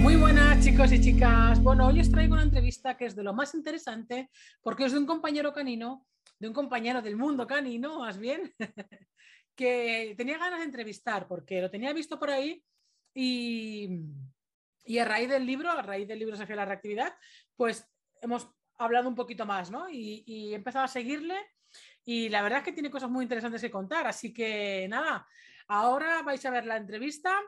Muy buenas chicos y chicas. Bueno, hoy os traigo una entrevista que es de lo más interesante porque es de un compañero canino, de un compañero del mundo canino, más bien, que tenía ganas de entrevistar porque lo tenía visto por ahí y, y a raíz del libro, a raíz del libro Hacia la Reactividad, pues hemos hablado un poquito más, ¿no? Y, y he empezado a seguirle y la verdad es que tiene cosas muy interesantes que contar. Así que nada, ahora vais a ver la entrevista.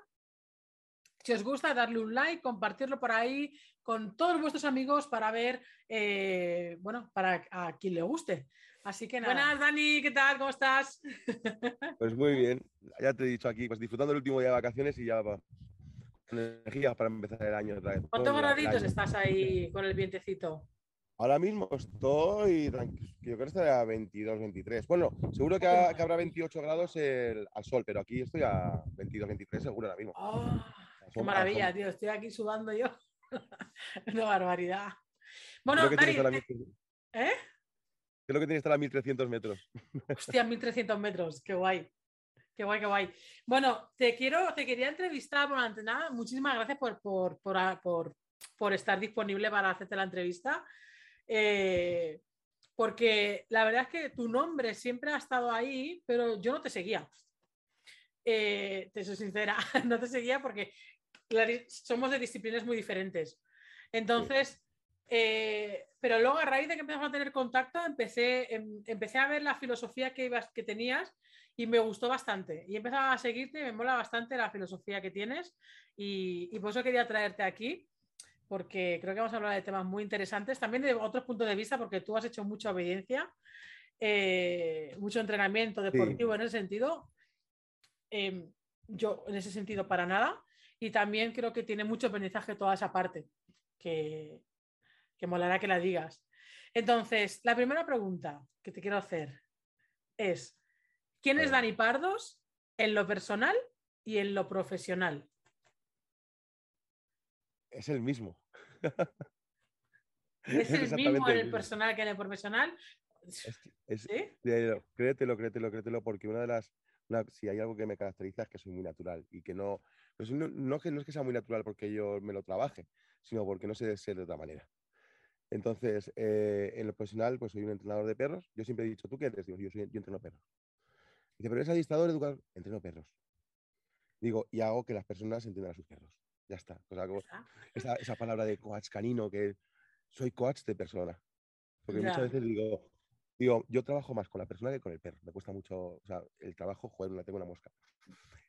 Si os gusta, darle un like, compartirlo por ahí con todos vuestros amigos para ver, eh, bueno, para a quien le guste. Así que nada. Buenas, Dani, ¿qué tal? ¿Cómo estás? Pues muy bien, ya te he dicho aquí, pues disfrutando el último día de vacaciones y ya va. Con energías para empezar el año otra vez. ¿Cuántos graditos estás ahí con el vientecito? Ahora mismo estoy yo creo que estoy a 22, 23. Bueno, seguro que, ha- que habrá 28 grados el- al sol, pero aquí estoy a 22, 23 seguro ahora mismo. ¡Oh, qué maravilla, tío! Estoy aquí sudando yo. Una barbaridad. Bueno, creo que Dani, tienes ahora te- mismo- ¿eh? creo que tienes hasta a 1300 metros. Hostia, 1300 metros, qué guay. Qué guay, qué guay. Bueno, te quiero, te quería entrevistar por ante nada. Muchísimas gracias por, por, por- por estar disponible para hacerte la entrevista. Eh, porque la verdad es que tu nombre siempre ha estado ahí, pero yo no te seguía. Eh, te soy sincera, no te seguía porque somos de disciplinas muy diferentes. Entonces, eh, pero luego a raíz de que empezamos a tener contacto, empecé, em- empecé a ver la filosofía que, ibas, que tenías y me gustó bastante. Y he empezado a seguirte, me mola bastante la filosofía que tienes y, y por eso quería traerte aquí, porque creo que vamos a hablar de temas muy interesantes, también de otros puntos de vista, porque tú has hecho mucha obediencia, eh, mucho entrenamiento deportivo en ese sentido. Em, yo en ese sentido para nada. Y también creo que tiene mucho aprendizaje toda esa parte, que, que molará que la digas. Entonces, la primera pregunta que te quiero hacer es, ¿quién es. Dani Pardos en lo personal y en lo profesional? Es el mismo. ¿Es el mismo el mismo. personal que en el profesional? Es es- ¿Sí? créetelo, créetelo, créetelo, créetelo, porque una de las, una- si hay algo que me caracteriza es que soy muy natural y que no, pues no, no que no es que sea muy natural porque yo me lo trabaje, sino porque no sé ser de otra manera. Entonces, eh, en lo profesional, pues soy un entrenador de perros. Yo siempre he dicho, ¿tú qué eres? Digo, yo, soy, yo entreno perros. Dice, pero eres adiestrador, educador. Entreno perros. Digo, y hago que las personas entiendan a sus perros. Ya está. O sea, como esa, esa palabra de coach canino, que soy coach de persona. Porque Ya. muchas veces digo, digo, yo trabajo más con la persona que con el perro. Me cuesta mucho, o sea, el trabajo, joder, la tengo una mosca.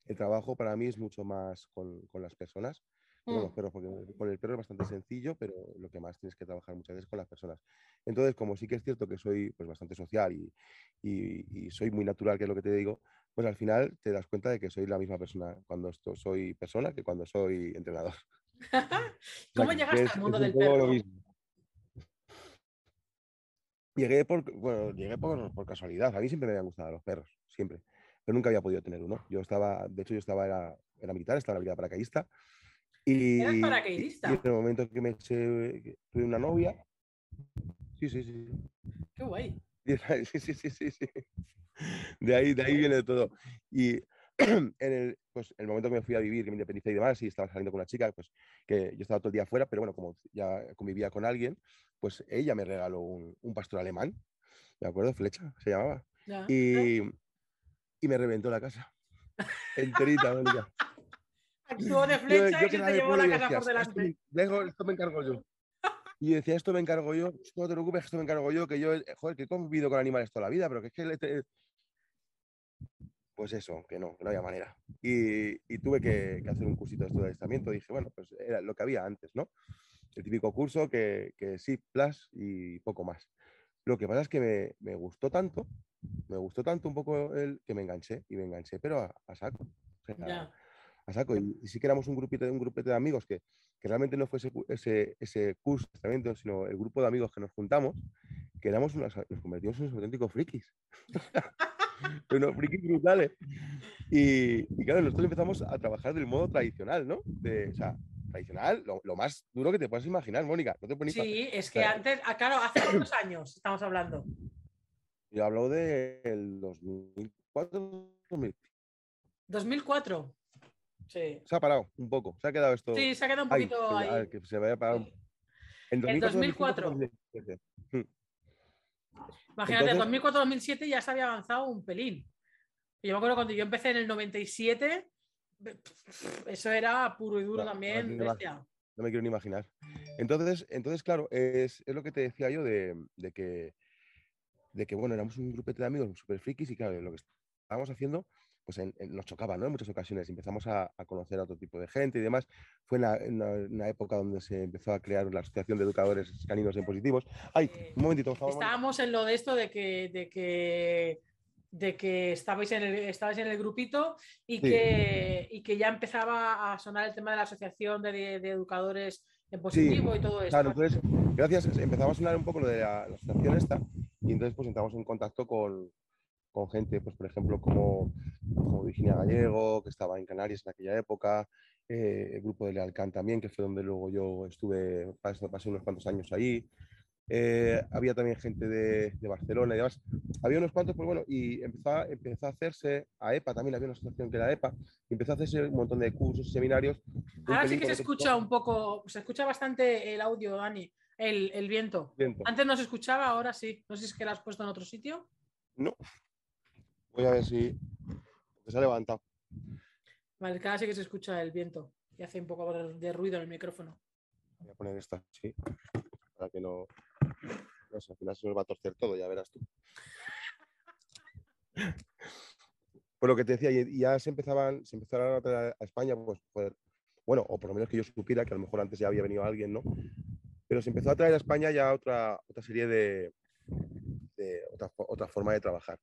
El trabajo para mí es mucho más con, con las personas con los Mm. perros, porque con el perro es bastante sencillo, pero lo que más tienes que trabajar muchas veces es con las personas. Entonces, como sí que es cierto que soy pues, bastante social y, y- y soy muy natural, que es lo que te digo, pues al final te das cuenta de que soy la misma persona cuando esto, soy persona que cuando soy entrenador. O sea, ¿Cómo llegaste es- al mundo del perro? mismo. Llegué por, bueno, llegué por, por casualidad. A mí siempre me habían gustado los perros, siempre. Pero nunca había podido tener uno. Yo estaba, de hecho, yo estaba, era, era militar, estaba en la brigada paracaidista. Y, ¿Eras y paracaidista? en el momento que me eché- tuve una novia. Sí, sí, sí. Qué guay. Y Sí, sí, sí, sí, sí. De ahí, de ahí viene todo. Y en el, pues, el momento que me fui a vivir, que me independicé y demás, y estaba saliendo con una chica, pues que yo estaba todo el día afuera, pero bueno, como ya convivía con alguien, pues ella me regaló un, un pastor alemán, ¿de acuerdo? Flecha, se llamaba. Y, y me reventó la casa. Enterita. Actuó de Yo- flecha yo y se quedaba te de llevó pueblo la y casa por decía, "Esto me- delante. dejo- esto me encargo yo. Y decía, esto me encargo yo, no te preocupes, esto me encargo yo, que yo, eh, joder, que he convivido con animales toda la vida, pero que es que... te- Pues eso, que no, que no había manera. Y, y tuve que, que hacer un cursito de esto de adiestramiento. Dije, bueno, pues era lo que había antes, ¿no? El típico curso que, que sí, plus y poco más. Lo que pasa es que me, me gustó tanto, me gustó tanto un poco el que me enganché, y me enganché, pero a, a saco. O sea. A saco. Y, y sí que éramos un grupito, un grupete de amigos que, que realmente no fue ese, ese, ese curso, de sino el grupo de amigos que nos juntamos, que éramos unas, nos convertimos en unos auténticos frikis. unos frikis brutales. Y, y claro, nosotros empezamos a trabajar del modo tradicional, ¿no? De, o sea, tradicional, lo, lo más duro que te puedas imaginar, Mónica. No te pones Sí, es que Claro. antes, ah, claro, hace unos años estamos hablando. Yo hablo del 2004, 2004. Sí. Se ha parado un poco, se ha quedado esto. Sí, se ha quedado un poquito ahí. que se vaya parado. En 2004. Hmm. Imagínate, en 2004-2007 ya se había avanzado un pelín. Yo me acuerdo cuando yo empecé en el 97, eso era puro y duro también, no, me quiero ni imaginar. Entonces, entonces claro, es, lo que te decía yo de, que, de que, bueno, éramos un grupo de amigos súper frikis y claro, lo que estábamos haciendo pues nos chocaba, ¿no? En muchas ocasiones empezamos a, conocer a otro tipo de gente y demás. Fue en, una, época donde se empezó a crear la Asociación de Educadores Caninos en Positivos. ¡Ay! Un momentito. Estábamos en lo de esto de que, de que de que estabais en el, estabais en el grupito y, que, y que ya empezaba a sonar el tema de la asociación de, educadores en positivo y todo eso. Claro, entonces, gracias, empezamos a sonar un poco lo de la, asociación esta y entonces pues entramos en contacto con, con gente, pues por ejemplo, como, como, Virginia Gallego, que estaba en Canarias en aquella época, eh, el grupo de Lealcán también, que fue donde luego yo estuve, pasé, pasé unos cuantos años ahí. Eh, había también gente de, Barcelona y demás. Había unos cuantos, pues bueno, y empezó, empezó a hacerse, a EPA también había una asociación que era EPA, y empezó a hacerse un montón de cursos y seminarios. Ahora sí que se escucha un poco, se escucha bastante el audio, Dani, el, viento. Antes no se escuchaba, ahora sí. No sé si es que lo has puesto en otro sitio. No. Voy a ver si se ha levantado. Vale, cada sí que se escucha el viento y hace un poco de ruido en el micrófono. Voy a poner esta, sí, para que no, no sé, al final se nos va a torcer todo, ya verás tú. Pues lo que te decía, ya se empezaban, se empezaron a traer a España, pues, bueno, o por lo menos que yo supiera, que a lo mejor antes ya había venido alguien, ¿no? Pero se empezó a traer a España ya otra, otra serie de, de otra, otra, forma de trabajar.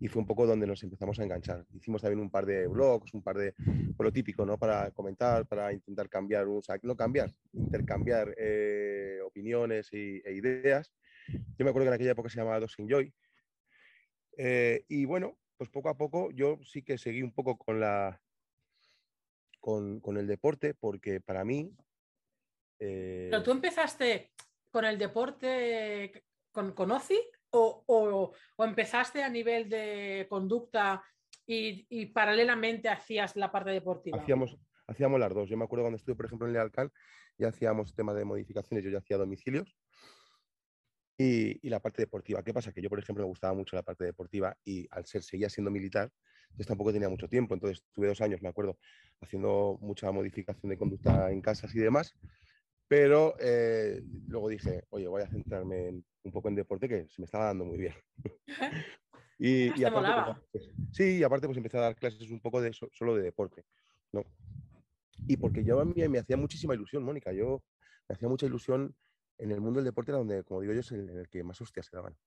Y fue un poco donde nos empezamos a enganchar. Hicimos también un par de blogs, un par de, por lo típico, ¿no? Para comentar, para intentar cambiar, o sea, no cambiar, intercambiar eh, opiniones e ideas. Yo me acuerdo que en aquella época se llamaba Doxing Joy. Eh, y bueno, pues poco a poco yo sí que seguí un poco con la con, con el deporte, porque para mí. Eh... Pero tú empezaste con el deporte con, con OCI o, o, o, empezaste a nivel de conducta y, y, paralelamente hacías la parte deportiva. Hacíamos, hacíamos las dos. Yo me acuerdo cuando estuve, por ejemplo, en Lealcal, ya hacíamos tema de modificaciones, yo ya hacía domicilios y, la parte deportiva. ¿Qué pasa? Que yo, por ejemplo, me gustaba mucho la parte deportiva y al ser, seguía siendo militar, entonces tampoco tenía mucho tiempo. Entonces tuve dos años, me acuerdo, haciendo mucha modificación de conducta en casas y demás. Pero eh, luego dije, oye, voy a centrarme un poco en deporte que se me estaba dando muy bien. y, y aparte, pues, sí, y aparte pues empecé a dar clases un poco de solo de deporte, ¿no? Y porque yo a mí me hacía muchísima ilusión, Mónica, yo me hacía mucha ilusión en el mundo del deporte era donde, como digo yo, es el, que más hostias se daban.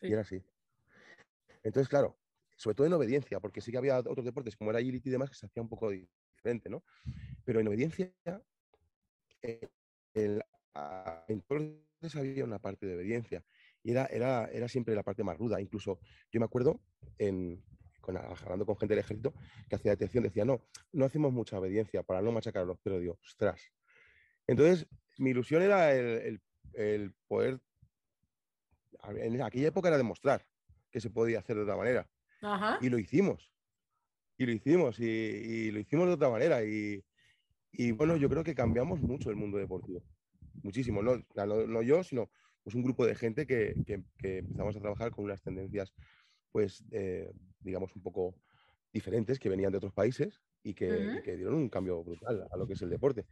Y era así. Entonces, claro, sobre todo en obediencia, porque sí que había otros deportes como era agility y demás que se hacía un poco diferente, ¿no? Pero en obediencia, eh, entonces había una parte de obediencia y era, era, era siempre la parte más ruda. Incluso yo me acuerdo, en, hablando con gente del ejército, que hacía detención, decía, no, no hacemos mucha obediencia para no machacar a los perros. Digo, ostras. Entonces, mi ilusión era el, poder, en aquella época era demostrar que se podía hacer de otra manera. Y lo hicimos. Y lo hicimos, y, lo hicimos de otra manera. Y, bueno, yo creo que cambiamos mucho el mundo deportivo. Muchísimo. No, no, yo, sino pues un grupo de gente que, empezamos a trabajar con unas tendencias, pues, eh, digamos, un poco diferentes, que venían de otros países y que, que, dieron un cambio brutal a lo que es el deporte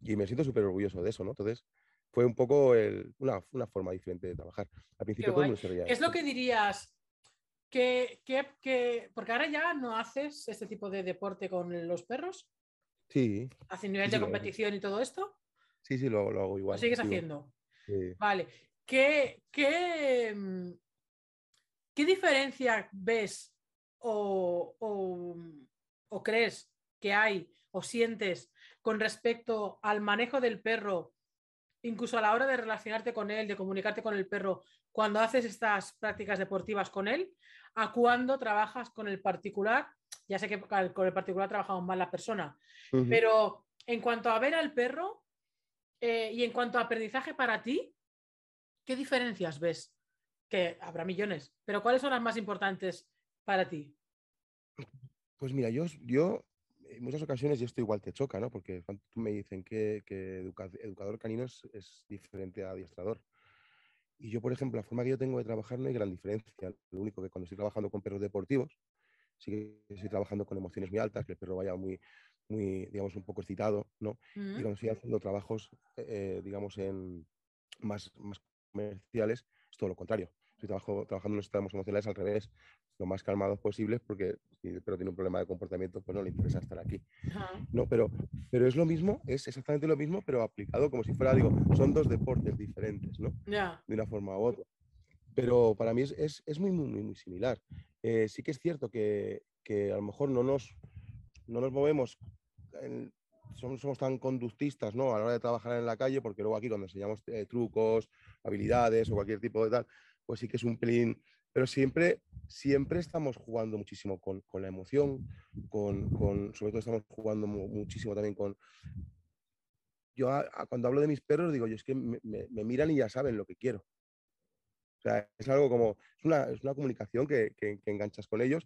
y me siento súper orgulloso de eso, ¿no? Entonces, fue un poco una, una, forma diferente de trabajar. Al principio todo el mundo es lo que dirías? Que, que, porque ahora ya no haces este tipo de deporte con los perros. Sí. ¿Haces nivel de competición y todo esto? Sí, sí, lo, lo hago igual. ¿Lo sigues haciendo? Vale. ¿Qué, qué, mm, ¿Qué diferencia ves o, o, o crees que hay o sientes con respecto al manejo del perro, incluso a la hora de relacionarte con él, de comunicarte con el perro, cuando haces estas prácticas deportivas con él, a cuando trabajas con el particular. Ya sé que con el particular trabajamos más la persona, pero en cuanto a ver al perro eh, y en cuanto a aprendizaje para ti, ¿qué diferencias ves que habrá millones, pero ¿cuáles son las más importantes para ti? Pues mira, yo, yo en muchas ocasiones, y esto igual te choca, ¿no? Porque tú me dicen que, educador canino es, diferente a adiestrador. Y yo, por ejemplo, la forma que yo tengo de trabajar no hay gran diferencia. Lo único que cuando estoy trabajando con perros deportivos, sí que estoy trabajando con emociones muy altas, que el perro vaya muy, muy digamos, un poco excitado, ¿no? Y mm. cuando estoy haciendo trabajos, eh, digamos, en más, más comerciales, es todo lo contrario. Estoy trabajo, trabajando en los estados emocionales al revés, lo más calmados posibles, porque si el perro tiene un problema de comportamiento, pues no le interesa estar aquí. No, pero, pero es lo mismo, es exactamente lo mismo, pero aplicado como si fuera, digo, son dos deportes diferentes, ¿no? De una forma u otra. Pero para mí es, es, muy, muy, muy similar. Eh, sí que es cierto que, que, a lo mejor no nos, no nos movemos somos, somos, tan conductistas ¿no? a la hora de trabajar en la calle, porque luego aquí cuando enseñamos eh, trucos, habilidades o cualquier tipo de tal, pues sí que es un pelín, pero siempre, siempre estamos jugando muchísimo con, con la emoción, con, con, sobre todo estamos jugando muchísimo también con... Yo cuando hablo de mis perros digo, yo es que me, me, miran y ya saben lo que quiero. O sea, es algo como, es una, es una comunicación que, que, que enganchas con ellos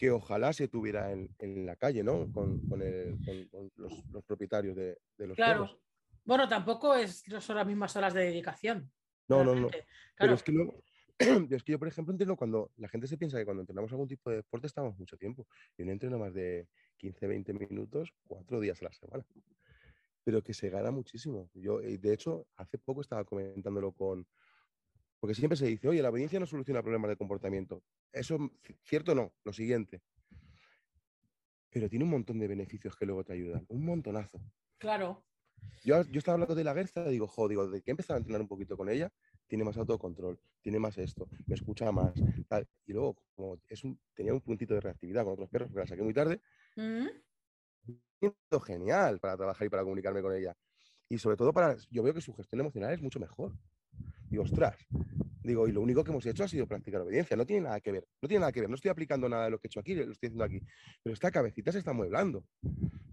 que ojalá se tuviera en, en la calle, ¿no? Con, con, el, con los, los, propietarios de, de los claro. Bueno, tampoco es, son las mismas horas de dedicación. No, no, no. Pero es que, es que yo, por ejemplo, entiendo cuando la gente se piensa que cuando entrenamos algún tipo de deporte estamos mucho tiempo. Yo no entreno más de 15, 20 minutos, cuatro días a la semana. Pero que se gana muchísimo. Yo, de hecho, hace poco estaba comentándolo con, porque siempre se dice, oye, la obediencia no soluciona problemas de comportamiento. Eso, cierto no, lo siguiente. Pero tiene un montón de beneficios que luego te ayudan, un montonazo. Claro. Yo, yo estaba hablando de la Gerza, digo, jo, digo, de que he empezado a entrenar un poquito con ella, tiene más autocontrol, tiene más esto, me escucha más, tal. Y luego, como es un, tenía un puntito de reactividad con otros perros, porque la saqué muy tarde, mm. genial para trabajar y para comunicarme con ella. Y sobre todo para, yo veo que su gestión emocional es mucho mejor. Digo, ostras, digo, y lo único que hemos hecho ha sido practicar obediencia, no tiene nada que ver, no tiene nada que ver, no estoy aplicando nada de lo que he hecho aquí, lo estoy haciendo aquí, pero esta cabecita se está mueblando,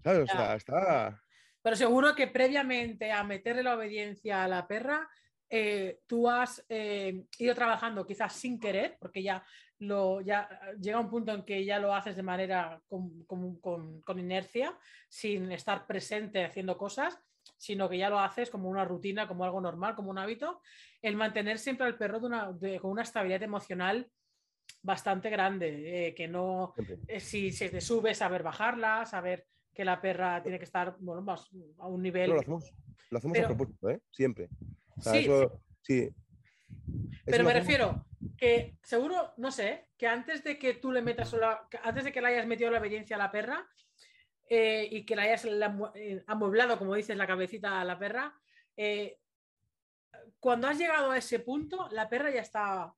¿sabes? O sea, está... Pero seguro que previamente a meterle la obediencia a la perra, eh, tú has eh, ido trabajando quizás sin querer, porque ya, lo, ya llega un punto en que ya lo haces de manera con, con, con inercia, sin estar presente haciendo cosas, sino que ya lo haces como una rutina, como algo normal, como un hábito, el mantener siempre al perro con una estabilidad emocional bastante grande, eh, que no, eh, si se te sube, saber bajarla, saber que la perra tiene que estar bueno, más a un nivel... lo hacemos, lo hacemos a propósito, ¿eh? siempre. sí, Pero me refiero que seguro, no sé, que antes de que tú le metas, antes de que le hayas metido la obediencia a la perra, eh, y que la hayas eh, amueblado, como dices, la cabecita a la perra, eh, cuando has llegado a ese punto, la perra ya está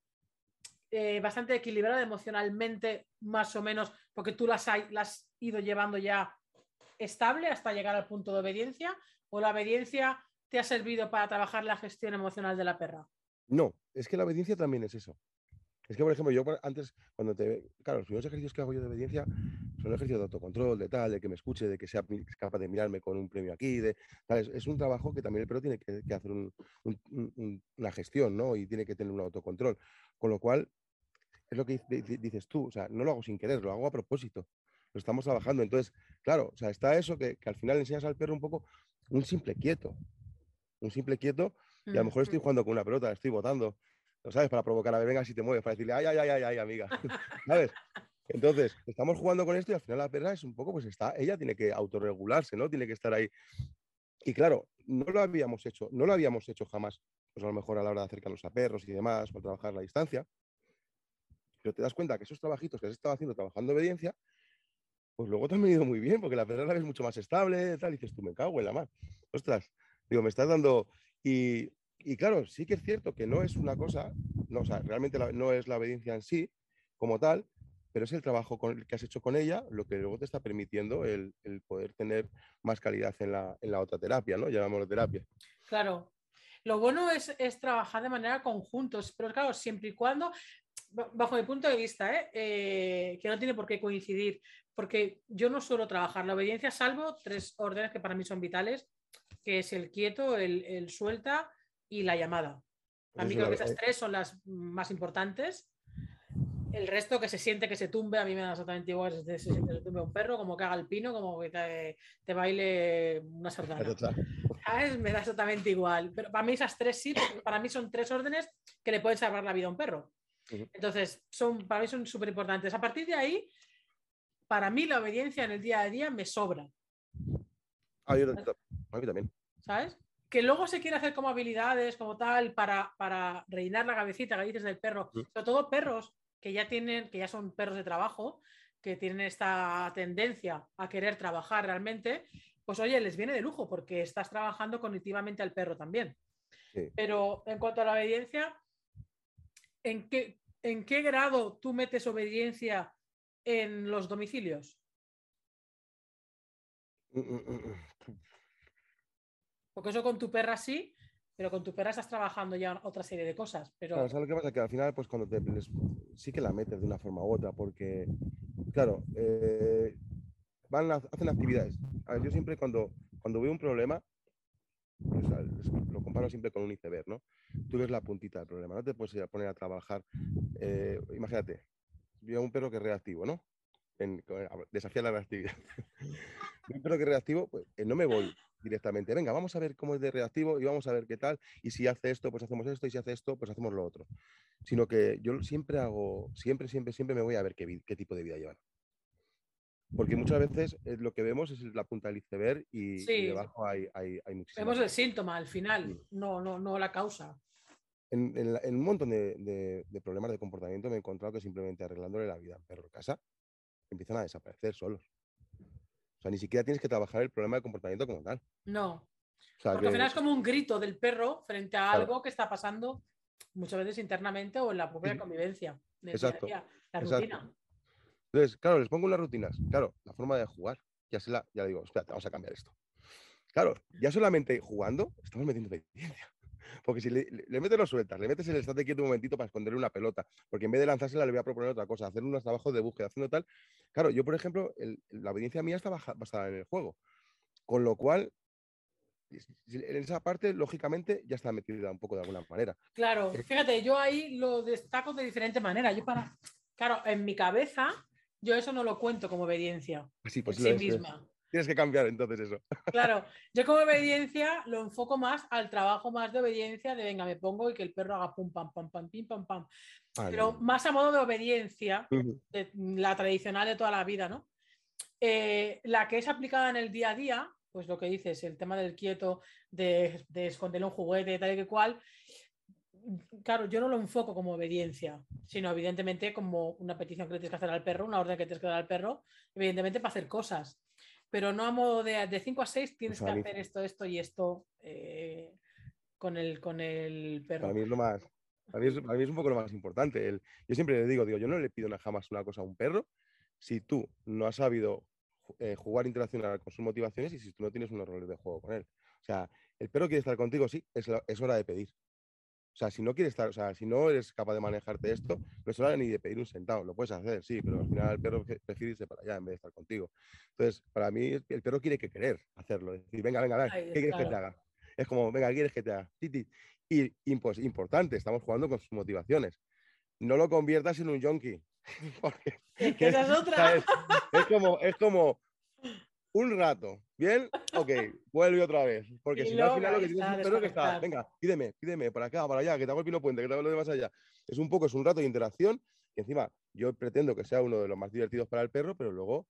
bastante equilibrada emocionalmente, más o menos, porque tú las, has ido llevando ya estable hasta llegar al punto de obediencia, o la obediencia te ha servido para trabajar la gestión emocional de la perra. No, es que la obediencia también es eso. Es que, por ejemplo, yo antes, cuando te. Claro, los primeros ejercicios que hago yo de obediencia son ejercicios de autocontrol, de tal, de que me escuche, de que sea capaz de mirarme con un premio aquí. De, Es, un trabajo que también el perro tiene que, hacer una gestión, ¿no? Y tiene que tener un autocontrol. Con lo cual, es lo que dices tú, o sea, no lo hago sin querer, lo hago a propósito. Lo estamos trabajando. Entonces, claro, o sea, está eso que, que al final le enseñas al perro un poco un simple quieto. Un simple quieto, y a lo mejor estoy jugando con una pelota, estoy botando ¿no sabes? Para provocar a ver, venga, si te mueves, para decirle, ay, ay, ay, ay, amiga, ¿sabes? Entonces, estamos jugando con esto y al final la perra es un poco, pues está, ella tiene que autorregularse, ¿no? Tiene que estar ahí. Y claro, no lo habíamos hecho, no lo habíamos hecho jamás, pues a lo mejor a la hora de acercarnos a perros y demás, o trabajar la distancia. Pero te das cuenta que esos trabajitos que has estado haciendo trabajando obediencia, pues luego te han venido muy bien, porque la perra la ves mucho más estable, tal, y dices, tú me cago en la mar. Ostras, digo, me estás dando. Y, y claro, sí que es cierto que no es una cosa, no, o sea, realmente no es la obediencia en sí como tal, pero es el trabajo que has hecho con ella lo que luego te está permitiendo el, poder tener más calidad en la, en la otra terapia, ¿no? Llamámoslo terapia. Claro. Lo bueno es, trabajar de manera conjunta, pero claro, siempre y cuando, bajo mi punto de vista, ¿eh? Eh, que no tiene por qué coincidir, porque yo no suelo trabajar la obediencia salvo tres órdenes que para mí son vitales, que es el quieto, el, el suelta y la llamada. A mí Eso creo que esas tres son las más importantes. El resto que se siente que se tumbe, a mí me da exactamente igual se, siente que se tumbe un perro, como que haga el pino, como que te, te baile una sardana. ¿Sabes? Me da exactamente igual. Pero para mí esas tres sí, para mí son tres órdenes que le pueden salvar la vida a un perro. Entonces, son, para mí son súper importantes. A partir de ahí, para mí la obediencia en el día a día me sobra. Ah, yo- a mí también. ¿sabes? Que luego se quiere hacer como habilidades, como tal, para, para rellenar la cabecita que dices del perro. Mm. Sobre todo perros que ya tienen, que ya son perros de trabajo, que tienen esta tendencia a querer trabajar realmente, pues oye, les viene de lujo porque estás trabajando cognitivamente al perro también. Sí. Pero en cuanto a la obediencia, ¿en qué, ¿en qué grado tú metes obediencia en los domicilios? Mm, mm, mm. Porque eso con tu perra sí, pero con tu perra estás trabajando ya otra serie de cosas. Pero Claro, ¿sabes lo que pasa? Que al final, pues cuando te les- sí que la metes de una forma u otra, porque, claro, eh, van a- hacen actividades. A ver, yo siempre cuando, cuando veo un problema, pues, lo comparo siempre con un iceberg, ¿no? Tú ves la puntita del problema, no te puedes ir a poner a trabajar. eh, imagínate, veo un perro que es reactivo, ¿no? En, desafía la reactividad. un perro que es reactivo, pues eh, no me voy directamente. Venga, vamos a ver cómo es de reactivo y vamos a ver qué tal. Y si hace esto, pues hacemos esto. Y si hace esto, pues hacemos lo otro. Sino que yo siempre hago, siempre, siempre, siempre me voy a ver qué, tipo de vida llevan. Porque muchas veces eh, lo que vemos es la punta del iceberg y, debajo hay, hay, hay muchísimas vemos el síntoma al final, no, no, no la causa. En, en un montón de, de- de problemas de comportamiento me he encontrado que simplemente arreglándole la vida al perro en casa empiezan a desaparecer solos. O sea, ni siquiera tienes que trabajar el problema de comportamiento como tal. No, O sea, porque al final es como un grito del perro frente a Claro. algo que está pasando muchas veces internamente o en la propia convivencia. Exacto, día, la exacto. rutina. Entonces, claro, les pongo unas rutinas. Claro, la forma de jugar. Ya se la, ya digo, espérate, vamos a cambiar esto. Claro, ya solamente jugando estamos metiendo obediencia. Porque si le, metes los sueltas, le metes el estate quieto un momentito para esconderle una pelota, porque en vez de lanzársela le voy a proponer otra cosa, hacer unos trabajos de búsqueda, haciendo tal. Claro, yo, por ejemplo, el- la obediencia mía está baja- basada en el juego. Con lo cual, en esa parte, lógicamente, ya está metida un poco de alguna manera. Claro, Eh. fíjate, yo ahí lo destaco de diferente manera. Yo para, claro, en mi cabeza, yo eso no lo cuento como obediencia en pues sí lo es, es. misma. Tienes que cambiar entonces eso. Claro, yo como obediencia lo enfoco más al trabajo más de obediencia de venga, me pongo y que el perro haga pum, pam, pam, pam, pim, pam, pam. Pero más a modo de obediencia, de la tradicional de toda la vida, ¿no? Eh, la que es aplicada en el día a día, pues lo que dices, el tema del quieto, de, de esconderle un juguete, tal y que cual, claro, yo no lo enfoco como obediencia, sino evidentemente como una petición que le tienes que hacer al perro, una orden que tienes que dar al perro, evidentemente para hacer cosas, pero no a modo de de 5 a 6 tienes Pues que hacer esto, esto y esto eh, con, el, con el perro. Para mí es lo más. Para mí es, para mí es un poco lo más importante. El- yo siempre le digo, digo, yo no le pido jamás una cosa a un perro si tú no has sabido eh, jugar, interaccionar con sus motivaciones y si tú no tienes unos roles de juego con él. O sea, el perro quiere estar contigo, sí, es, la- es hora de pedir. O sea, si no quieres estar, o sea, si no eres capaz de manejarte esto, no hora ni de pedir un sentado. Lo puedes hacer, sí, pero al final el perro pre- prefiere irse para allá en vez de estar contigo. Entonces, para mí, el- perro quiere que querer hacerlo. Es decir, venga, venga, venga, ¿qué quieres que te haga? Es como, venga, ¿qué quieres que te haga? Y, y, pues, importante, estamos jugando con sus motivaciones. No lo conviertas en un yonki. Porque Es que es otra. ¿sabes? Es como, es como un rato. ¿Bien? Ok, vuelve otra vez. Porque si no, al final lo que tienes es un perro que está, venga, pídeme, pídeme, para acá, para allá, que te hago el pino puente, que te hago lo demás allá. Es un poco, es un rato de interacción. Y encima, yo pretendo que sea uno de los más divertidos para el perro, pero luego.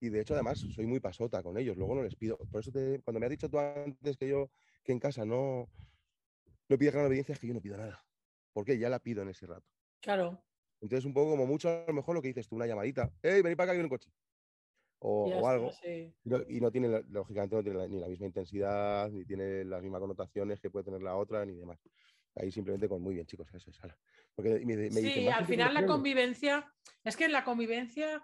Y de hecho, además, soy muy pasota con ellos. Luego no les pido. Por eso, te- cuando me has dicho tú antes que yo, que en casa no, no pides gran obediencia, es que yo no pido nada. Porque ya la pido en ese rato. Claro, Entonces, un poco como mucho, a lo mejor lo que dices tú, una llamadita. ¡Ey, vení para acá que viene un coche! O, o algo. sí. Y no, tiene, lógicamente, no tiene la- ni la misma intensidad, ni tiene las mismas connotaciones que puede tener la otra, ni demás. Ahí simplemente con muy bien, chicos, eso es. ala". Porque me, me Sí, dicen, "¿Me has al final la interacciones?". convivencia, es que en la convivencia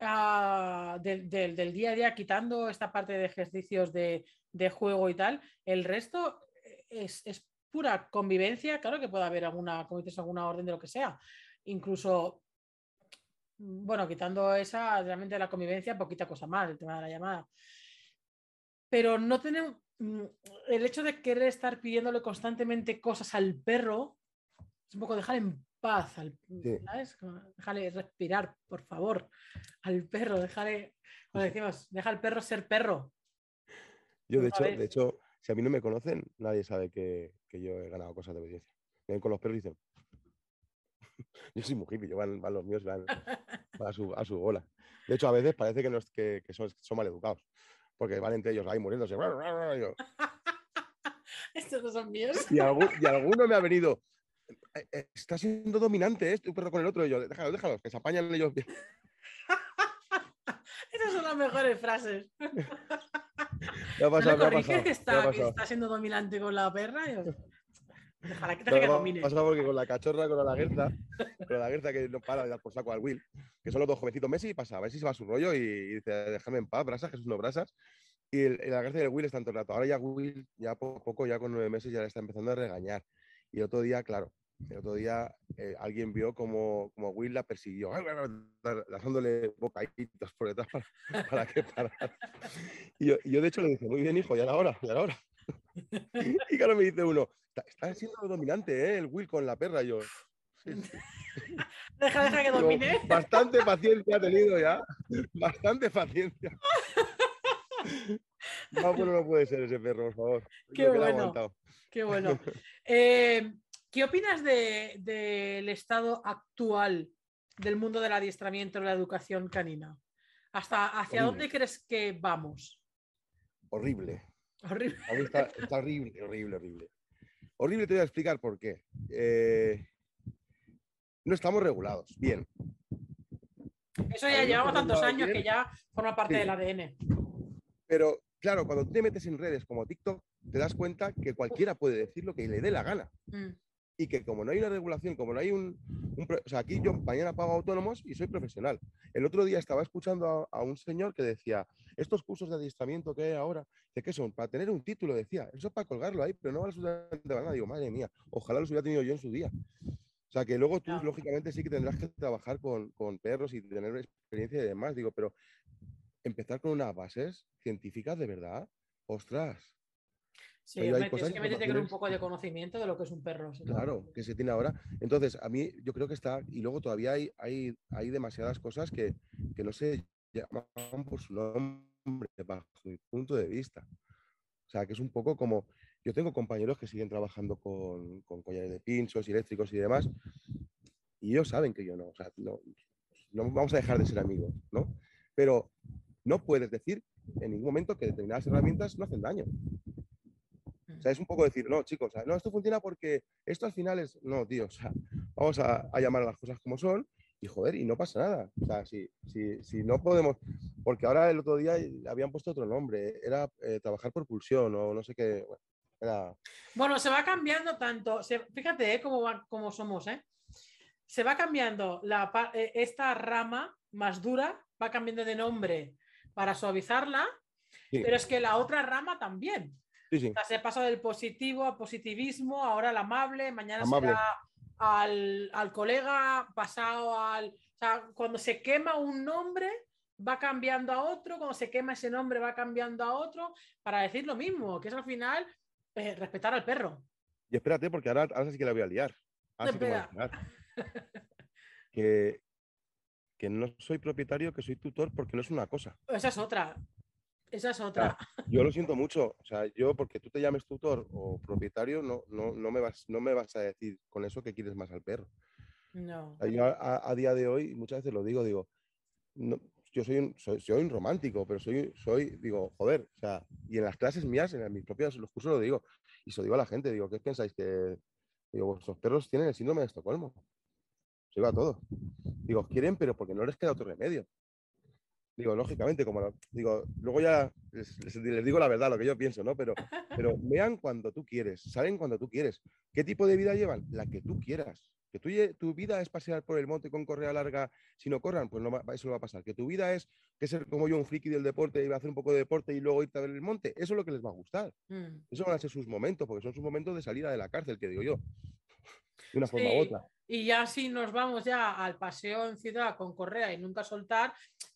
ah, del, del- del día a día, quitando esta parte de ejercicios de, de juego y tal, el resto es, es pura convivencia. Claro que puede haber alguna, como dices, alguna orden de lo que sea. Incluso, bueno, quitando esa, realmente la convivencia, poquita cosa más, el tema de la llamada. Pero no tenemos, mm, el hecho de querer estar pidiéndole constantemente cosas al perro es un poco dejar en paz, al, ¿sabes? Déjale respirar, por favor, al perro, déjale, como decimos, deja al perro ser perro. Yo, de hecho, de hecho, si a mí no me conocen, nadie sabe que, yo he ganado cosas de obediencia. Ven con los perros y dicen, yo soy muy hippie, yo van, los míos van, a, su, a, su, bola. De hecho, a veces parece que, que, que son, son mal educados, porque van entre ellos ahí muriéndose. Estos no son míos. Y, alguno me ha venido, eh, eh, está siendo dominante, ¿eh? Un perro con el otro. Y yo, déjalo, déjalo, que se apañan ellos bien. Esas son las mejores frases. ¿Qué ha pasado, ¿No que, está, que está siendo dominante con la perra? Ojalá que te domine. Pasa porque con la cachorra, con la laguerta, con la laguerta que no para de dar por saco al Will, que son los dos jovencitos Messi, pasa a ver si se va a su rollo y, dice, déjame en paz, brasas, Jesús no brasas. Y el, la lagarta y el Will están todo el rato. Ahora ya Will, ya poco a poco, ya con nueve meses, ya le está empezando a regañar. Y otro día, claro, el otro día eh, alguien vio como, como Will la persiguió, lanzándole bocaditos por detrás para, para que parara. Y yo, y yo, de hecho, le dije, muy bien, hijo, ya era hora, ya era hora. Y claro, me dice uno, está, siendo dominante, ¿eh? El Will con la perra. yo, Deja, deja que domine. bastante paciencia ha tenido ya. Bastante paciencia. No, bueno, no puede ser ese perro, por favor. Qué bueno. Qué bueno. Eh, ¿Qué opinas del estado actual del mundo del adiestramiento y la educación canina? ¿Hasta hacia dónde crees que vamos? Horrible. Horrible. Está, horrible, horrible, horrible. Horrible te voy a explicar por qué. Eh, no estamos regulados. Bien. Eso ya llevamos tantos años que ya forma parte del ADN. Pero claro, cuando te metes en redes como TikTok, te das cuenta que cualquiera puede decir lo que le dé la gana. Mm y que como no hay una regulación, como no hay un, o sea, aquí yo mañana pago autónomos y soy profesional. El otro día estaba escuchando a, un señor que decía, estos cursos de adiestramiento que hay ahora, ¿de qué son? Para tener un título, decía, eso es para colgarlo ahí, pero no vale absolutamente nada. Digo, madre mía, ojalá los hubiera tenido yo en su día. O sea, que luego tú, lógicamente, sí que tendrás que trabajar con, con perros y tener experiencia y demás. Digo, pero empezar con unas bases científicas de verdad, ostras, Sí, que un poco de conocimiento de lo que es un perro. Claro, que se tiene ahora. Entonces, a mí yo creo que está, y luego todavía hay, hay, hay demasiadas cosas que, que no se llaman por su nombre, bajo mi punto de vista. O sea, que es un poco como, yo tengo compañeros que siguen trabajando con, con collares de pinchos, eléctricos y demás, y ellos saben que yo no, o sea, no, no vamos a dejar de ser amigos, ¿no? Pero no puedes decir en ningún momento que determinadas herramientas no hacen daño. O sea, es un poco decir, no, chicos, no, esto funciona porque esto al final es, no, tío, o sea, vamos a, llamar a las cosas como son y joder, y no pasa nada. O sea, si, si, si no podemos, porque ahora el otro día habían puesto otro nombre, era eh, trabajar por pulsión o no sé qué. Bueno, era... bueno se va cambiando tanto, fíjate eh, cómo, cómo somos, ¿eh? Se va cambiando la, eh, esta rama más dura, va cambiando de nombre para suavizarla, pero es que la otra rama también se pasa del positivo al positivismo, ahora al amable, mañana será al, colega, pasado al... O sea, cuando se quema un nombre, va cambiando a otro, cuando se quema ese nombre va cambiando a otro, para decir lo mismo, que es al final eh, respetar al perro. Y espérate, porque ahora, sí que la voy a liar. que, que no soy propietario, que soy tutor, porque no es una cosa. Esa es otra. Esa es otra. yo lo siento mucho. O sea, yo porque tú te llames tutor o propietario, no, no, no, me, vas, no me vas a decir con eso que quieres más al perro. No. yo a, día de hoy, muchas veces lo digo, digo, yo soy un, soy, soy, un romántico, pero soy, soy, digo, joder, o sea, y en las clases mías, en mis propios los cursos lo digo, y se lo digo a la gente, digo, ¿qué pensáis que, digo, vuestros perros tienen el síndrome de Estocolmo? Se va todo. Digo, quieren, pero porque no les queda otro remedio. Digo, lógicamente, como digo, luego ya les, digo la verdad, lo que yo pienso, ¿no? Pero, pero vean cuando tú quieres, salen cuando tú quieres. ¿Qué tipo de vida llevan? La que tú quieras. Que tu, tu vida es pasear por el monte con correa larga, si no corran, pues no, eso no va a pasar. Que tu vida es que ser como yo, un friki del deporte, y a hacer un poco de deporte y luego irte a ver el monte, eso es lo que les va a gustar. Mm. Eso van a ser sus momentos, porque son sus momentos de salida de la cárcel, que digo yo. De una forma u otra. Y ya si nos vamos ya al paseo en ciudad con correa y nunca soltar,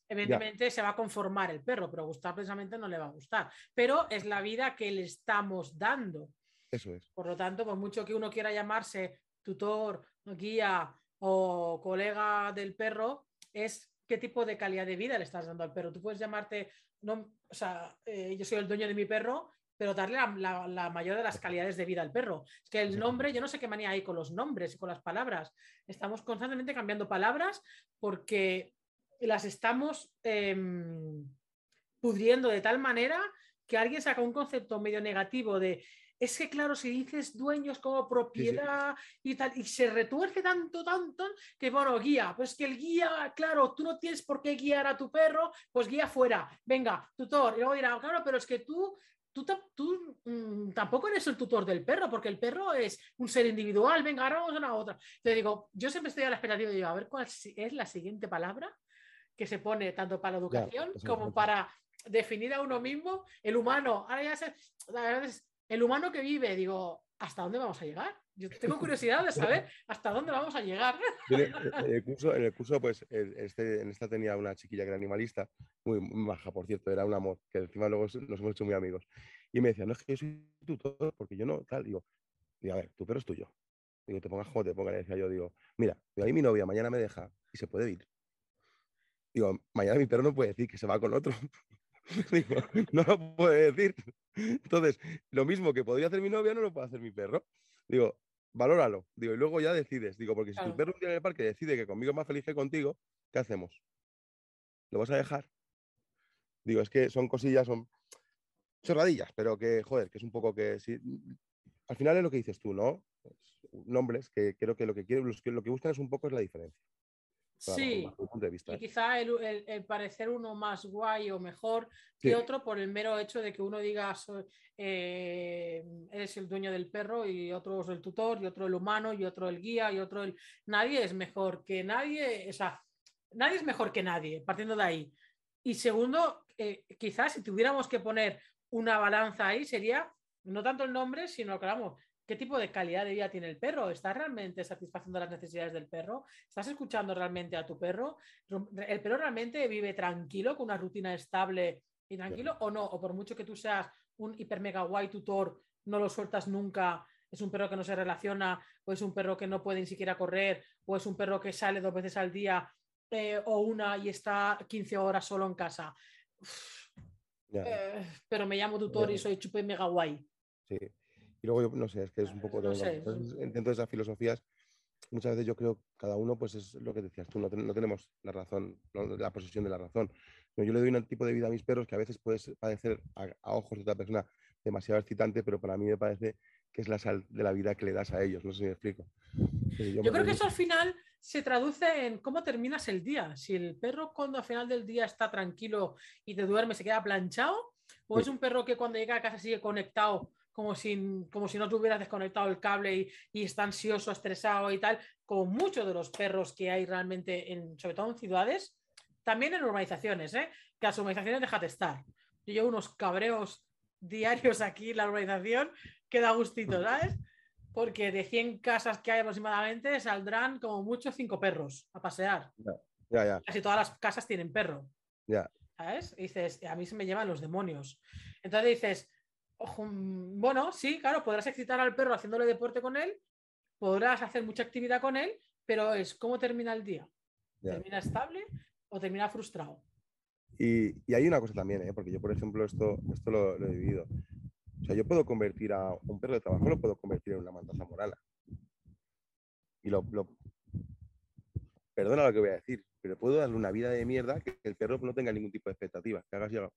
Evidentemente se va a conformar el perro, pero gustar precisamente no le va a gustar. Pero es la vida que le estamos dando. Eso es. Por lo tanto, por mucho que uno quiera llamarse tutor, guía o colega del perro, es qué tipo de calidad de vida le estás dando al perro. Tú puedes llamarte, no, o sea, eh, yo soy el dueño de mi perro, pero darle la, la, mayor de las calidades de vida al perro. Es que el nombre, yo no sé qué manía hay con los nombres y con las palabras. Estamos constantemente cambiando palabras porque las estamos em, pudriendo de tal manera que alguien saca un concepto medio negativo de es que claro, si dices dueños como propiedad y tal, y se retuerce tanto, tanto, que bueno, guía, pues que el guía, claro, tú no tienes por qué guiar a tu perro, pues guía fuera, venga, tutor, y luego dirá, claro, pero es que tú Tú, tú mm, tampoco eres el tutor del perro, porque el perro es un ser individual. Venga, ahora vamos a una otra. Te digo, yo siempre estoy a la expectativa de a ver cuál es la siguiente palabra que se pone tanto para la educación como para definir a uno mismo, el humano. Ahora ya se, el humano que vive, digo, ¿hasta dónde vamos a llegar? Yo tengo curiosidad de saber hasta dónde vamos a llegar. En el curso, en el curso pues, este, en esta tenía una chiquilla que era animalista, muy, baja, por cierto, era un amor, que encima luego nos hemos hecho muy amigos. Y me decía, no es que yo soy tutor, porque yo no, tal. Digo, digo a ver, tu perro es tuyo. Digo, te pongas como te ponga. Le decía yo, digo, mira, ahí mi novia mañana me deja y se puede ir. Digo, mañana mi perro no puede decir que se va con otro. Digo, no lo puede decir. Entonces, lo mismo que podría hacer mi novia, no lo puede hacer mi perro. Digo, valóralo. Digo, y luego ya decides. Digo, porque si tu perro un día en el parque decide que conmigo es más feliz que contigo, ¿qué hacemos? ¿Lo vas a dejar? Digo, es que son cosillas, son chorradillas, pero que, joder, que es un poco que. Si, al final es lo que dices tú, ¿no? Pues, nombres que creo que lo que quieren, lo que buscan es un poco es la diferencia. Sí, y ¿eh? quizá el, parecer uno más guay o mejor que otro por el mero hecho de que uno diga eh, eres el dueño del perro y otro es el tutor y otro el humano y otro el guía y otro el... Nadie es mejor que nadie, o sea, nadie es mejor que nadie, partiendo de ahí. Y segundo, eh, quizás si tuviéramos que poner una balanza ahí sería no tanto el nombre, sino que vamos, qué tipo de calidad de vida tiene el perro. ¿Estás realmente satisfaciendo las necesidades del perro? ¿Estás escuchando realmente a tu perro? ¿El perro realmente vive tranquilo, con una rutina estable y tranquilo o no? O por mucho que tú seas un hiper mega guay tutor, no lo sueltas nunca. Es un perro que no se relaciona, o es un perro que no puede ni siquiera correr, o es un perro que sale dos veces al día eh, o una y está 15 horas solo en casa. Eh, pero me llamo tutor y soy chupe mega guay. Sí. Y luego yo, no sé, es que es un poco... No Dentro de esas filosofías, muchas veces yo creo cada uno, pues es lo que decías tú, no, tenemos la razón, la posesión de la razón. yo le doy un tipo de vida a mis perros que a veces puede parecer a, ojos de otra persona demasiado excitante, pero para mí me parece que es la sal de la vida que le das a ellos. No sé si me explico. Yo, creo que eso al final se traduce en cómo terminas el día. Si el perro cuando al final del día está tranquilo y te duerme se queda planchado, o es un perro que cuando llega a casa sigue conectado como si, como si no tuvieras desconectado el cable y, está ansioso, estresado y tal, como muchos de los perros que hay realmente, en, sobre todo en ciudades, también en urbanizaciones, ¿eh? que las urbanizaciones déjate estar. Yo llevo unos cabreos diarios aquí en la urbanización que da gustito, ¿sabes? Porque de 100 casas que hay aproximadamente saldrán como muchos cinco perros a pasear. Casi todas las casas tienen perro. Ya. ¿Sabes? Y dices, a mí se me llevan los demonios. Entonces dices, Mm, bueno, sí, claro, podrás excitar al perro haciéndole deporte con él, podrás hacer mucha actividad con él, pero es cómo termina el día. ¿Termina estable o termina frustrado? Y, hay una cosa también, ¿eh? porque yo, por ejemplo, esto, esto lo, he vivido. O sea, yo puedo convertir a un perro de trabajo, lo puedo convertir en una manta zamorana. Y lo, Perdona lo que voy a decir, pero puedo darle una vida de mierda que el perro no tenga ningún tipo de expectativa, que hagas ya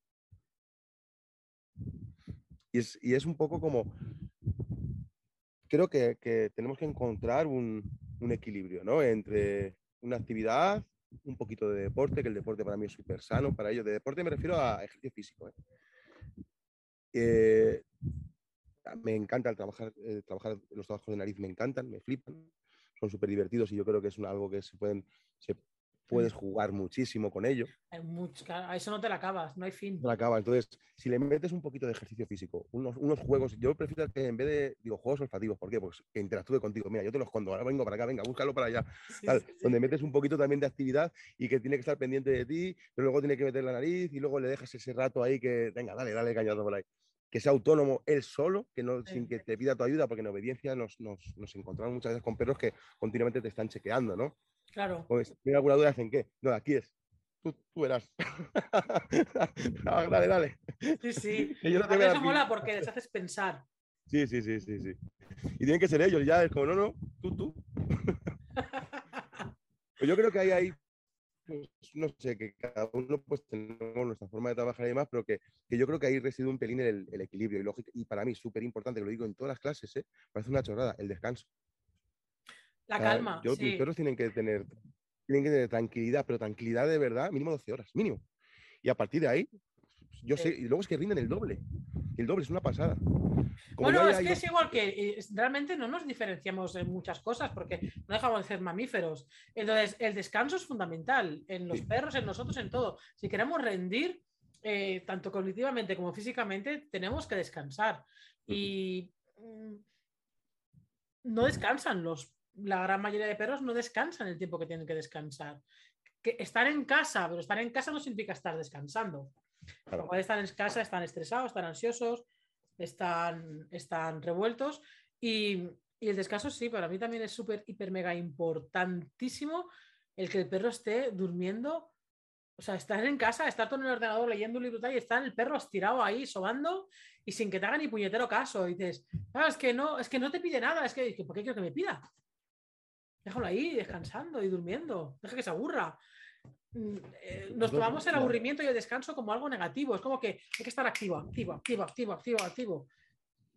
y es, un poco como, creo que, tenemos que encontrar un, equilibrio, ¿no? Entre una actividad, un poquito de deporte, que el deporte para mí es súper sano para ellos. De deporte me refiero a ejercicio físico. ¿eh? Eh, me encanta el trabajar, eh, trabajar los trabajos de nariz, me encantan, me flipan, son súper divertidos y yo creo que es algo que se pueden, puedes jugar muchísimo con ello. a eso no te la acabas, no hay fin. No la acabas. Entonces, si le metes un poquito de ejercicio físico, unos, unos juegos, yo prefiero que en vez de, digo, juegos olfativos, ¿por qué? Pues que interactúe contigo. Mira, yo te los escondo, ahora vengo para acá, venga, búscalo para allá. Donde metes un poquito también de actividad y que tiene que estar pendiente de ti, pero luego tiene que meter la nariz y luego le dejas ese rato ahí que, venga, dale, dale cañado por ahí que sea autónomo él solo, que no, sin que te pida tu ayuda, porque en obediencia nos, nos, nos, encontramos muchas veces con perros que continuamente te están chequeando, ¿no? Claro. Pues, ¿Tiene alguna duda? ¿En qué? No, aquí es. Tú, tú verás. dale, dale. Sí, sí. yo no te eso mola porque les haces pensar. Sí, sí, sí, sí, sí. Y tienen que ser ellos, ya es como, no, no, tú, tú. pues yo creo que hay ahí, pues, no sé, que cada uno pues tenemos nuestra forma de trabajar y demás, pero que, que yo creo que ahí reside un pelín el, el equilibrio. Y, lógico, y para mí, súper importante, que lo digo en todas las clases, ¿eh? parece una chorrada, el descanso. La calma. Yo, Mis perros tienen que, tener, tienen que tener tranquilidad, pero tranquilidad de verdad, mínimo 12 horas, mínimo. Y a partir de ahí, yo sé, y luego es que rinden el doble. El doble es una pasada. bueno, es que es igual que eh, realmente no nos diferenciamos en muchas cosas porque no dejamos de ser mamíferos. Entonces, el descanso es fundamental en los perros, en nosotros, en todo. Si queremos rendir, eh, tanto cognitivamente como físicamente, tenemos que descansar. Y mm, no descansan los la gran mayoría de perros no descansan el tiempo que tienen que descansar. Que estar en casa, pero estar en casa no significa estar descansando. Cuando están en casa, están estresados, están ansiosos, están, están revueltos. Y, el descanso, sí, para mí también es súper, hiper, mega importantísimo el que el perro esté durmiendo. O sea, estar en casa, estar todo en el ordenador leyendo un libro y está el perro estirado ahí, sobando y sin que te haga ni puñetero caso. Y dices, ah, es que no, es que no te pide nada, es que, ¿por qué quiero que me pida? Déjalo ahí, descansando y durmiendo. Deja que se aburra. Mm, eh, nos tomamos el aburrimiento y el descanso como algo negativo. Es como que hay que estar activo, activo, activo, activo, activo, activo.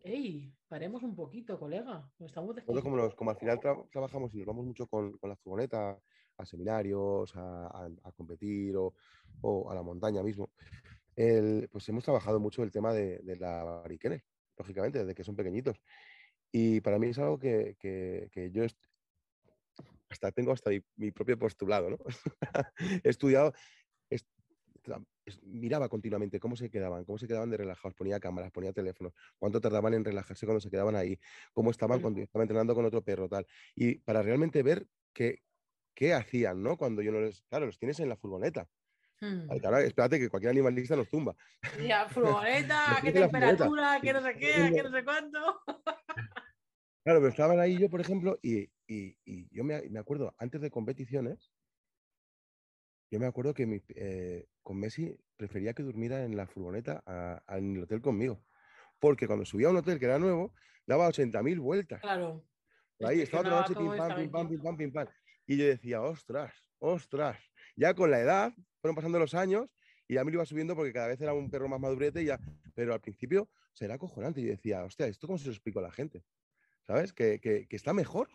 ¡Ey! Paremos un poquito, colega. estamos como, como al final trabajamos y nos vamos mucho con, la furgoneta a seminarios, a, competir o, a la montaña mismo. pues hemos trabajado mucho el tema de, la bariquene, lógicamente, desde que son pequeñitos. Y para mí es algo que, que, que yo hasta tengo hasta mi, propio postulado, ¿no? He estudiado, miraba continuamente cómo se quedaban, cómo se quedaban de relajados, ponía cámaras, ponía teléfonos, cuánto tardaban en relajarse cuando se quedaban ahí, cómo estaban cuando estaban entrenando con otro perro, tal. Y para realmente ver qué, qué hacían, ¿no? Cuando yo no les, claro, los tienes en la furgoneta. Hmm. Ahora, espérate que cualquier animalista nos tumba. Ya, furgoneta, qué temperatura, qué no sé qué, qué no sé cuánto. Claro, pero estaban ahí yo, por ejemplo, y, yo me, acuerdo, antes de competiciones, yo me acuerdo que eh, con Messi prefería que durmiera en la furgoneta en el hotel conmigo. Porque cuando subía a un hotel que era nuevo, daba 80.000 vueltas. Claro. Ahí estaba la noche pim pam, pim pam, pim pam, pim pam. Y yo decía, ostras, ostras. Ya con la edad, fueron pasando los años y a mí lo iba subiendo porque cada vez era un perro más madurete y ya. Pero al principio se era acojonante. Y yo decía, hostia, ¿esto cómo se lo explico a la gente? ¿sabes? Que, está mejor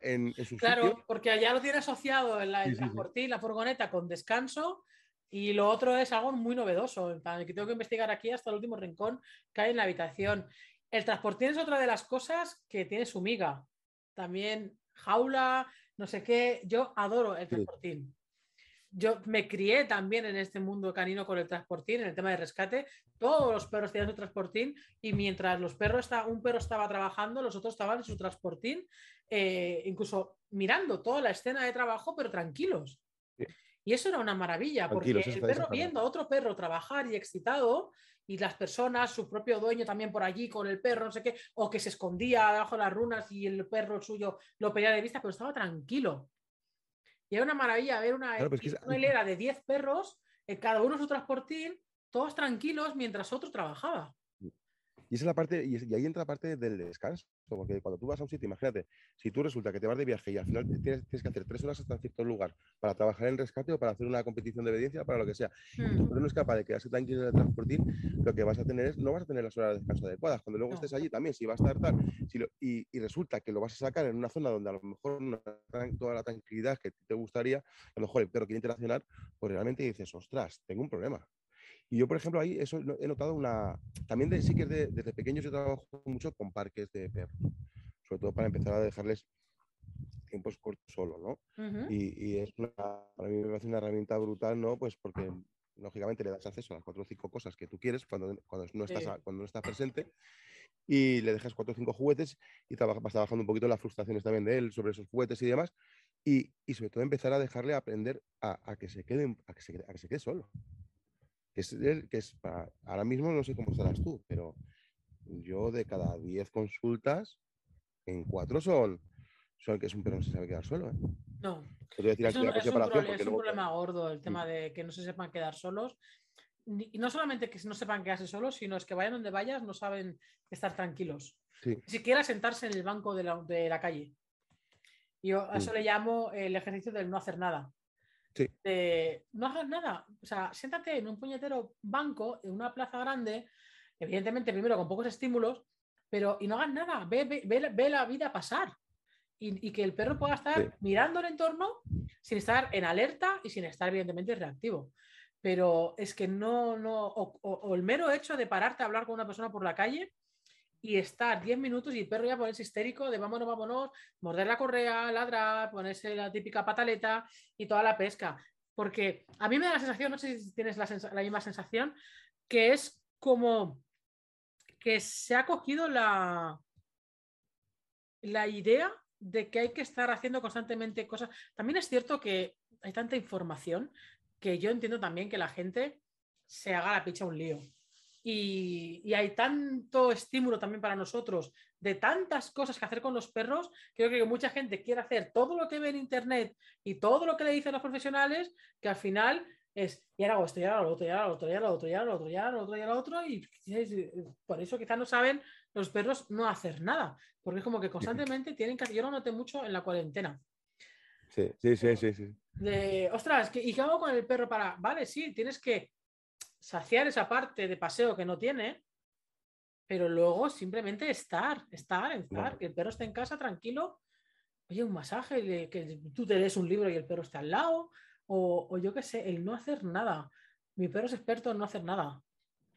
en, en Claro, porque allá lo tiene asociado en la, transportín, la furgoneta con descanso y lo otro es algo muy novedoso, que tengo que investigar aquí hasta el último rincón que hay en la habitación. El transportín es otra de las cosas que tiene su miga. También jaula, no sé qué. Yo adoro el transportín yo me crié también en este mundo canino con el transportín, en el tema de rescate. Todos los perros tenían su transportín y mientras los perros un perro estaba trabajando, los otros estaban en su transportín, eh, incluso mirando toda la escena de trabajo, pero tranquilos. Y eso era una maravilla, porque el perro viendo a otro perro trabajar y excitado, y las personas, su propio dueño también por allí con el perro, no sé qué, o que se escondía debajo de las runas y el perro suyo lo perdía de vista, pero estaba tranquilo. Y era una maravilla ver una, hilera de 10 perros, eh, cada uno su transportín, todos tranquilos mientras otro trabajaba. Y esa es la parte, y, ahí entra la parte del descanso, porque cuando tú vas a un sitio, imagínate, si tú resulta que te vas de viaje y al final tienes, que hacer tres horas hasta cierto lugar para trabajar en rescate o para hacer una competición de obediencia, para lo que sea, y tú no es capaz de quedarse tranquilo en el transportín, lo que vas a tener es, no vas a tener las horas de descanso adecuadas. Cuando luego estés allí también, si vas a estar si y, resulta que lo vas a sacar en una zona donde a lo mejor no toda la tranquilidad que te gustaría, a lo mejor el perro quiere interaccionar, pues realmente dices, ostras, tengo un problema. Y yo, por ejemplo, ahí eso he notado una... También de, sí que desde pequeños yo trabajo mucho con parques de perros, sobre todo para empezar a dejarles tiempos cortos solo, ¿no? y, es una, para mí me parece una herramienta brutal, ¿no? Pues porque lógicamente le das acceso a las cuatro o cinco cosas que tú quieres cuando, cuando, no, estás, cuando no estás presente y le dejas cuatro o cinco juguetes y vas trabajando un poquito las frustraciones también de él sobre esos juguetes y demás. Y, y sobre todo empezar a dejarle aprender a, a, que, se quede, a, que, se, a que se quede solo. Que es, que es para, ahora mismo no sé cómo estarás tú, pero yo de cada diez consultas, en cuatro son, son que es un perro no se sabe quedar solo. ¿eh? No. Es un, es un, problema gordo el tema de que no se sepan quedar solos y no solamente que no sepan quedarse solos, sino es que vayan donde vayas, no saben estar tranquilos. Ni siquiera sentarse en el banco de la, calle. Yo a eso le llamo el ejercicio del no hacer nada. No hagas nada. O sea, siéntate en un puñetero banco, en una plaza grande, evidentemente primero con pocos estímulos, pero y no hagas nada. Ve, ve, la vida pasar. Y, que el perro pueda estar mirando el entorno sin estar en alerta y sin estar evidentemente reactivo pero es que no, no, o, el mero hecho de pararte a hablar con una persona por la calle y estar 10 minutos y el perro ya ponerse histérico de vámonos, vámonos, morder la correa, ladrar, ponerse la típica pataleta y toda la pesca. Porque a mí me da la sensación, no sé si tienes la, la misma sensación, que es como que se ha cogido la, la idea de que hay que estar haciendo constantemente cosas. También es cierto que hay tanta información que yo entiendo también que la gente se haga la picha un lío. Y, hay tanto estímulo también para nosotros de tantas cosas que hacer con los perros, creo que mucha gente quiere hacer todo lo que ve en internet y todo lo que le dicen los profesionales, que al final es, y ahora hago esto, y ahora lo otro, y ahora lo otro, y ahora lo otro, y ahora lo otro, y ahora lo otro, y ahora lo otro, y por eso quizás no saben los perros no hacer nada, porque es como que constantemente tienen que, yo lo noté mucho en la cuarentena, Sí, sí, sí, sí. sí. De, ostras, ¿y qué hago con el perro para...? Vale, sí, tienes que saciar esa parte de paseo que no tiene, pero luego simplemente estar, estar, estar, que el perro esté en casa tranquilo, oye, un masaje, que tú te lees un libro y el perro esté al lado, o, yo qué sé, el no hacer nada. Mi perro es experto en no hacer nada.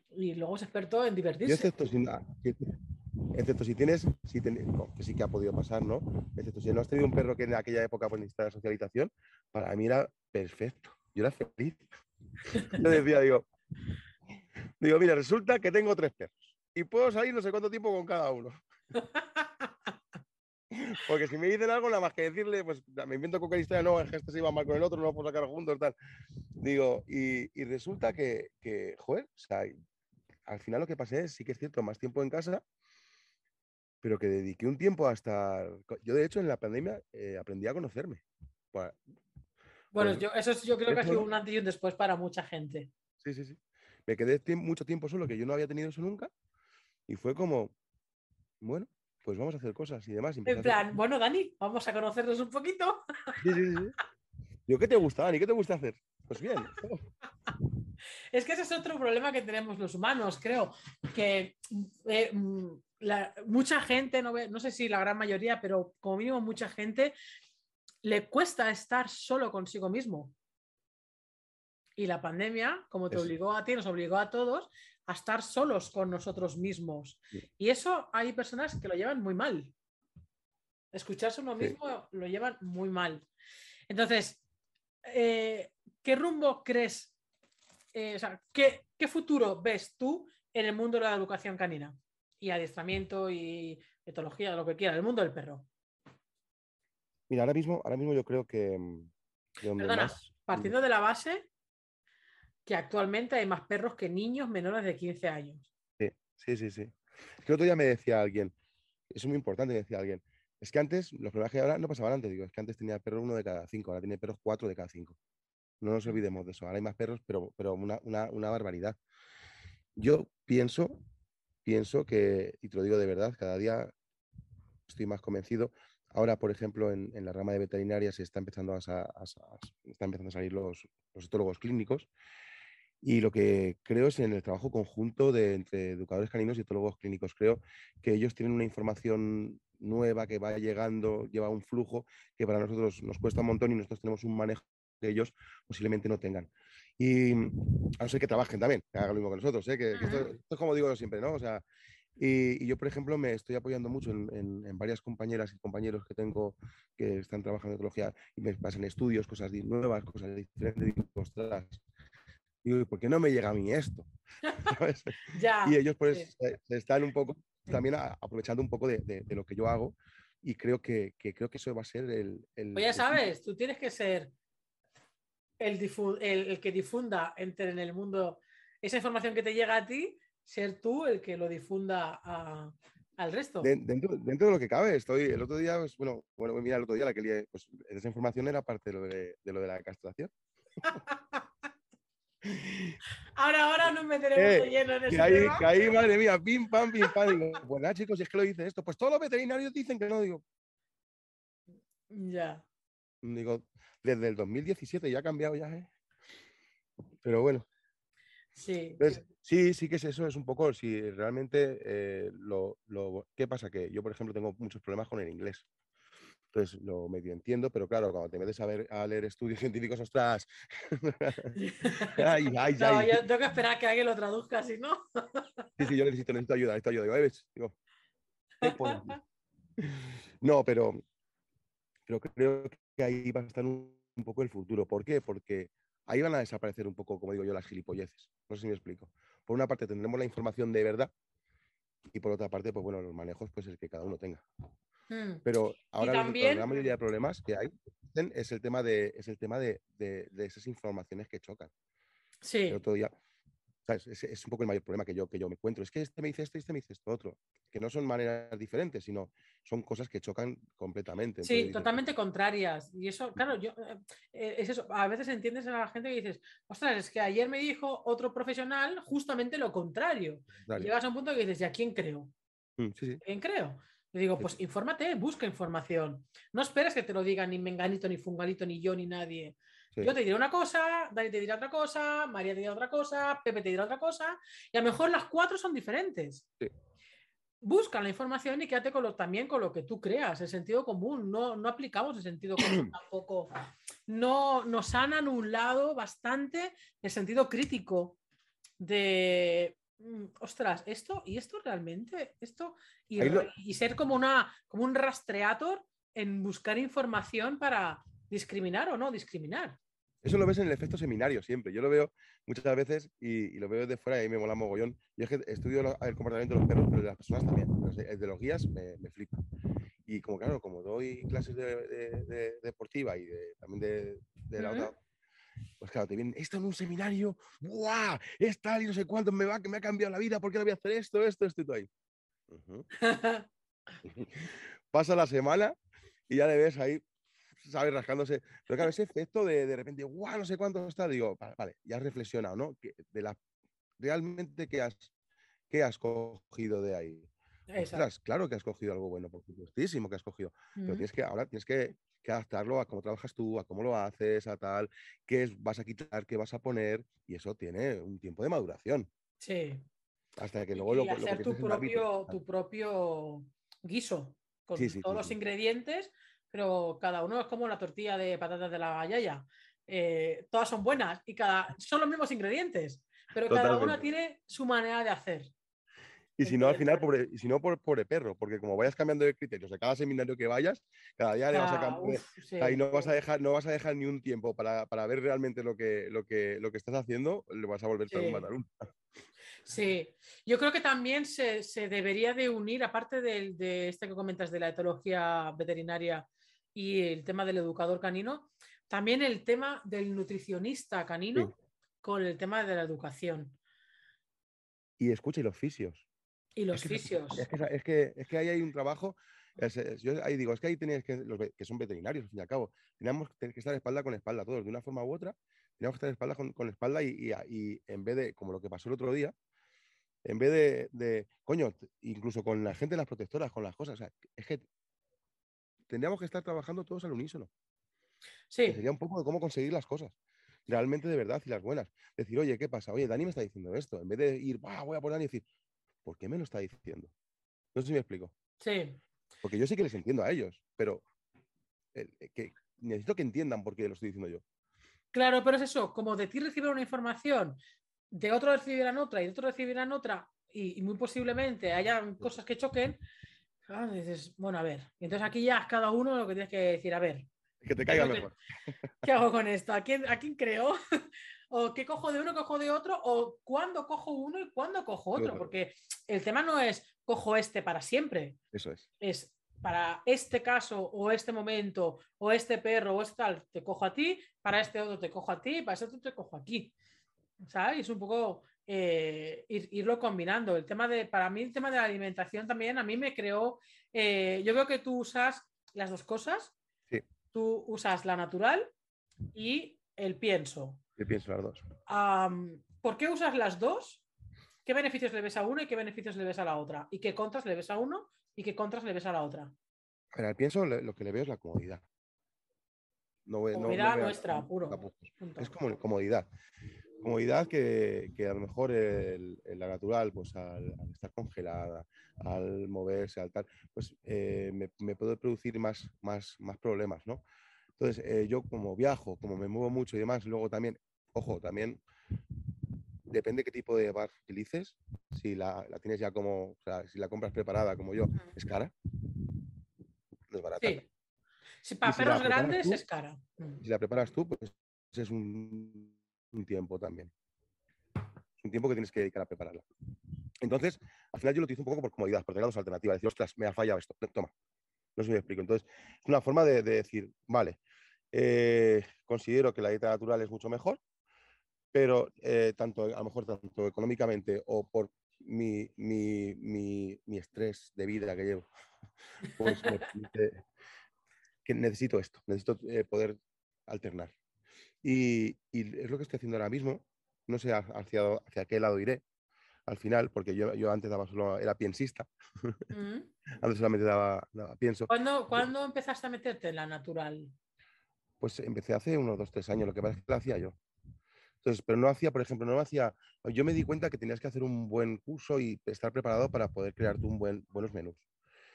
Y luego es experto en divertirse. Yo sin nada excepto si tienes, si que sí que ha podido pasar, ¿no? Excepto si no has tenido un perro que en aquella época pues, necesitaba socialización, para mí era perfecto. Yo era feliz. Yo decía, digo, digo, mira, resulta que tengo tres perros y puedo salir no sé cuánto tiempo con cada uno. Porque si me dicen algo, nada más que decirle, pues me invento cualquier historia, no, es que este se iba mal con el otro, no lo puedo sacar juntos, tal. Digo, y, y resulta que, que, joder, o sea, al final lo que pasé es, sí que es cierto, más tiempo en casa, pero que dediqué un tiempo a estar... Yo, de hecho, en la pandemia eh, aprendí a conocerme. bueno, pues yo, eso yo creo que ha sido un antes y un después para mucha gente. Sí, sí, sí. Me quedé mucho tiempo solo, que yo no había tenido eso nunca, y fue como, bueno, pues vamos a hacer cosas y demás. En plan, bueno, Dani, vamos a conocernos un poquito. Sí, sí, sí. Digo, ¿qué te gusta, Dani? ¿Qué te gusta hacer? Pues bien. es que ese es otro problema que tenemos los humanos, creo, que eh, mm, mucha gente, no, no sé si la gran mayoría, pero como mínimo mucha gente, le cuesta estar solo consigo mismo. Y la pandemia, como te obligó a ti, nos obligó a todos a estar solos con nosotros mismos. Y eso hay personas que lo llevan muy mal. Escucharse uno mismo lo llevan muy mal. Entonces, eh, ¿qué rumbo crees? Eh, o sea, ¿qué, ¿qué futuro ves tú en el mundo de la educación canina? y adiestramiento y etología, lo que quiera, el mundo del perro. Mira, ahora mismo, ahora mismo yo creo que... Mm, Perdona, partiendo de la base que actualmente hay más perros que niños menores de 15 años. Sí, sí, sí, sí. Es que el otro día me decía alguien, es muy importante, me decía alguien, es que antes, los problemas que ahora no pasaban antes, digo, es que antes tenía perro uno de cada cinco, ahora tiene perros cuatro de cada cinco. No nos olvidemos de eso, ahora hay más perros, pero, pero una, una barbaridad. Yo pienso pienso que, y te lo digo de verdad, cada día estoy más convencido. Ahora, por ejemplo, en, la rama de veterinaria se está empezando a, empezando a salir los, los etólogos clínicos y lo que creo es en el trabajo conjunto de, entre educadores caninos y etólogos clínicos. Creo que ellos tienen una información nueva que va llegando, lleva un flujo que para nosotros nos cuesta un montón y nosotros tenemos un manejo que ellos posiblemente no tengan. Y a no ser que trabajen también, que hagan lo mismo que nosotros, ¿eh? que, esto, es como digo siempre, ¿no? O sea, Y, yo, por ejemplo, me estoy apoyando mucho en, varias compañeras y compañeros que tengo que están trabajando en etología y me pasan estudios, cosas nuevas, cosas diferentes. Y ostras, digo, ¿por qué no me llega a mí esto? y ellos pues están un poco también aprovechando un poco de, lo que yo hago y creo que, creo que eso va a ser el... el pues ya sabes, tú tienes que ser el, el, que difunda entre en el mundo esa información que te llega a ti, ser tú el que lo difunda al resto. dentro, dentro, de lo que cabe, estoy el otro día, pues, bueno, bueno, mira, el otro día la que pues, esa información era parte de lo de, de, lo de la castración. Ahora, ahora nos meteremos eh, de lleno en ese ahí, tema. Que ahí, madre mía, pim, pam, pim, pam. Digo, pues nada, chicos, si es que lo dice esto. Pues todos los veterinarios dicen que no, digo. Ya. Digo, desde el 2017 ya ha cambiado ya, ¿eh? Pero bueno. Sí. sí, sí que es eso, es un poco, si realmente eh, lo, lo, ¿Qué pasa? Que yo, por ejemplo, tengo muchos problemas con el inglés. Entonces lo medio entiendo, pero claro, cuando te metes a, ver, a leer estudios científicos, ostras. ay, ay, no, yo tengo que esperar a que alguien lo traduzca, si no. sí, sí, yo necesito, necesito ayuda, necesito ayuda. ¿ves? Digo, no, pero, pero creo que ahí va a estar un, poco el futuro. ¿Por qué? Porque ahí van a desaparecer un poco, como digo yo, las gilipolleces. No sé si me explico. Por una parte tendremos la información de verdad y por otra parte, pues bueno, los manejos, pues el que cada uno tenga. Mm. Pero ahora la gran mayoría de problemas que hay es el tema de, es el tema de, esas informaciones que chocan. Sí. El otro día, Es, un poco el mayor problema que yo, que yo me encuentro. Es que este me dice esto y este me dice esto otro. Que no son maneras diferentes, sino son cosas que chocan completamente. sí, totalmente contrarias. Y eso, claro, yo, eh, eh, es eso. A veces entiendes a la gente que dices, ostras, es que ayer me dijo otro profesional justamente lo contrario. llegas a un punto que dices, ¿ya quién creo? Mm, sí, ¿Quién creo? Le digo, pues infórmate, busca información. No esperes que te lo diga ni Menganito, ni Fungalito, ni yo, ni nadie. Yo te diré una cosa, Dani te dirá otra cosa, María te dirá otra cosa, Pepe te dirá otra cosa, y a lo mejor las cuatro son diferentes. Busca la información y quédate con lo, también con lo que tú creas, el sentido común. No, no aplicamos el sentido común tampoco. No nos sanan un lado bastante el sentido crítico de ostras, esto y esto realmente, esto y, ser como, una, como un rastreator en buscar información para discriminar o no discriminar. Eso lo ves en el efecto seminario siempre. Yo lo veo muchas veces y, lo veo desde fuera y me mola mogollón. Yo es que estudio el comportamiento de los perros, pero de las personas también. El de los guías me, me flipa. Y como claro, como doy clases de, deportiva y también de, la otra pues claro, te vienen, esto en un seminario, ¡buah! Es tal y no sé cuánto, me, va, que me ha cambiado la vida, ¿por qué no voy a hacer esto, esto, esto y todo ahí? Pasa la semana y ya le ves ahí, ¿sabes? Rascándose. Pero claro, ese efecto de de repente, ¡guau! No sé cuánto está, digo, vale, ya has reflexionado, ¿no? de la, realmente, ¿qué has, qué has cogido de ahí? claro que has cogido algo bueno, por supuestísimo que has cogido. Pero tienes que, ahora tienes que que adaptarlo a cómo trabajas tú, a cómo lo haces, a tal, qué vas a quitar, qué vas a poner, y eso tiene un tiempo de maduración. Sí. Hasta que luego y lo, hacer tu, propio, tu propio guiso con todos los ingredientes, pero cada uno es como la tortilla de patatas de la yaya. Eh, todas son buenas y cada son los mismos ingredientes, pero cada una tiene su manera de hacer. Y si no, al final, pobre, y si no, por, pobre perro, porque como vayas cambiando de criterios de cada seminario que vayas, cada día le vas a cambiar. Ahí no vas a dejar, no vas a dejar ni un tiempo para, ver realmente lo que, lo, que, lo que estás haciendo, le vas a volver a un matarún. Sí, yo creo que también se, debería de unir, aparte de, de, este que comentas de la etología veterinaria y el tema del educador canino, también el tema del nutricionista canino con el tema de la educación. Y escucha, y los fisios. Y los fisios. Es que, es, que, ahí hay un trabajo. yo ahí digo, es que ahí tenéis que, los que son veterinarios, al fin y al cabo, tenemos que estar espalda con espalda, todos, de una forma u otra, tenemos que estar espalda con, con espalda y, y, en vez de, como lo que pasó el otro día, en vez de, de, coño, incluso con la gente de las protectoras, con las cosas, es que tendríamos que estar trabajando todos al unísono. Sí. sería un poco de cómo conseguir las cosas realmente de verdad y las buenas. Decir, oye, ¿qué pasa? Oye, Dani me está diciendo esto. En vez de ir, voy a poner Dani y decir, ¿por qué me lo está diciendo? No sé si me explico. Sí. Porque yo sí que les entiendo a ellos, pero eh, que necesito que entiendan por qué lo estoy diciendo yo. Claro, pero es eso, como de ti recibir una información, de otro recibirán otra y de otro recibirán otra, y, muy posiblemente hayan cosas que choquen, ah, dices, bueno, a ver. Y entonces aquí ya cada uno lo que tienes que decir, a ver. Que te caiga mejor. ¿Qué hago con esto? ¿A quién, a quién creo? ¿O qué cojo de uno, cojo de otro? ¿O cuándo cojo uno y cuándo cojo otro? Porque el tema no es cojo este para siempre. Eso es. Es para este caso o este momento o este perro o este tal, te cojo a ti, para este otro te cojo a ti, para este otro te cojo aquí. ¿Sabes? Es un poco eh, irlo combinando. El tema de, para mí, el tema de la alimentación también a mí me creó. Eh, yo veo que tú usas las dos cosas. Sí. Tú usas la natural y el pienso. Yo pienso las dos. ¿Por qué usas las dos? ¿Qué beneficios le ves a uno y qué beneficios le ves a la otra? ¿Y qué contras le ves a uno y qué contras le ves a la otra? Pero pienso lo que le veo es la comodidad. comodidad nuestra, puro. Es como comodidad comodidad que, que, a lo mejor el, la natural, pues al, estar congelada, al moverse, al tal, pues eh, me, me, puede producir más, más, más problemas, ¿no? Entonces, eh, yo como viajo, como me muevo mucho y demás, luego también, ojo, también depende qué tipo de bar utilices, si la, la tienes ya como, o sea, si la compras preparada como yo, es cara, no es barata. Sí. Si para perros grandes es cara. Si la preparas tú, pues es un un tiempo también. Es un tiempo que tienes que dedicar a prepararla. Entonces, al final yo lo utilizo un poco por comodidad, por tener dos alternativas. Decir, ostras, me ha fallado esto. Toma. No sé si me explico. Entonces, es una forma de, decir, vale, eh, considero que la dieta natural es mucho mejor, pero eh, tanto, a lo mejor tanto económicamente o por mi, estrés de vida que llevo, pues que necesito esto, necesito eh, poder alternar. Y, es lo que estoy haciendo ahora mismo. No sé hacia, hacia qué lado iré al final, porque yo, yo antes daba solo, era piensista. Mm. antes solamente daba, pienso. ¿Cuándo, ¿Cuándo, empezaste a meterte en la natural? Pues empecé hace unos dos, tres años, lo que pasa es que lo hacía yo. Entonces, pero no hacía, por ejemplo, no hacía. Yo me di cuenta que tenías que hacer un buen curso y estar preparado para poder crear tú un buen, buenos menús.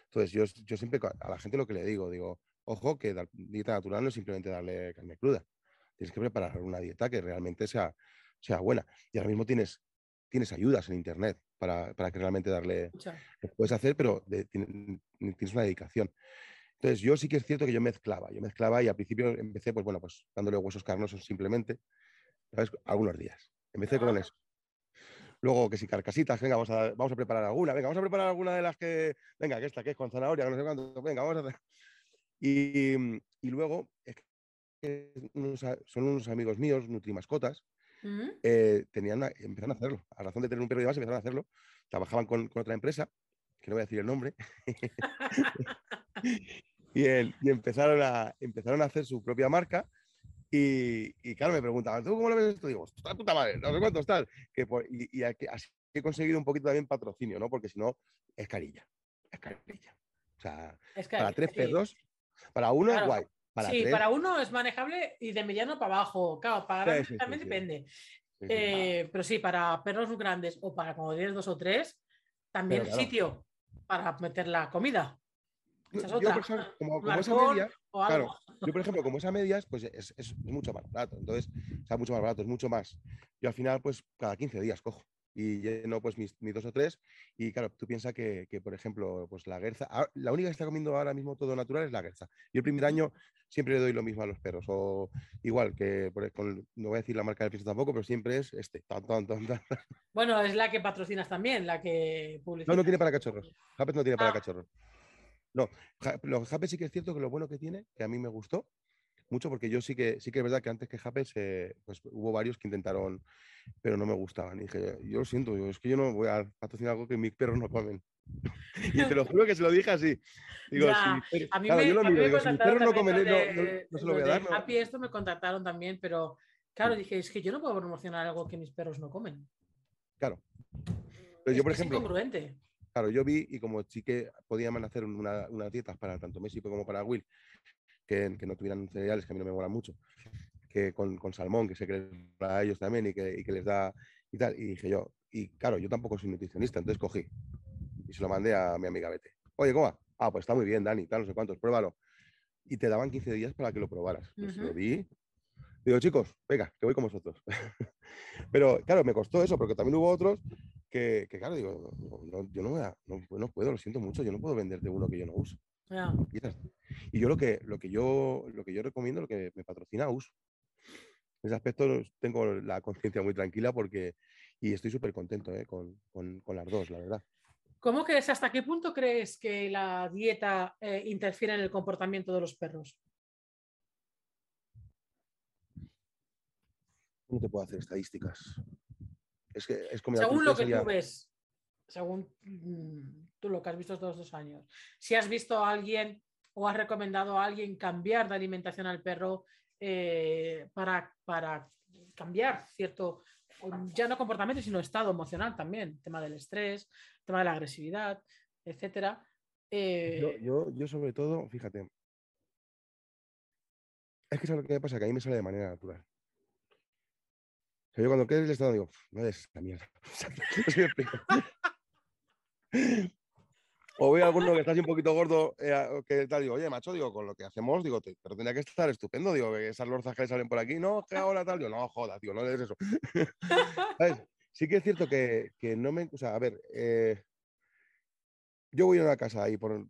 Entonces, yo, yo siempre a la gente lo que le digo, digo, ojo, que dieta natural no es simplemente darle carne cruda tienes que preparar una dieta que realmente sea, sea buena. Y ahora mismo tienes, tienes ayudas en Internet para, que realmente darle... Lo puedes hacer, pero tienes una dedicación. Entonces, yo sí que es cierto que yo mezclaba. Yo mezclaba y al principio empecé, pues bueno, pues dándole huesos carnosos simplemente, ¿sabes? Algunos días. Empecé con eso. Luego, que si carcasitas, venga, vamos a, vamos a preparar alguna. Venga, vamos a preparar alguna de las que. Venga, que esta que es con zanahoria, no sé cuánto. Venga, vamos a hacer. Y, y luego, es son unos amigos míos, Nutrimascotas, mm. eh, tenían empezaron a hacerlo. A razón de tener un perro y demás, empezaron a hacerlo. Trabajaban con, otra empresa, que no voy a decir el nombre, y, empezaron, a, empezaron a hacer su propia marca. Y, claro, me preguntaban, ¿tú cómo lo ves esto? Digo, está puta madre, no sé cuánto tal. Que y, así he conseguido un poquito también patrocinio, ¿no? Porque si no, es carilla. Es carilla. O sea, para tres perros, para uno es guay sí, para uno es manejable y de mediano para abajo. Claro, para también depende. Eh, pero sí, para perros grandes o para como tienes dos o tres, también sitio para meter la comida. Yo, como, esa media, claro, yo por ejemplo, como esa medias, pues es, es, mucho más barato. Entonces, o sea, mucho más barato, es mucho más. Yo al final, pues cada 15 días cojo y lleno pues mis, dos o tres. Y claro, tú piensas que, por ejemplo, pues la Gerza, ah, la única que está comiendo ahora mismo todo natural es la Gerza. Yo el primer año siempre le doy lo mismo a los perros, o igual que, no voy a decir la marca del piso tampoco, pero siempre es este. bueno, es la que patrocinas también, la que publicita. No, no tiene para cachorros. Japes no tiene para ah. cachorros. No, los Japes sí que es cierto que lo bueno que tiene, que a mí me gustó, mucho porque yo sí que sí que es verdad que antes que Japes pues hubo varios que intentaron pero no me gustaban. Y dije yo lo siento yo, es que yo no voy a patrocinar algo que mis perros no comen y te lo juro que se lo dije así. Digo sí, a mí me, yo lo miro, si mis perros no comen no, no, se lo voy a dar Happy esto me contactaron también pero claro dije es que yo no puedo promocionar algo que mis perros no comen claro. Pero yo por ejemplo Claro, yo vi y como sí que podían hacer una, unas dietas para tanto Messi como para Will, que, no tuvieran cereales, que a mí no me mola mucho, que con, salmón, que sé que les da a ellos también y que, les da y tal. Y dije yo, y claro, yo tampoco soy nutricionista, entonces cogí y se lo mandé a mi amiga Bete. Oye, ¿cómo va? Ah, pues está muy bien, Dani, tal, no sé cuántos, pruébalo. Y te daban 15 días para que lo probaras. Pues lo vi. Digo, chicos, venga, que voy con vosotros. Pero claro, me costó eso, porque también hubo otros que, claro, digo, yo no, no, puedo, lo siento mucho, yo no puedo venderte uno que yo no uso. Y, yo lo que, lo que yo lo que yo recomiendo, lo que me patrocina, uso. En ese aspecto tengo la conciencia muy tranquila porque y estoy súper contento ¿eh? con, las dos, la verdad. ¿Cómo crees, hasta qué punto crees que la dieta eh, interfiere en el comportamiento de los perros? No te puedo hacer estadísticas. Es que es como Según lo que tú ves, según mm, tú lo que has visto estos dos años, si has visto a alguien o has recomendado a alguien cambiar de alimentación al perro eh, para, para cambiar cierto ya no comportamiento, sino estado emocional también, tema del estrés, tema de la agresividad, etcétera. Eh, yo, yo, sobre todo, fíjate, es que es lo que me pasa, que a mí me sale de manera natural. Yo cuando quedes el estado digo, no es la mierda. O veo a alguno que está así un poquito gordo, eh, que tal, digo, oye, macho, digo, con lo que hacemos, digo, pero tendría que estar estupendo, digo, esas lorzas que salen por aquí, no, que ahora tal, digo, no, joda, tío, no es eso. Sí que es cierto que, no me, o sea, a ver, eh, yo voy a una casa ahí por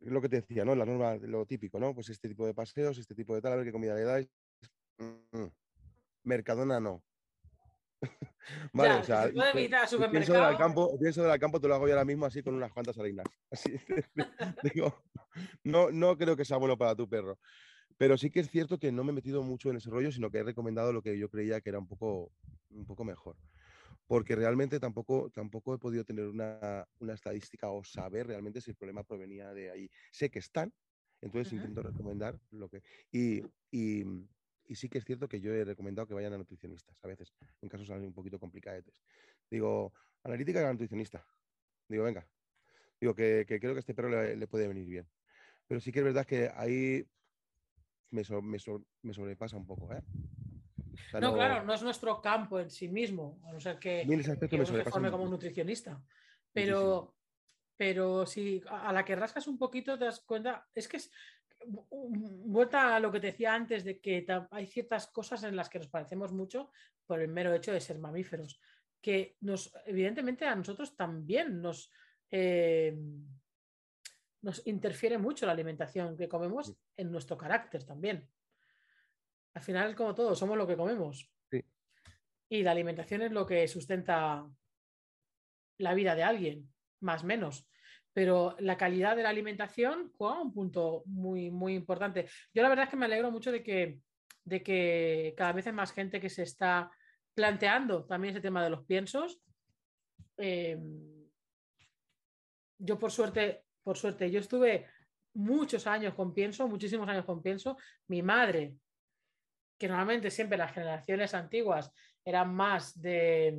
lo que te decía, ¿no? La norma, lo típico, ¿no? Pues este tipo de paseos, este tipo de tal, a ver qué comida le dais. Mm, mm. Mercadona no. vale, o sea, pienso del, campo, pienso del campo, te lo hago yo ahora mismo así con unas cuantas harinas. Así, digo, no, no creo que sea bueno para tu perro. Pero sí que es cierto que no me he metido mucho en ese rollo, sino que he recomendado lo que yo creía que era un poco, un poco mejor. Porque realmente tampoco, tampoco he podido tener una, una estadística o saber realmente si el problema provenía de ahí. Sé que están, entonces intento recomendar lo que... Y, y, y sí que es cierto que yo he recomendado que vayan a nutricionistas a veces, en casos un poquito complicados. Digo, analítica y a nutricionista. Digo, venga. Digo que, creo que a este perro le, puede venir bien. Pero sí que es verdad que ahí me, me, sobrepasa un poco. ¿eh? no, claro, no es nuestro campo en sí mismo, a no ser que, que se forme como nutricionista. Pero, pero si a la que rascas un poquito te das cuenta, es que es, vuelta a lo que te decía antes de que hay ciertas cosas en las que nos parecemos mucho por el mero hecho de ser mamíferos, que nos, evidentemente a nosotros también nos, eh, nos interfiere mucho la alimentación que comemos en nuestro carácter también. Al final, como todo, somos lo que comemos. Y la alimentación es lo que sustenta la vida de alguien, más o menos pero la calidad de la alimentación juega un punto muy, muy importante. Yo la verdad es que me alegro mucho de que, de que cada vez hay más gente que se está planteando también ese tema de los piensos. Em, yo por suerte, por suerte, yo estuve muchos años con pienso, muchísimos años con pienso. Mi madre, que normalmente siempre las generaciones antiguas eran más de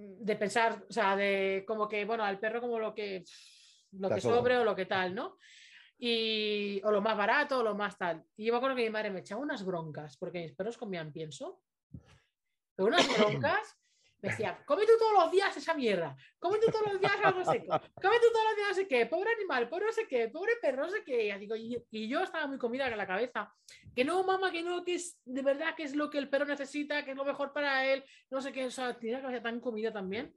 de pensar, o sea, de como que, bueno, al perro como lo que, lo que sobre o lo que tal, ¿no? Y, o lo más barato o lo más tal. Y yo me acuerdo que mi madre me echaba unas broncas porque mis perros comían pienso. Pero unas broncas me decía, come tú todos los días esa mierda, come tú todos los días algo seco, come tú todos los días no sé qué, pobre animal, pobre no sé qué, pobre perro, no sé qué. Y, yo estaba muy comida en la cabeza, que no, mamá, que no, que es de verdad que es lo que el perro necesita, que es lo mejor para él, no sé qué, o sea, cabeza tan comida también.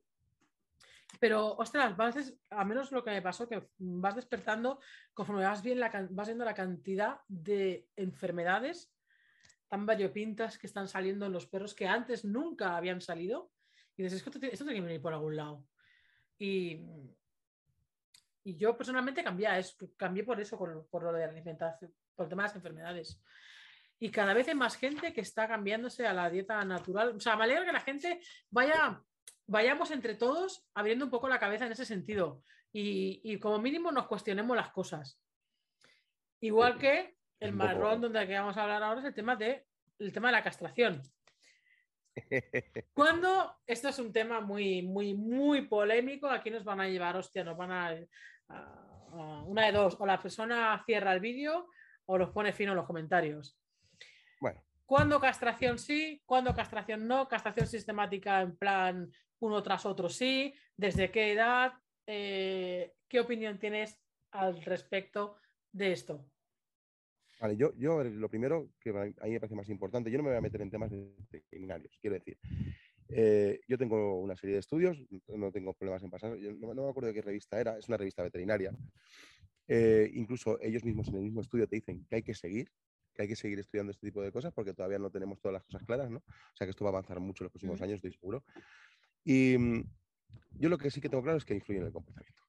Pero, ostras, vas, a menos lo que me pasó, que vas despertando conforme vas, bien la, vas viendo la cantidad de enfermedades tan variopintas que están saliendo en los perros que antes nunca habían salido y dices, esto, esto tiene que venir por algún lado. Y, y yo personalmente cambié, es, cambié por eso, por, lo de la alimentación, por el tema de las enfermedades. Y cada vez hay más gente que está cambiándose a la dieta natural. O sea, me alegra que la gente vaya, vayamos entre todos abriendo un poco la cabeza en ese sentido. Y, y como mínimo nos cuestionemos las cosas. Igual que el marrón donde vamos a hablar ahora es el tema de, el tema de la castración. Cuando esto es un tema muy, muy, muy polémico, aquí nos van a llevar, hostia, nos van a, una de dos, o la persona cierra el vídeo o los pone fino en los comentarios. Bueno. ¿Cuándo castración sí? ¿Cuándo castración no? ¿Castración sistemática en plan uno tras otro sí? ¿Desde qué edad? Eh, ¿Qué opinión tienes al respecto de esto? Vale, yo, yo lo primero que a mí me parece más importante, yo no me voy a meter en temas veterinarios, quiero decir. Eh, yo tengo una serie de estudios, no tengo problemas en pasar. Yo no, no me acuerdo de qué revista era, es una revista veterinaria. Eh, incluso ellos mismos en el mismo estudio te dicen que hay que seguir, que hay que seguir estudiando este tipo de cosas porque todavía no tenemos todas las cosas claras, ¿no? O sea que esto va a avanzar mucho en los próximos años, estoy seguro. Y mm, yo lo que sí que tengo claro es que influye en el comportamiento.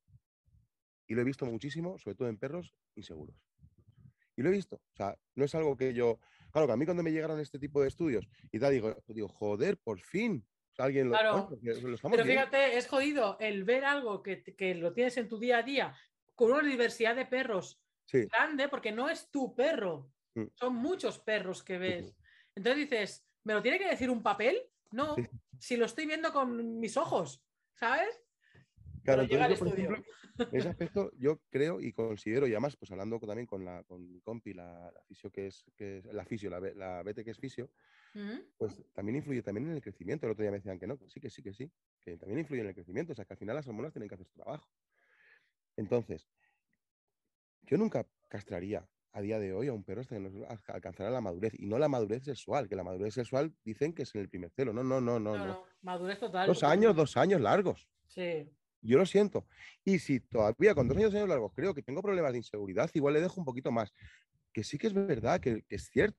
Y lo he visto muchísimo, sobre todo en perros inseguros. Y lo he visto. O sea, no es algo que yo. Claro, que a mí cuando me llegaron este tipo de estudios y tal, digo, digo joder, por fin. Alguien lo, Claro. lo estamos Pero fíjate, es jodido el ver algo que, que lo tienes en tu día a día con una diversidad de perros Sí, grande, porque no es tu perro, Mm. son muchos perros que ves. Entonces dices, ¿me lo tiene que decir un papel? No, Sí. si lo estoy viendo con mis ojos, ¿sabes? Claro, entonces yo, al por estudio. ejemplo, en ese aspecto yo creo y considero, y además, pues hablando también con, la, con mi compi, la, la fisio que es, que es- la fisio, la, la Bete que es fisio, pues también influye también en el crecimiento. El otro día me decían que no, que sí, que sí, que sí, que también influye en el crecimiento. O sea, que al final las hormonas tienen que hacer su trabajo. Entonces, yo nunca castraría a día de hoy a un perro hasta que no alca- alcanzara la madurez. Y no la madurez sexual, que la madurez sexual dicen que es en el primer celo. No, no, no, no. No, no. no, madurez total. Dos años, dos años largos. Sí. Yo lo siento. Y si todavía con dos años, años largos creo que tengo problemas de inseguridad, igual le dejo un poquito más. Que sí que es verdad, que, que es cierto,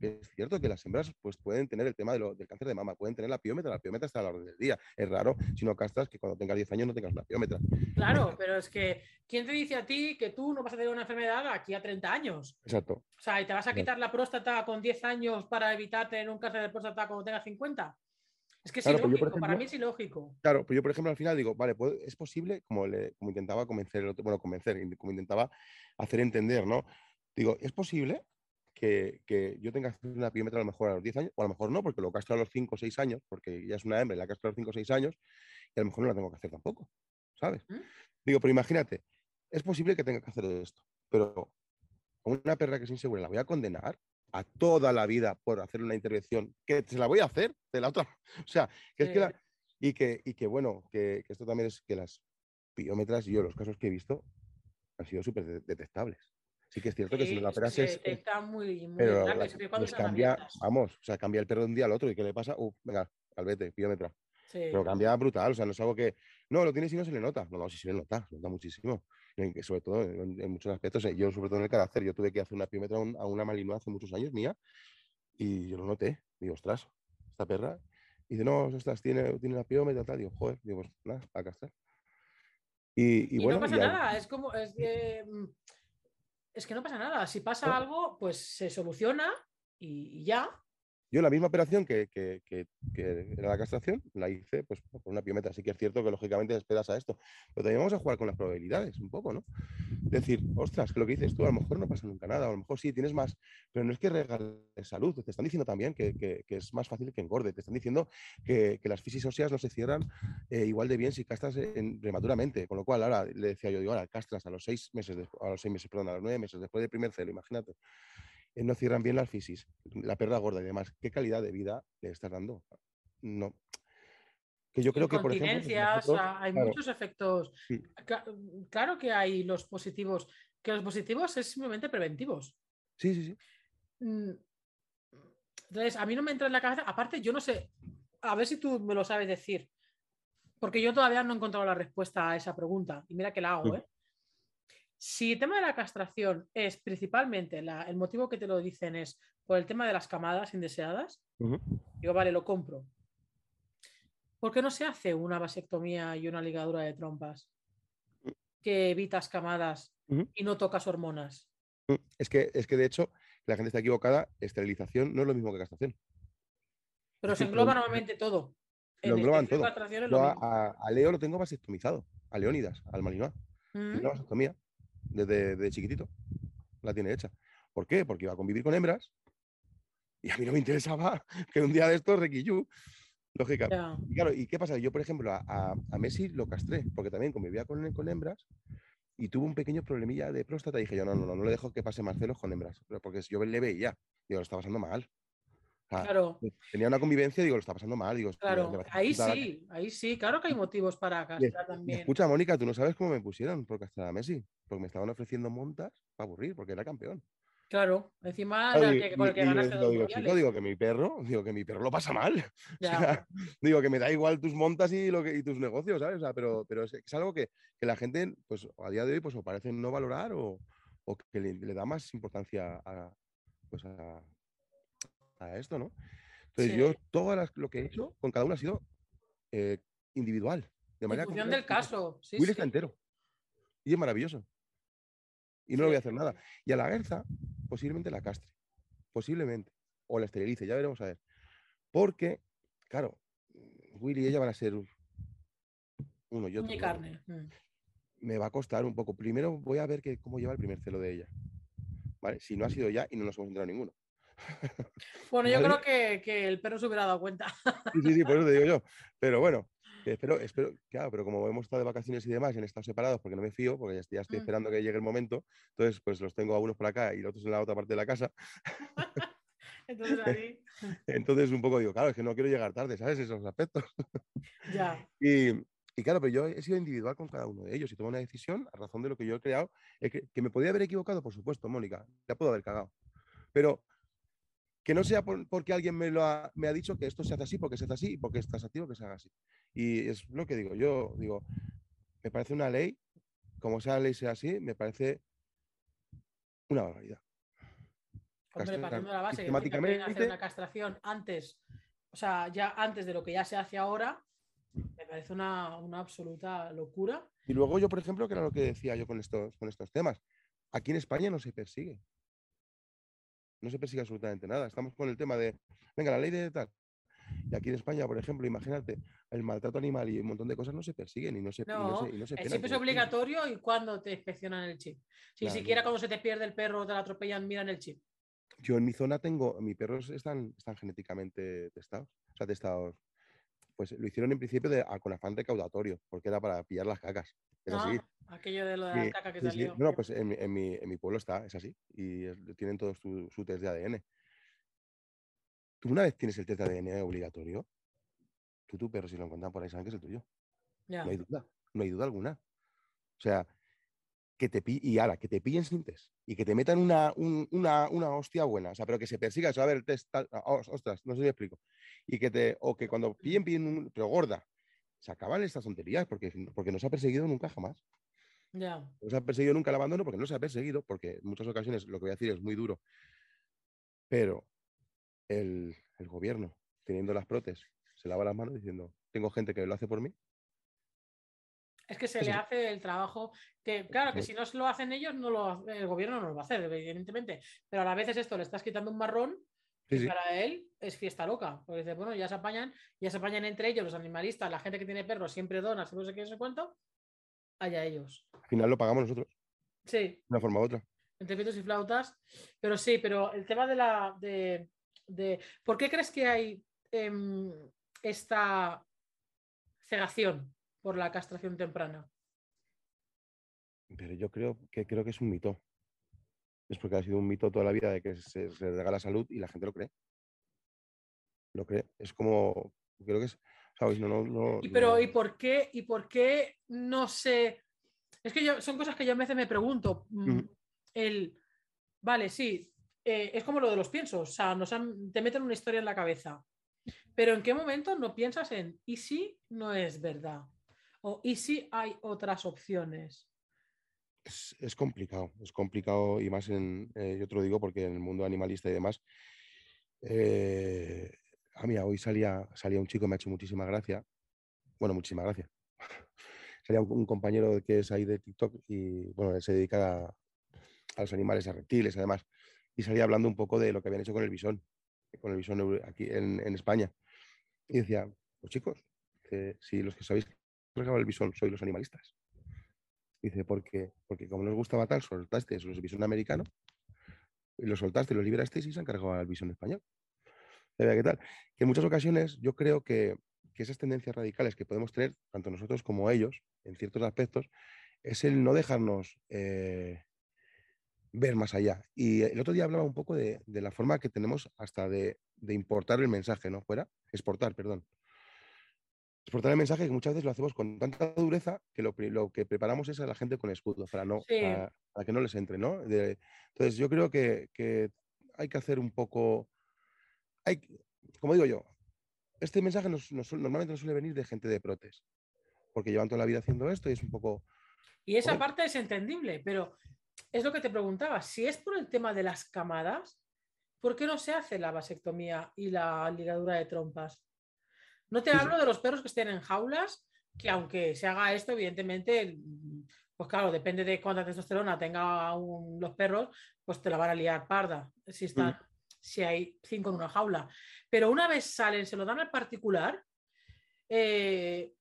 que es cierto que las hembras pues, pueden tener el tema de lo- del cáncer de mama, pueden tener la piómetra, la piómetra está a la orden del día. Es raro si no castras que cuando tengas 10 años no tengas una piómetra. Claro, pero es que, ¿quién te dice a ti que tú no vas a tener una enfermedad aquí a 30 años? Exacto. O sea, ¿y te vas a quitar la próstata con 10 años para evitar tener un cáncer de próstata cuando tengas 50? Es que es Claro, pues yo, por ilógico, para ejemplo- mí es ilógico. Claro, pero yo, por ejemplo, al final digo, vale, pues, es posible, como, le, como intentaba convencer, el otro- bueno, convencer, como intentaba hacer entender, ¿no? Digo, es posible que, que yo tenga que hacer una piómetra a lo mejor a los 10 años, o a lo mejor no, porque lo castro a los 5 o 6 años, porque ya es una hembra y la castro a los 5 o 6 años, y a lo mejor no la tengo que hacer tampoco, ¿sabes? ¿Mm? Digo, pero imagínate, es posible que tenga que hacer esto, pero a una perra que es insegura la voy a condenar a toda la vida por hacer una intervención que se la voy a hacer de la otra. O sea, que es que Sí. la, y que, y que bueno, que, que esto también es que las piómetras, yo los casos que he visto han sido súper de- detectables. Sí que es cierto que si Sí, no la es que operas se es, detecta muy, muy pero la- les cambia, vamos, o sea, cambia el perro de un día al otro y ¿qué le pasa? Uf, venga, al vete, piómetra. Sí. Pero cambia brutal, o sea, no es algo que, no, lo tienes y no se le nota. No, no, sí se le nota, se nota muchísimo. Sobre todo en, en muchos aspectos, yo sobre todo en el carácter, yo tuve que hacer una piómetra a, un- a una Malinois hace muchos años mía y yo lo noté. Digo, ostras, esta perra. Y dice, no, ostras, tiene, tiene una piómetra, tal. Digo, joder, digo, pues nada, a castrar. Y, y Y, bueno, no pasa nada, es como. Es que, mm, es que no pasa nada. Si pasa No. algo, pues se soluciona y, y ya. Yo la misma operación que, que- que- que era la castración, la hice pues por una piómetra. Así que es cierto que lógicamente esperas a esto. Pero también vamos a jugar con las probabilidades un poco, ¿no? Decir, ostras, que lo que dices tú, a lo mejor no pasa nunca nada, a lo mejor sí tienes más, pero no es que regales salud. Te están diciendo también que, es más fácil que engorde. Te están diciendo que, las fisis óseas no se cierran eh, igual de bien si castras en- prematuramente. Con lo cual, ahora le decía yo, digo, ahora castras a los seis meses, despu- a los seis meses, perdón, a los nueve meses después del primer celo, imagínate no cierran bien las fisis, la perra gorda y demás. ¿Qué calidad de vida le estás dando? No. Que yo creo que, por ejemplo, nosotros- sea, hay claro, muchos efectos. Sí. Ca- Claro que hay los positivos, que los positivos es simplemente preventivos. Sí, sí, sí. Mm, Entonces, a mí no me entra en la cabeza. Aparte, yo no sé, a ver si tú me lo sabes decir, porque yo todavía no he encontrado la respuesta a esa pregunta. Y mira que la hago, Mm. ¿eh? Si el tema de la castración es principalmente la- el motivo que te lo dicen es por el tema de las camadas indeseadas, Ujú. digo, vale, lo compro. ¿Por qué no se hace una vasectomía y una ligadura de trompas? Que evitas camadas y no tocas hormonas. Mm, Es que, es que de hecho, la gente está equivocada. Esterilización no es lo mismo que castración. Pero Es se engloba lo- normalmente todo. lo En engloban todo. Yo lo a, Leo lo tengo vasectomizado, a Leónidas, al Malinois. Mm. Una vasectomía desde, desde chiquitito. La tiene hecha. ¿Por qué? Porque iba a convivir con hembras y a mí no me interesaba que un día de estos requillú. Lógica. Y claro, ¿y qué pasa? Yo, por ejemplo, a, a- a Messi lo castré, porque también convivía con, con hembras y tuvo un pequeño problemilla de próstata. Y dije yo, no, no, no, no le dejo que pase Marcelos con hembras, porque yo le veía, digo, lo está pasando mal. Claro, Tenía una convivencia, digo, lo está pasando mal. Digo, claro. Ahí sí, ahí sí. Claro que hay motivos para Y, castrar y también. escucha, Mónica, tú no sabes cómo me pusieron por castrar a Messi, porque me estaban ofreciendo montas para aburrir, porque era campeón. Claro, encima el y- que, y- y ganaste digo, dos digo, chico, digo que mi perro, digo que mi perro lo pasa mal. O Ya. sea, digo que me da igual tus montas y, lo que, y tus negocios, ¿sabes? O sea, pero, pero es, es algo que, que la gente, pues a día de hoy, pues o parece no valorar o, o que le, le da más importancia a, pues, a, a esto, ¿no? Entonces Sí. yo todo lo que he hecho con cada uno ha sido eh, individual. De manera función del caso. Sí, Will sí. está entero. Y es maravilloso. Y no le voy a hacer nada. Y a la Gerza, posiblemente la castre. Posiblemente. O la esterilice, ya veremos a ver. Porque, claro, Willy y ella van a ser uno y otro. Carne. mm. Me va a costar un poco. Primero voy a ver que, cómo lleva el primer celo de ella. ¿Vale? Si no ha sido ya y no nos hemos enterado ninguno. Bueno, yo creo que, que el perro se hubiera dado cuenta. Sí, sí, sí, por eso te digo yo. Pero bueno, espero, espero, claro, pero como hemos estado de vacaciones y demás y han estado separados porque no me fío, porque ya, estoy- ya estoy Mm. esperando que llegue el momento, entonces pues los tengo a unos por acá y los otros en la otra parte de la casa. Entonces ahí, Entonces un poco digo, claro, es que no quiero llegar tarde, ¿sabes? Esos aspectos. ya. Y, y claro, pero yo he sido individual con cada uno de ellos y tomo una decisión a razón de lo que yo he creado. Es que, que me podía haber equivocado, por supuesto, Mónica, ya puedo haber cagado. Pero que no sea por- porque alguien me, lo ha, me ha dicho que esto se hace así, porque se hace así, y porque estás así, o que se haga así. Y es lo que digo, yo digo, me parece una ley, como sea la ley sea así, me parece una barbaridad. Hombre, partiendo de la base que hacer una castración antes, o sea, ya antes de lo que ya se hace ahora, me parece una, una absoluta locura. Y luego yo, por ejemplo, que era lo que decía yo con estos, con estos temas, aquí en España no se persigue. No se persigue absolutamente nada. Estamos con el tema de, venga, la ley de tal. Y aquí en España, por ejemplo, imagínate, el maltrato animal y un montón de cosas no se persiguen y no se, y no No, se, y no se El penan chip es obligatorio y cuando te inspeccionan el chip. Si Claro. siquiera cuando se te pierde el perro o te la atropellan, miran el chip. Yo en mi zona tengo, mis perros están, están genéticamente testados. O sea, testados. Pues lo hicieron en principio de, a- con afán recaudatorio, porque era para pillar las cacas. Es así. Ah, aquello de lo de la Sí, caca que sí, sí. salió. No, pues en, mi- en mi, en mi pueblo está, es así. Y es- tienen todos su, su test de ADN. Tú una vez tienes el test de ADN obligatorio, tú tu perro si lo encuentran por ahí saben que es el tuyo. Ya. No hay duda, no hay duda alguna. O sea, que te y ahora, que te pillen sin test y que te metan una, un- una, una hostia buena, o sea, pero que se persiga, eso, a ver, el test, tal, ah, os- ostras, no sé si me explico. Y que te, o que cuando pillen, pillen un, pero gorda, se acaban estas tonterías porque, porque no se ha perseguido nunca jamás. No se ha perseguido nunca el abandono porque no se ha perseguido, porque en muchas ocasiones lo que voy a decir es muy duro, pero el, el gobierno, teniendo las protes, se lava las manos diciendo, tengo gente que lo hace por mí. Es que se le hace el trabajo que, claro, que si no se lo hacen ellos, no lo, el gobierno no lo va a hacer, evidentemente. Pero a la vez es esto, le estás quitando un marrón Sí, y sí. para él es fiesta loca. Porque dice, bueno, ya se apañan, ya se apañan entre ellos, los animalistas, la gente que tiene perros siempre dona, no sé qué, no sé cuánto, allá ellos. Al final lo pagamos nosotros, Sí, de una forma u otra. entre pitos y flautas. Pero sí, pero el tema de la. de, de- ¿Por qué crees que hay em, esta cegación por la castración temprana? Pero yo creo que creo que es un mito. Es porque ha sido un mito toda la vida de que se, se regala salud y la gente lo cree. Lo cree. Es como, creo que es, ¿sabes? No, no, no, Y, pero, ¿y por qué? ¿Y por qué no sé? Es que yo, son cosas que yo a veces me pregunto. mm. El, vale, sí, eh, es como lo de los piensos. O sea, nos han- te meten una historia en la cabeza. Pero ¿en qué momento no piensas en y si no es verdad? O y si hay otras opciones. Es, complicado, es complicado y más en, eh, yo te lo digo porque en el mundo animalista y demás, eh, ah, hoy salía, salía un chico, me ha hecho muchísima gracia, bueno, muchísima gracia, salía un, compañero que es ahí de TikTok y, bueno, él se dedica a, los animales, a reptiles, además, y salía hablando un poco de lo que habían hecho con el bisón, con el bisón aquí en, España, y decía, pues chicos, que si los que sabéis regalo el bisón sois los animalistas. Dice, porque, porque como nos gustaba tal, soltasteis los bisón americano y los soltaste, los liberasteis y se han cargado al bisón español. ¿Qué tal? Que en muchas ocasiones yo creo que, que esas tendencias radicales que podemos tener, tanto nosotros como ellos, en ciertos aspectos, es el no dejarnos eh, ver más allá. Y el otro día hablaba un poco de, de la forma que tenemos hasta de, de importar el mensaje, ¿no? Fuera, exportar, perdón. Exportar el mensaje que muchas veces lo hacemos con tanta dureza que lo, que preparamos es a la gente con escudo para, no, para, que no les entre, ¿no? entonces yo creo que, hay que hacer un poco, hay, como digo yo, este mensaje normalmente no suele venir de gente de protes, porque llevan toda la vida haciendo esto y es un poco... Y esa parte es entendible, pero es lo que te preguntaba, si es por el tema de las camadas, ¿por qué no se hace la vasectomía y la ligadura de trompas? No te hablo de los perros que estén en jaulas, que aunque se haga esto, evidentemente, pues claro, depende de cuánta testosterona tenga los perros, pues te la van a liar parda si, están, mm. si hay cinco en una jaula. Pero una vez salen, se lo dan al particular, eh,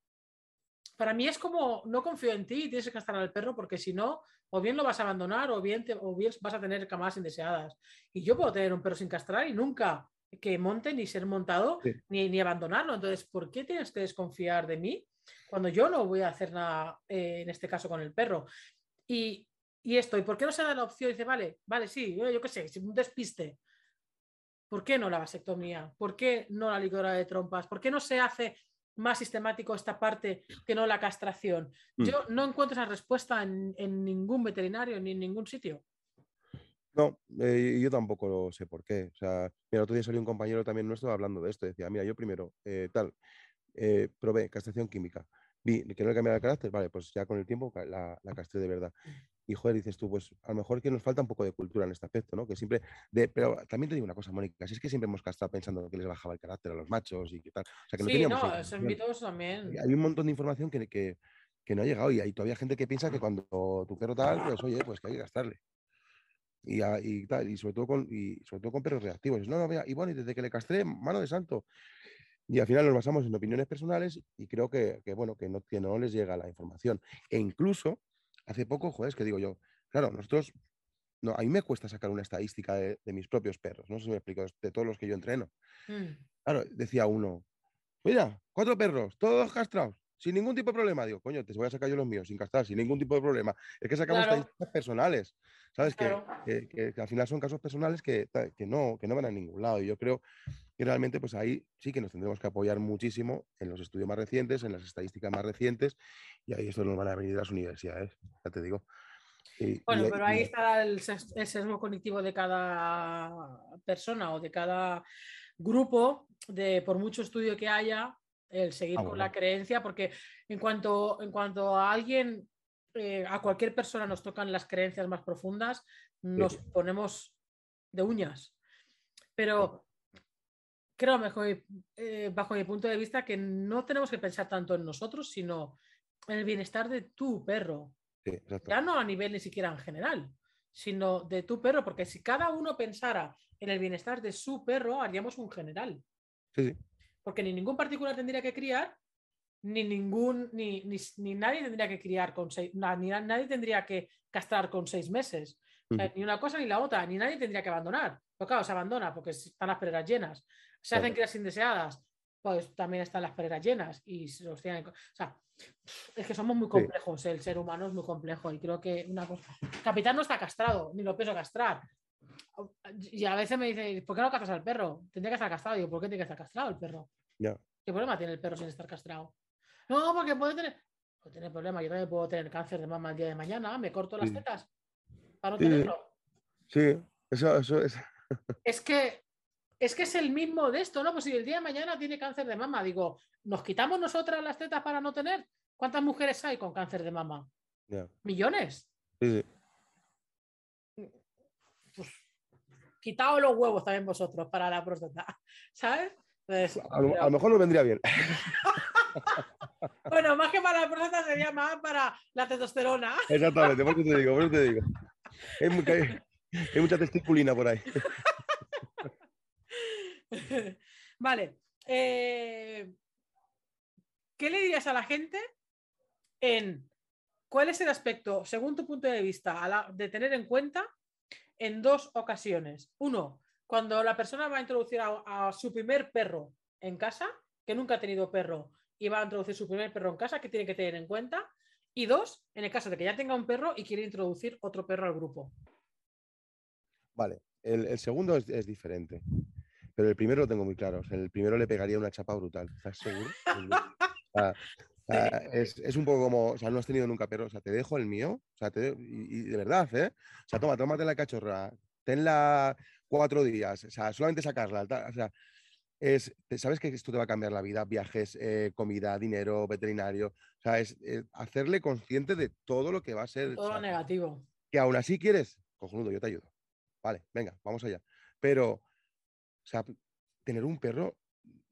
para mí es como, no confío en ti y tienes que castrar al perro porque si no, o bien lo vas a abandonar o bien, o bien vas a tener camadas indeseadas. Y yo puedo tener un perro sin castrar y nunca que monte ni ser montado ni, ni, abandonarlo. Entonces, ¿por qué tienes que desconfiar de mí cuando yo no voy a hacer nada eh, en este caso con el perro? Y, y, esto, ¿y por qué no se da la opción? Dice, vale, vale, sí, yo, yo qué sé, si un despiste. ¿Por qué no la vasectomía? ¿Por qué no la ligadura de trompas? ¿Por qué no se hace más sistemático esta parte que no la castración? Mm. Yo no encuentro esa respuesta en, en ningún veterinario ni en ningún sitio. No, eh, yo tampoco lo sé por qué. O sea, mira, otro día salió un compañero también nuestro hablando de esto. Decía, mira, yo primero, eh, tal, eh, probé castración química. Vi que no le cambiaba el carácter, vale, pues ya con el tiempo la, la castré de verdad. Y joder, dices tú, pues a lo mejor que nos falta un poco de cultura en este aspecto, ¿no? Que siempre, de, pero también te digo una cosa, Mónica, si es que siempre hemos castrado pensando que les bajaba el carácter a los machos y que tal. O sea, que no sí, no, esos mitos también. Hay un montón de información que, que, que no ha llegado y hay todavía gente que piensa que cuando tu perro tal, pues oye, pues que hay que gastarle y, y, tal, y sobre todo con, y sobre todo con perros reactivos. No, no, mira, y bueno, y desde que le castré, mano de santo. Y al final nos basamos en opiniones personales y creo que, que bueno, que no, que no les llega la información. E incluso, hace poco, joder, es que digo yo, claro, nosotros, no, a mí me cuesta sacar una estadística de, de mis propios perros, no sé si me explico, de todos los que yo entreno. Mm. Claro, decía uno, mira, cuatro perros, todos castrados sin ningún tipo de problema. Digo, coño, te voy a sacar yo los míos sin castrar, sin ningún tipo de problema. Es que sacamos estadísticas personales, ¿sabes? Que, que, al final son casos personales que, que, no, que no van a ningún lado. Y yo creo que realmente, pues ahí sí que nos tendremos que apoyar muchísimo en los estudios más recientes, en las estadísticas más recientes, y ahí esto nos van a venir las universidades, ya te digo. bueno, pero ahí está el, el sesgo cognitivo de cada persona o de cada grupo, de por mucho estudio que haya, el seguir ah, con la creencia, porque en cuanto, en cuanto a alguien, eh, a cualquier persona nos tocan las creencias más profundas, nos ponemos de uñas. Pero creo, mejor, eh, bajo mi punto de vista, que no tenemos que pensar tanto en nosotros, sino en el bienestar de tu perro. ya no a nivel ni siquiera en general, sino de tu perro, porque si cada uno pensara en el bienestar de su perro, haríamos un general. Sí, sí porque ni ningún particular tendría que criar, ni ningún, ni, ni, nadie tendría que criar con seis, ni nadie tendría que castrar con seis meses. ni una cosa ni la otra, ni nadie tendría que abandonar. Pero claro, se abandona porque están las pereras llenas. Se hacen crías indeseadas, pues también están las pereras llenas y se los tienen. O sea, es que somos muy complejos, el ser humano es muy complejo y creo que una cosa. Capitán no está castrado, ni lo pienso castrar. Y a veces me dice, ¿por qué no castras al perro? Tendría que estar castrado. Digo, ¿por qué tiene que estar castrado el perro? ¿Qué problema tiene el perro sin estar castrado? No, porque puede tener. Puede tener problema. Yo también puedo tener cáncer de mama el día de mañana. Me corto las tetas para no tenerlo. Sí, eso, eso es. es que es que es el mismo de esto, ¿no? Pues si el día de mañana tiene cáncer de mama, digo, ¿nos quitamos nosotras las tetas para no tener? ¿Cuántas mujeres hay con cáncer de mama? ¿Millones? Sí, sí. Quitaos los huevos también vosotros para la próstata, ¿sabes? Pues, a, lo, mejor nos vendría bien. bueno, más que para la próstata sería más para la testosterona. Exactamente, por eso te digo, por eso te digo. Hay, mucha testiculina por ahí. vale. Eh, ¿Qué le dirías a la gente en cuál es el aspecto, según tu punto de vista, de tener en cuenta en dos ocasiones. Uno, cuando la persona va a introducir a, su primer perro en casa, que nunca ha tenido perro, y va a introducir su primer perro en casa, que tiene que tener en cuenta. Y dos, en el caso de que ya tenga un perro y quiere introducir otro perro al grupo. Vale, el, segundo es, diferente, pero el primero lo tengo muy claro. el primero le pegaría una chapa brutal. ¿Estás seguro? es, un poco como, o sea, no has tenido nunca perro, o sea, te dejo el mío, o sea, y, de verdad, ¿eh? O sea, toma, tómate la cachorra, tenla cuatro días, o sea, solamente sacarla, o sea, es, sabes que esto te va a cambiar la vida, viajes, eh, comida, dinero, veterinario, o sea, es, hacerle consciente de todo lo que va a ser. Todo lo negativo. Que aún así quieres, cojonudo, yo te ayudo. Vale, venga, vamos allá. Pero, o sea, tener un perro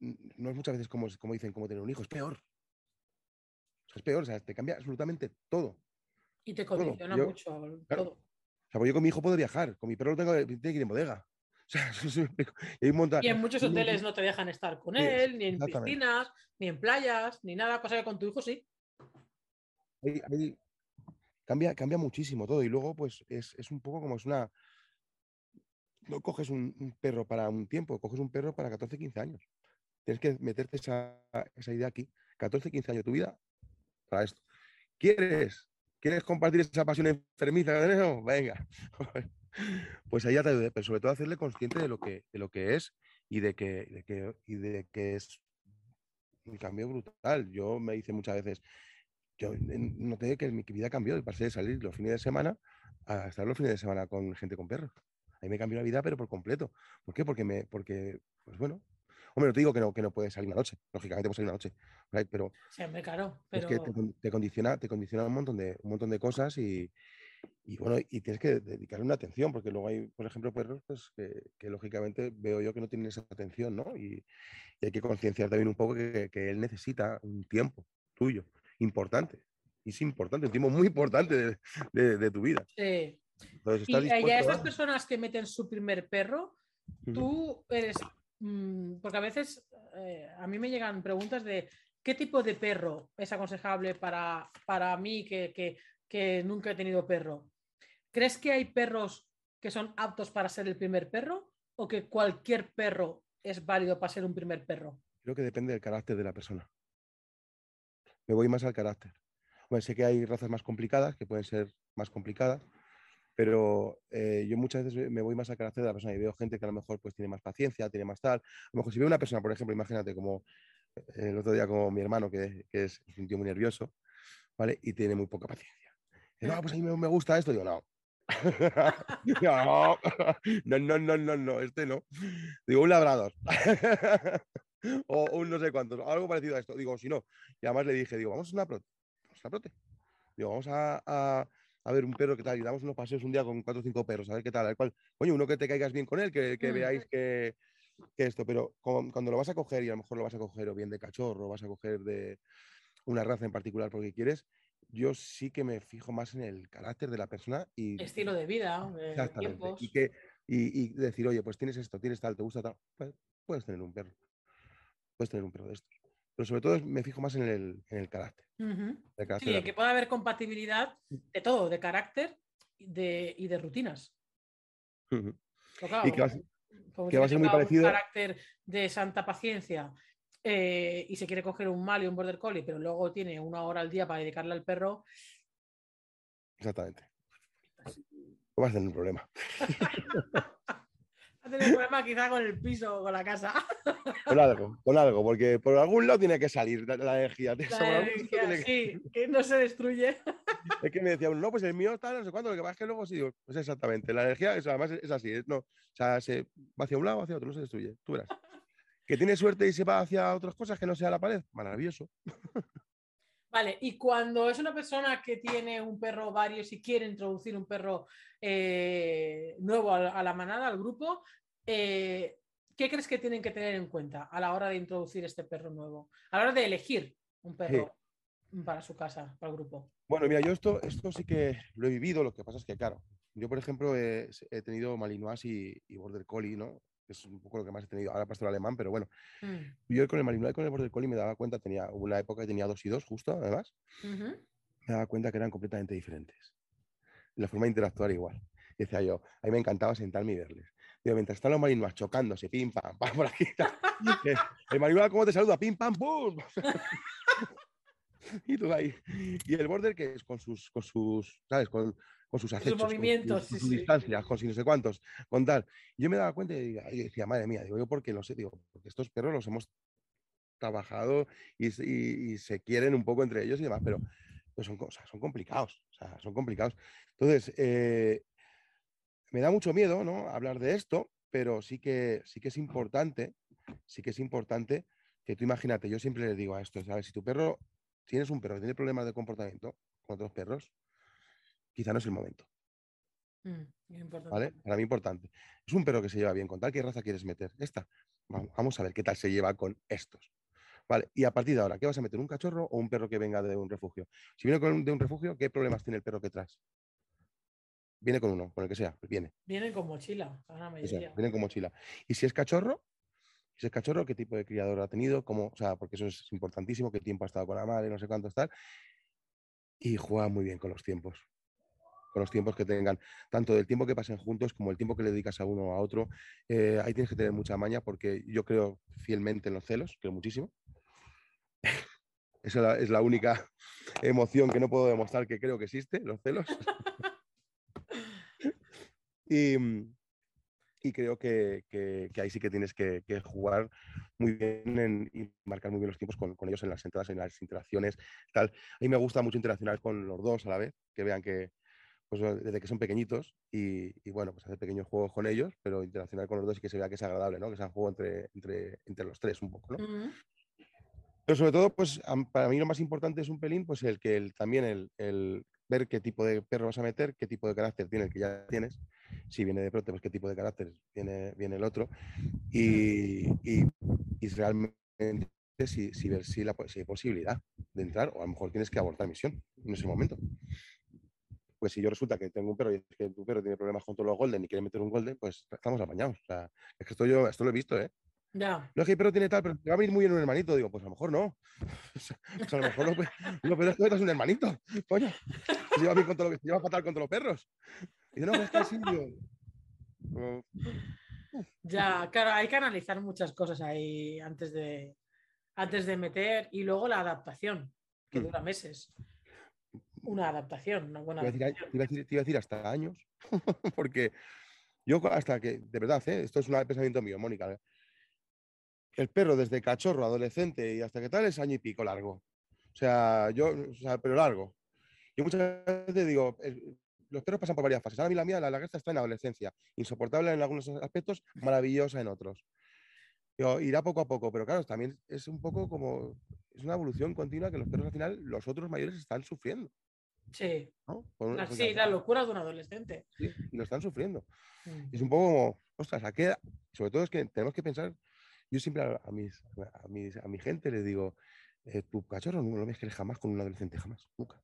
no es muchas veces como, como dicen, como tener un hijo, es peor. Es peor, o sea, te cambia absolutamente todo. Y te condiciona mucho todo. O sea, pues yo con mi hijo puedo viajar, con mi perro tengo, tiene que ir en bodega. y, en muchos hoteles no te dejan estar con él, ni en piscinas, ni en playas, ni nada, cosa que con tu hijo sí. cambia, cambia muchísimo todo. Y luego, pues, es, un poco como es una. No coges un, perro para un tiempo, coges un perro para 14, 15 años. Tienes que meterte esa, esa idea aquí. 14, 15 años de tu vida para esto. ¿Quieres? ¿Quieres compartir esa pasión enfermiza? Venga. pues ya te ayude, pero sobre todo hacerle consciente de lo que, de lo que es y de que, de que, y de que es un cambio brutal. Yo me hice muchas veces, yo noté que mi vida cambió, pasé de salir los fines de semana a estar los fines de semana con gente con perros. Ahí me cambió la vida, pero por completo. ¿Por qué? Porque me, porque, pues bueno, hombre, no te digo que no, que no puedes salir una noche, lógicamente puedes salir una noche, pero, claro, es que te, condiciona, te condiciona un montón de, un montón de cosas y, y bueno, y tienes que dedicarle una atención, porque luego hay, por ejemplo, perros pues, que, lógicamente veo yo que no tienen esa atención, ¿no? Y, hay que concienciar también un poco que, él necesita un tiempo tuyo, importante. Y es importante, un tiempo muy importante de, tu vida. Sí. y a esas personas que meten su primer perro, tú eres, porque a veces eh, a mí me llegan preguntas de qué tipo de perro es aconsejable para, para mí que, que nunca he tenido perro. ¿Crees que hay perros que son aptos para ser el primer perro o que cualquier perro es válido para ser un primer perro? Creo que depende del carácter de la persona. Me voy más al carácter. Sé que hay razas más complicadas, que pueden ser más complicadas, pero eh, yo muchas veces me voy más al carácter de la persona y veo gente que a lo mejor pues tiene más paciencia, tiene más tal. A lo mejor si veo una persona, por ejemplo, imagínate como eh, el otro día como mi hermano, que, que es un tío muy nervioso, ¿vale? Y tiene muy poca paciencia no, pues a mí me, gusta esto. Digo, no. no, no, no, no, no, este no. Digo, un labrador. o un no sé cuántos, algo parecido a esto. Digo, si no. Y además le dije, digo, vamos a una prote. Vamos a prote. Digo, vamos a, ver un perro que tal. Y damos unos paseos un día con cuatro o cinco perros, a ver qué tal. A ver cuál. Coño, uno que te caigas bien con él, que, que mm. veáis que, que, esto. Pero cuando lo vas a coger, y a lo mejor lo vas a coger o bien de cachorro, o vas a coger de una raza en particular porque quieres, yo sí que me fijo más en el carácter de la persona y... Estilo de vida, tiempos. Y, que, y, decir, oye, pues tienes esto, tienes tal, te gusta tal, pues, puedes tener un perro. Puedes tener un perro de estos. Pero sobre todo me fijo más en el, en el carácter. sí, que pueda haber compatibilidad mm. de todo, de carácter de, y de rutinas. y que va, a ser muy parecido. Un carácter de santa paciencia eh, y se quiere coger un mal y un border collie, pero luego tiene una hora al día para dedicarle al perro. Exactamente. No vas a tener un problema. Va a tener un problema quizá con el piso o con la casa. con algo, con algo, porque por algún lado tiene que salir la, energía. sí, que... no se destruye. es que me decía uno, no, pues el mío está, no sé cuánto, lo que pasa es que luego sí, digo, pues exactamente, la energía, además es así, no, o sea, se va hacia un lado, hacia otro, no se destruye, tú verás que tiene suerte y se va hacia otras cosas que no sea la pared, maravilloso. Vale, y cuando es una persona que tiene un perro varios y quiere introducir un perro eh, nuevo a, la manada, al grupo, eh, ¿qué crees que tienen que tener en cuenta a la hora de introducir este perro nuevo? A la hora de elegir un perro para su casa, para el grupo. Bueno, mira, yo esto, esto sí que lo he vivido, lo que pasa es que, claro, yo, por ejemplo, he, tenido Malinois y, y Border Collie, ¿no? Es un poco lo que más he tenido. Ahora pastor alemán, pero bueno. Mm. Yo con el Malinois y con el Border Collie me daba cuenta, tenía una época que tenía dos y dos justo, además. Me daba cuenta que eran completamente diferentes. La forma de interactuar igual. Y decía yo, a mí me encantaba sentarme y verles. Digo, mientras están los Malinois chocándose, pim, pam, pam, por aquí. el Malinois, ¿cómo te saluda? Pim, pam, pum. y tú ahí. Y el border que es con sus, con sus, ¿sabes? Con, con sus acechos, movimientos, con, sus distancias, con si no sé cuántos, con tal. Yo me daba cuenta y decía, madre mía, digo, yo porque lo sé, digo, porque estos perros los hemos trabajado y, se quieren un poco entre ellos y demás, pero pues son cosas, son complicados, o sea, son complicados. Entonces, eh, me da mucho miedo, ¿no? Hablar de esto, pero sí que, sí que es importante, sí que es importante que tú imagínate, yo siempre le digo a esto, ¿sabes? Si tu perro, tienes un perro que tiene problemas de comportamiento con otros perros, quizá no es el momento. Mm, ¿Vale? Para mí importante. Es un perro que se lleva bien. ¿Con tal qué raza quieres meter? Esta. Vamos a ver qué tal se lleva con estos. Vale, y a partir de ahora, ¿qué vas a meter? ¿Un cachorro o un perro que venga de un refugio? Si viene con de un refugio, ¿qué problemas tiene el perro que traes? Viene con uno, con el que sea, pues viene. Vienen con mochila, vienen con mochila. Y si es cachorro, si es cachorro, ¿qué tipo de criador ha tenido? ¿Cómo, o sea, porque eso es importantísimo, qué tiempo ha estado con la madre, no sé cuánto estar. Y juega muy bien con los tiempos con los tiempos que tengan, tanto del tiempo que pasen juntos como el tiempo que le dedicas a uno o a otro. Eh, ahí tienes que tener mucha maña porque yo creo fielmente en los celos, creo muchísimo. Esa es la única emoción que no puedo demostrar que creo que existe, los celos. y, creo que, ahí sí que tienes que, jugar muy bien y marcar muy bien los tiempos con, ellos en las entradas, en las interacciones. Tal. A mí me gusta mucho interaccionar con los dos a la vez, que vean que, pues, desde que son pequeñitos y, bueno, pues hacer pequeños juegos con ellos, pero interaccionar con los dos y que se vea que es agradable, ¿no? Que sea un juego entre, entre, entre los tres un poco, ¿no? Pero sobre todo, pues para mí lo más importante es un pelín, pues el que el, también el, el, ver qué tipo de perro vas a meter, qué tipo de carácter tiene el que ya tienes. Si viene de prote, pues qué tipo de carácter viene, viene el otro. Y, y, y realmente si, si, ver si, la, si hay posibilidad de entrar, o a lo mejor tienes que abortar misión en ese momento. Pues si yo resulta que tengo un perro y es que tu perro tiene problemas con todos los golden y quiere meter un golden, pues estamos apañados. O sea, es que esto yo esto lo he visto, ¿eh? Ya. No es que el perro tiene tal, pero va a venir muy bien un hermanito. Digo, pues a lo mejor no. O sea, a lo mejor lo, lo peor es que un hermanito. Coño. Se lleva, bien con todo lo que, se lleva fatal contra los perros. Y dice, no, es que es indio. Ya, claro, hay que analizar muchas cosas ahí antes de, antes de meter y luego la adaptación, que mm. dura meses una adaptación, una buena te iba, te iba a decir hasta años, porque yo hasta que, de verdad, ¿eh? esto es un pensamiento mío, Mónica, ¿eh? el perro desde cachorro, adolescente y hasta que tal es año y pico largo. O sea, yo, o sea, pero largo. Yo muchas veces digo, los perros pasan por varias fases. Ahora a mí la mía, la lagarta está en adolescencia, insoportable en algunos aspectos, maravillosa en otros. irá poco a poco, pero claro, también es un poco como, es una evolución continua que los perros al final, los otros mayores están sufriendo. Sí. sí, la locura de un adolescente. Sí, y lo están sufriendo. Mm. Es un poco como, ostras, ¿a qué? Sobre todo es que tenemos que pensar, yo siempre a, mis, a, mis, a mi gente les digo, eh, tu cachorro no lo mezcles jamás con un adolescente, jamás, nunca.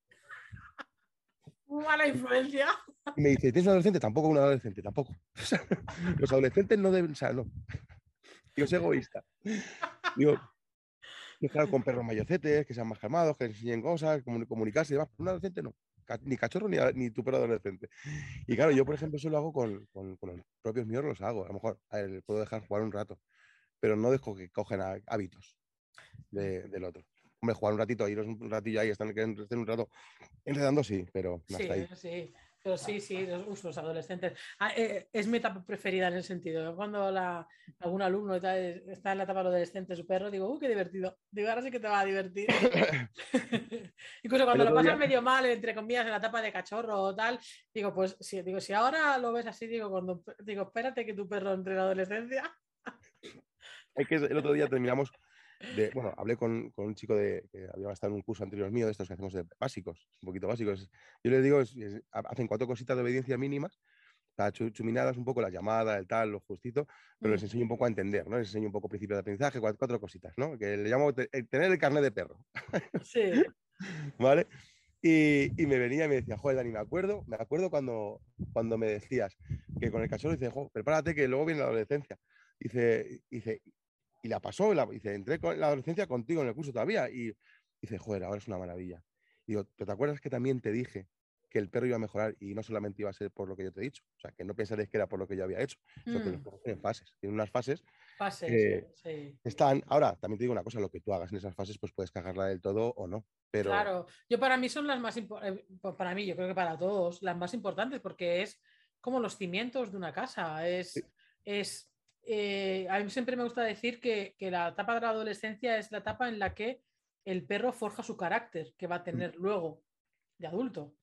Mala influencia. Y me dice, ¿tienes un adolescente? Tampoco un adolescente, tampoco. los adolescentes no deben, o sea, no. Yo soy egoísta. Digo, claro, con perros mayocetes, que sean más calmados, que enseñen cosas, comunicarse y demás. Un adolescente no. Ni cachorro ni, ni tu perro adolescente. Y claro, yo, por ejemplo, eso lo hago con, con, los propios míos, los hago. A lo mejor a puedo dejar jugar un rato, pero no dejo que cogen hábitos del otro. Hombre, jugar un ratito, iros un ratillo ahí, están, estén un rato enredando, sí, pero sí, ahí. Sí. Pero sí, sí, los, los adolescentes. Ah, eh, es mi etapa preferida en el sentido. Cuando la, algún alumno está en la etapa adolescente, su perro, digo, uy, qué divertido. Digo, ahora sí que te va a divertir. Incluso cuando lo pasas medio mal, entre comillas, en la etapa de cachorro o tal, digo, pues sí, digo, si ahora lo ves así, digo, cuando digo, espérate que tu perro entre la adolescencia. es que el otro día terminamos bueno, hablé con, un chico de, que había estado en un curso anterior mío de estos que hacemos de básicos, un poquito básicos. Yo les digo, hacen cuatro cositas de obediencia mínimas, chuminadas un poco la llamada, el tal, lo justito, pero les mm. enseño un poco a entender, ¿no? Les enseño un poco principio de aprendizaje, cuatro, cositas, ¿no? Que le llamo tener el carnet de perro. Sí. ¿Vale? Y, me venía y me decía, joder, Dani, me acuerdo, me acuerdo cuando, cuando me decías que con el cachorro dice, joder, prepárate que luego viene la adolescencia. Dice, dice, y la pasó, la, dice, entré con la adolescencia contigo en el curso todavía y dice, joder, ahora es una maravilla. Y digo, ¿te acuerdas que también te dije que el perro iba a mejorar y no solamente iba a ser por lo que yo te he dicho? O sea, que no pensaréis que era por lo que yo había hecho, sino que los mm. perros tienen fases, tienen unas fases. Fases, sí. Están, ahora, también te digo una cosa, lo que tú hagas en esas fases, pues puedes cagarla del todo o no. Pero... Claro, yo para mí son las más importantes, eh, para mí, yo creo que para todos, las más importantes, porque es como los cimientos de una casa, es, es eh, a mí siempre me gusta decir que, la etapa de la adolescencia es la etapa en la que el perro forja su carácter que va a tener luego de adulto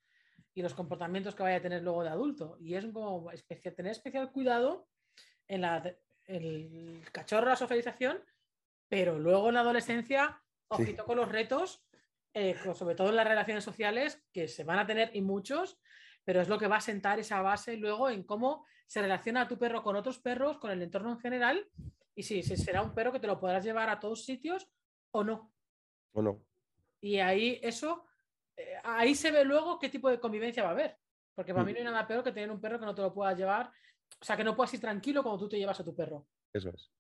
y los comportamientos que vaya a tener luego de adulto. Y es como especial, tener especial cuidado en la, el cachorro, la socialización, pero luego en la adolescencia, ojito con los retos, eh, sobre todo en las relaciones sociales, que se van a tener y muchos, pero es lo que va a sentar esa base luego en cómo se relaciona tu perro con otros perros, con el entorno en general, y si, será un perro que te lo podrás llevar a todos sitios o no. O no. Y ahí eso, eh, ahí se ve luego qué tipo de convivencia va a haber. Porque para mí mm. no hay nada peor que tener un perro que no te lo puedas llevar, o sea, que no puedas ir tranquilo cuando tú te llevas a tu perro. Eso es.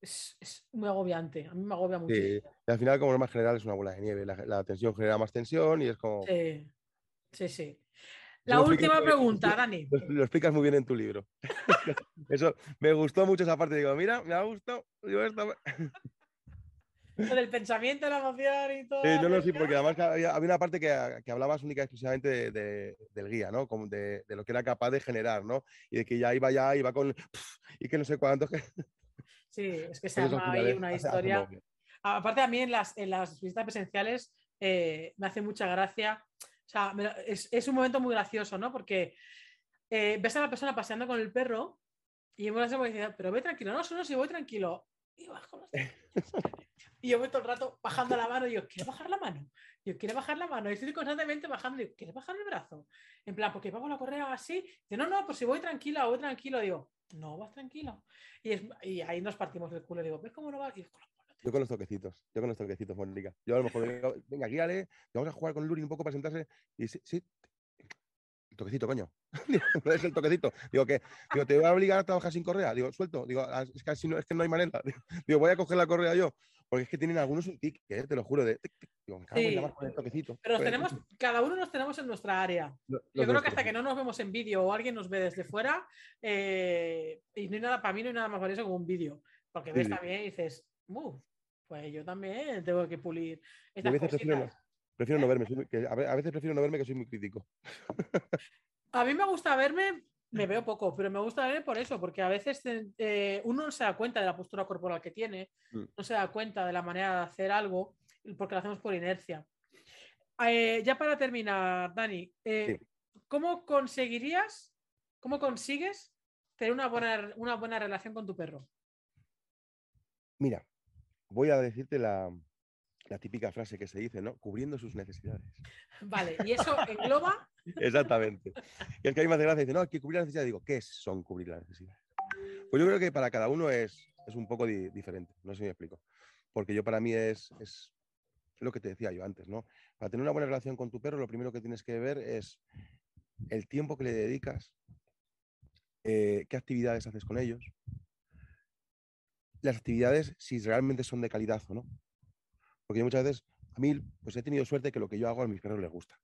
Es, muy agobiante, a mí me agobia mucho. Sí. Y al final, como norma general, es una bola de nieve. La, tensión genera más tensión y es como. Sí, sí, sí. La última pregunta, Dani. Lo, explicas muy bien en tu libro. Eso, me gustó mucho esa parte. Digo, mira, me ha gustado. Digo. Lo del pensamiento, la emoción y todo. Sí, no, no, sí, porque además había, una parte que, que, hablabas única y exclusivamente de, del guía, ¿no? Como de, de, lo que era capaz de generar, ¿no? Y de que ya iba, ya iba con. y que no sé cuánto. Sí, es que se llama ahí una historia. Aparte, a mí en las, en las visitas presenciales eh, me hace mucha gracia sea, es, un momento muy gracioso, ¿no? Porque eh, ves a la persona paseando con el perro y me hace diciendo, pero ve tranquilo, no, solo si voy tranquilo. Y bajo Y yo voy todo el rato bajando la mano y yo, ¿quieres bajar la mano? Yo, quiero bajar la mano? Y estoy constantemente bajando y digo, ¿quieres bajar el brazo? En plan, porque vamos a correr así. Dice, no, no, pues si voy tranquila, voy tranquilo. Digo, no, vas tranquilo. Y, ahí nos partimos del culo. Digo, ¿ves cómo no vas? Y yo con los toquecitos, yo con los toquecitos, Mónica. Yo a lo mejor, venga, venga guíale, vamos a jugar con Luri un poco para sentarse. Y sí, sí toquecito, coño. no es el toquecito. Digo que digo, te voy a obligar a trabajar sin correa. Digo, suelto. Digo, ah, es que, no, es que no hay manera. Digo, voy a coger la correa yo. Porque es que tienen algunos un tic, ¿eh? te lo juro. De, Digo, me cago sí. en con el toquecito. Pero tenemos, cada uno nos tenemos en nuestra área. yo creo que hasta que no nos vemos en vídeo o alguien nos ve desde fuera, eh, y no hay nada, para mí no hay nada más valioso como un vídeo. Porque ves también y dices, uh, pues yo también tengo que pulir estas a veces prefiero no, verme, que a veces prefiero no verme que soy muy crítico. a mí me gusta verme, me veo poco, pero me gusta verme por eso, porque a veces eh, uno no se da cuenta de la postura corporal que tiene, mm. no se da cuenta de la manera de hacer algo, porque lo hacemos por inercia. Eh, ya para terminar, Dani, eh, ¿cómo conseguirías, cómo consigues tener una buena, una buena relación con tu perro? Mira, voy a decirte la, típica frase que se dice, ¿no? Cubriendo sus necesidades. Vale, ¿y eso engloba? Exactamente. Y el que hay más gracia dice, no, hay que cubrir las necesidades. Digo, ¿qué son cubrir las necesidades? Pues yo creo que para cada uno es, es un poco diferente, no sé si me explico. Porque yo para mí es, es lo que te decía yo antes, ¿no? Para tener una buena relación con tu perro, lo primero que tienes que ver es el tiempo que le dedicas, eh, qué actividades haces con ellos, las actividades si realmente son de calidad o no. Porque yo muchas veces, a mí, pues he tenido suerte que lo que yo hago a mis perros les gusta.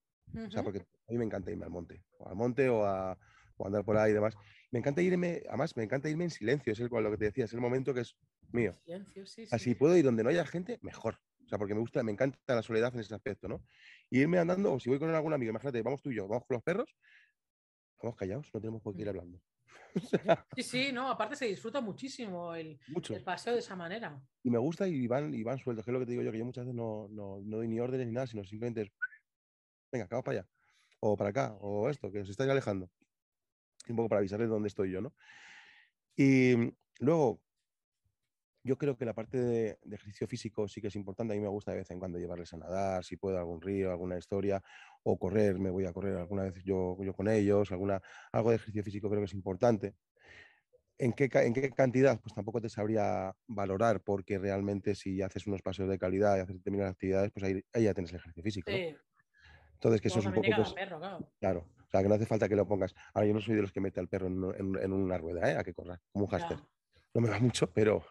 O sea, porque a mí me encanta irme al monte, o al monte o a, andar por ahí y demás. Me encanta irme, además, me encanta irme en silencio, es el, lo que te decía, es el momento que es mío. Así puedo ir donde no haya gente, mejor. O sea, porque me gusta, me encanta la soledad en ese aspecto, ¿no? Y irme andando, o si voy con algún amigo, imagínate, vamos tú y yo, vamos con los perros, vamos callados, no tenemos por qué ir hablando. sí, sí, no, aparte se disfruta muchísimo el, paseo de esa manera. Y me gusta y van, y van sueltos, que es lo que te digo yo, que yo muchas veces no, no, doy ni órdenes ni nada, sino simplemente es, venga, acabamos para allá, o para acá, o esto, que os estáis alejando. Un poco para avisarles dónde estoy yo, ¿no? Y luego, yo creo que la parte de, ejercicio físico sí que es importante. A mí me gusta de vez en cuando llevarles a nadar, si puedo, algún río, alguna historia, o correr, me voy a correr alguna vez yo, yo con ellos, alguna, algo de ejercicio físico creo que es importante. ¿En qué, ¿En qué cantidad? Pues tampoco te sabría valorar, porque realmente si haces unos paseos de calidad y haces determinadas actividades, pues ahí, ya tienes el ejercicio físico. Entonces, que eso es un poco. Pues claro. O sea, que no hace falta que lo pongas. Ahora, yo no soy de los que mete al perro en, una rueda, ¿eh? A que corra, como un hámster. No me va mucho, pero,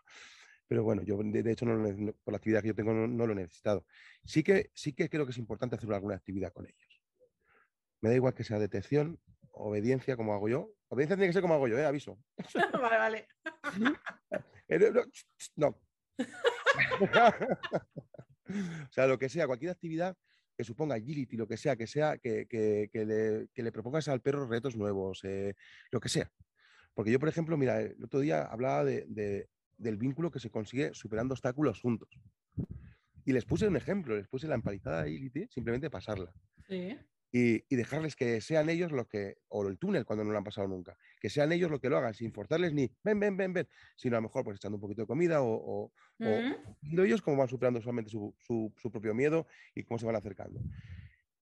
pero bueno, yo de, hecho no, por la actividad que yo tengo no, lo he necesitado. Sí que, sí que creo que es importante hacer alguna actividad con ellos. Me da igual que sea detección, obediencia, como hago yo. Obediencia tiene que ser como hago yo, ¿eh? aviso. vale, vale. No. o sea, lo que sea, cualquier actividad que suponga agility, lo que sea, que sea, que, le, propongas al perro retos nuevos, eh, lo que sea. Porque yo, por ejemplo, mira, el otro día hablaba de, del vínculo que se consigue superando obstáculos juntos. Y les puse un ejemplo, les puse la empalizada de Ility, simplemente pasarla. Sí. Y, y, dejarles que sean ellos los que, o el túnel cuando no lo han pasado nunca, que sean ellos los que lo hagan, sin forzarles ni ven, ven, ven, ven, sino a lo mejor pues echando un poquito de comida o, o, viendo ellos cómo van superando solamente su, su, su, propio miedo y cómo se van acercando.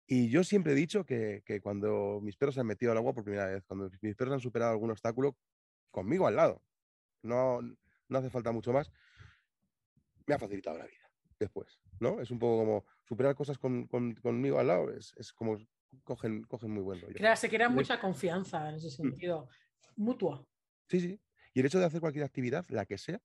Y yo siempre he dicho que, que, cuando mis perros se han metido al agua por primera vez, cuando mis perros han superado algún obstáculo conmigo al lado, no, no hace falta mucho más, me ha facilitado la vida después, ¿no? Es un poco como superar cosas con, con, conmigo al lado, es, es, como cogen, cogen muy buen rollo. Crea, se crea mucha confianza en ese mm. sentido, mutua. Sí, sí. Y el hecho de hacer cualquier actividad, la que sea,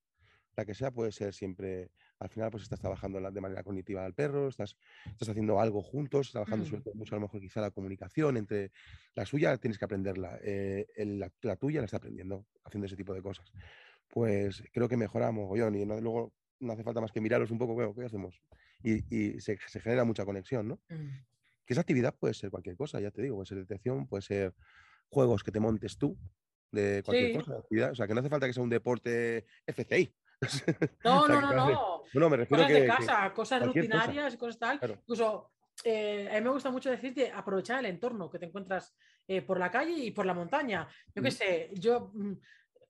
la que sea puede ser siempre, al final pues estás trabajando de manera cognitiva al perro, estás, estás haciendo algo juntos, trabajando mm. sobre todo mucho a lo mejor quizá la comunicación entre la suya, tienes que aprenderla, eh, el, la, la, tuya la está aprendiendo haciendo ese tipo de cosas. Pues creo que mejora mogollón y luego no hace falta más que mirarlos un poco, bueno, ¿qué hacemos? Y, y se, se, genera mucha conexión, ¿no? Mm. Que esa actividad puede ser cualquier cosa, ya te digo, puede ser detección, puede ser juegos que te montes tú, de cualquier sí. cosa, actividad. O sea, que no hace falta que sea un deporte FCI. No, o sea, no, no, no. No, me refiero cosas que, de casa, que cosas rutinarias cosa. cosas tal. Claro. Incluso eh, a mí me gusta mucho decirte aprovechar el entorno que te encuentras eh, por la calle y por la montaña. Yo qué mm. sé, yo mm,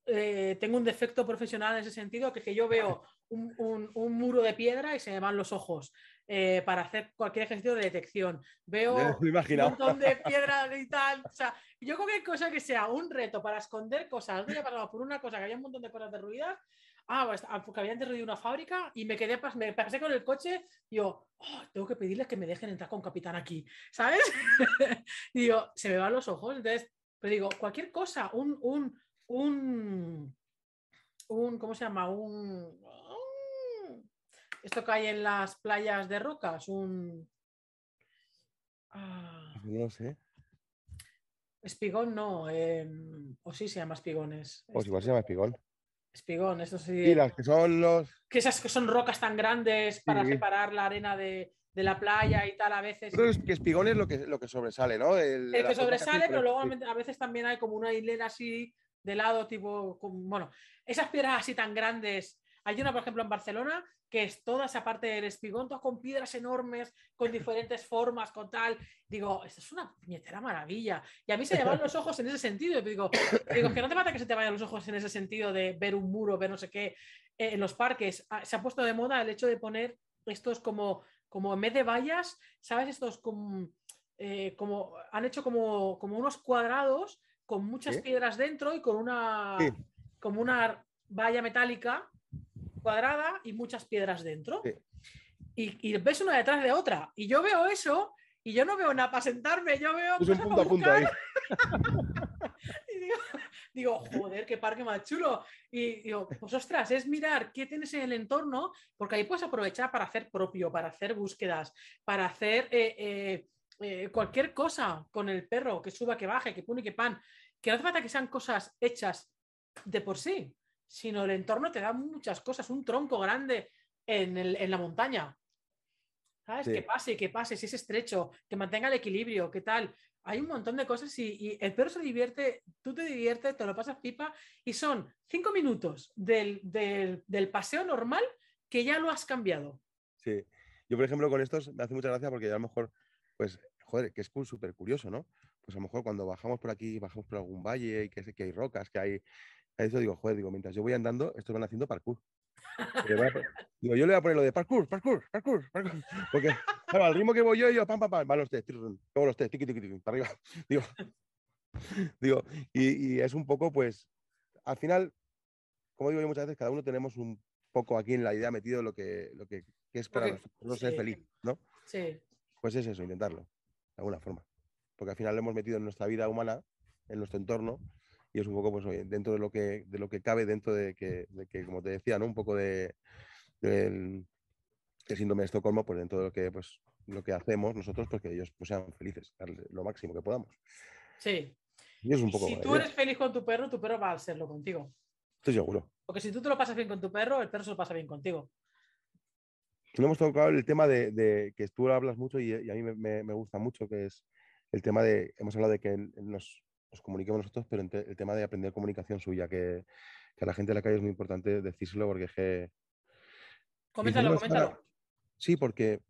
eh, tengo un defecto profesional en ese sentido, que, que yo veo un, un, un, muro de piedra y se me van los ojos eh, para hacer cualquier ejercicio de detección. Veo un montón de piedras y tal. O sea, yo cualquier cosa que sea un reto para esconder cosas. Yo pasado por una cosa que había un montón de cosas derruidas. Ah, pues, ah, porque habían derruido una fábrica y me quedé, me pasé con el coche y yo, oh, tengo que pedirles que me dejen entrar con capitán aquí, ¿sabes? y digo, se me van los ojos. Entonces, pero digo, cualquier cosa, un, un, un, un, ¿cómo se llama? Un, un, esto que hay en las playas de rocas, un... Ah, no sé. Espigón no, eh, o sí se llama espigones. O igual se llama espigón. Espigón, eso sí. Y las que son los. Que esas que son rocas tan grandes para sí. separar la arena de, de, la playa y tal, a veces. Pero es que espigón es lo que, lo que sobresale, ¿no? El, el que sobresale, pero luego sí. a veces también hay como una hilera así de lado, tipo, con, bueno, esas piedras así tan grandes. Hay una, por ejemplo, en Barcelona, que es toda esa parte del espigón, todas con piedras enormes, con diferentes formas, con tal. Digo, esto es una puñetera maravilla. Y a mí se me van los ojos en ese sentido. Digo, digo, que no te falta que se te vayan los ojos en ese sentido de ver un muro, ver no sé qué. Eh, en los parques ah, se ha puesto de moda el hecho de poner estos como, como en vez de vallas, ¿sabes? Estos como, eh, como han hecho como, como unos cuadrados con muchas ¿Sí? piedras dentro y con una, sí. como una valla metálica cuadrada y muchas piedras dentro. Sí. Y, y, ves una detrás de otra. Y yo veo eso y yo no veo nada para sentarme, yo veo... Es un punto a punto ahí. y digo, digo, joder, qué parque más chulo. Y digo, pues ostras, es mirar qué tienes en el entorno, porque ahí puedes aprovechar para hacer propio, para hacer búsquedas, para hacer... Eh, eh, eh, cualquier cosa con el perro, que suba, que baje, que pone, que pan, que no hace falta que sean cosas hechas de por sí, sino el entorno te da muchas cosas, un tronco grande en, el, en la montaña. ¿Sabes? Sí. Que pase, que pase, si es estrecho, que mantenga el equilibrio, qué tal. Hay un montón de cosas y, y, el perro se divierte, tú te diviertes, te lo pasas pipa y son cinco minutos del, del, del paseo normal que ya lo has cambiado. Sí, yo por ejemplo con estos me hace mucha gracia porque a lo mejor pues, joder, que es súper curioso, ¿no? Pues a lo mejor cuando bajamos por aquí, bajamos por algún valle y que, que hay rocas, que hay... Eso digo, joder, digo, mientras yo voy andando, estos van haciendo parkour. digo, yo le voy a poner lo de parkour, parkour, parkour, parkour. Porque, claro, al ritmo que voy yo, yo, pam, pam, pam, van los test, como los test, tiqui, tiqui, tiqui, para arriba. Digo, digo y, y, es un poco, pues, al final, como digo yo muchas veces, cada uno tenemos un poco aquí en la idea metido lo que, lo que, que es para nosotros sí. ser feliz, ¿no? Sí pues es eso, intentarlo, de alguna forma. Porque al final lo hemos metido en nuestra vida humana, en nuestro entorno, y es un poco, pues, oye, dentro de lo que, de lo que cabe, dentro de que, de que como te decía, ¿no? Un poco de, del, del síndrome de Estocolmo, pues dentro de lo que, pues, lo que hacemos nosotros, pues que ellos pues, sean felices, lo máximo que podamos. Sí. Y es un poco si tú eres feliz con tu perro, tu perro va a serlo contigo. Estoy seguro. Porque si tú te lo pasas bien con tu perro, el perro se lo pasa bien contigo no hemos tocado el tema de, de, que tú hablas mucho y, y a mí me, me, me, gusta mucho, que es el tema de, hemos hablado de que en, en los, os comuniquemos nosotros, pero el tema de aprender comunicación suya, que, a la gente de la calle es muy importante decírselo porque es que... Coméntalo, coméntalo. Sí, porque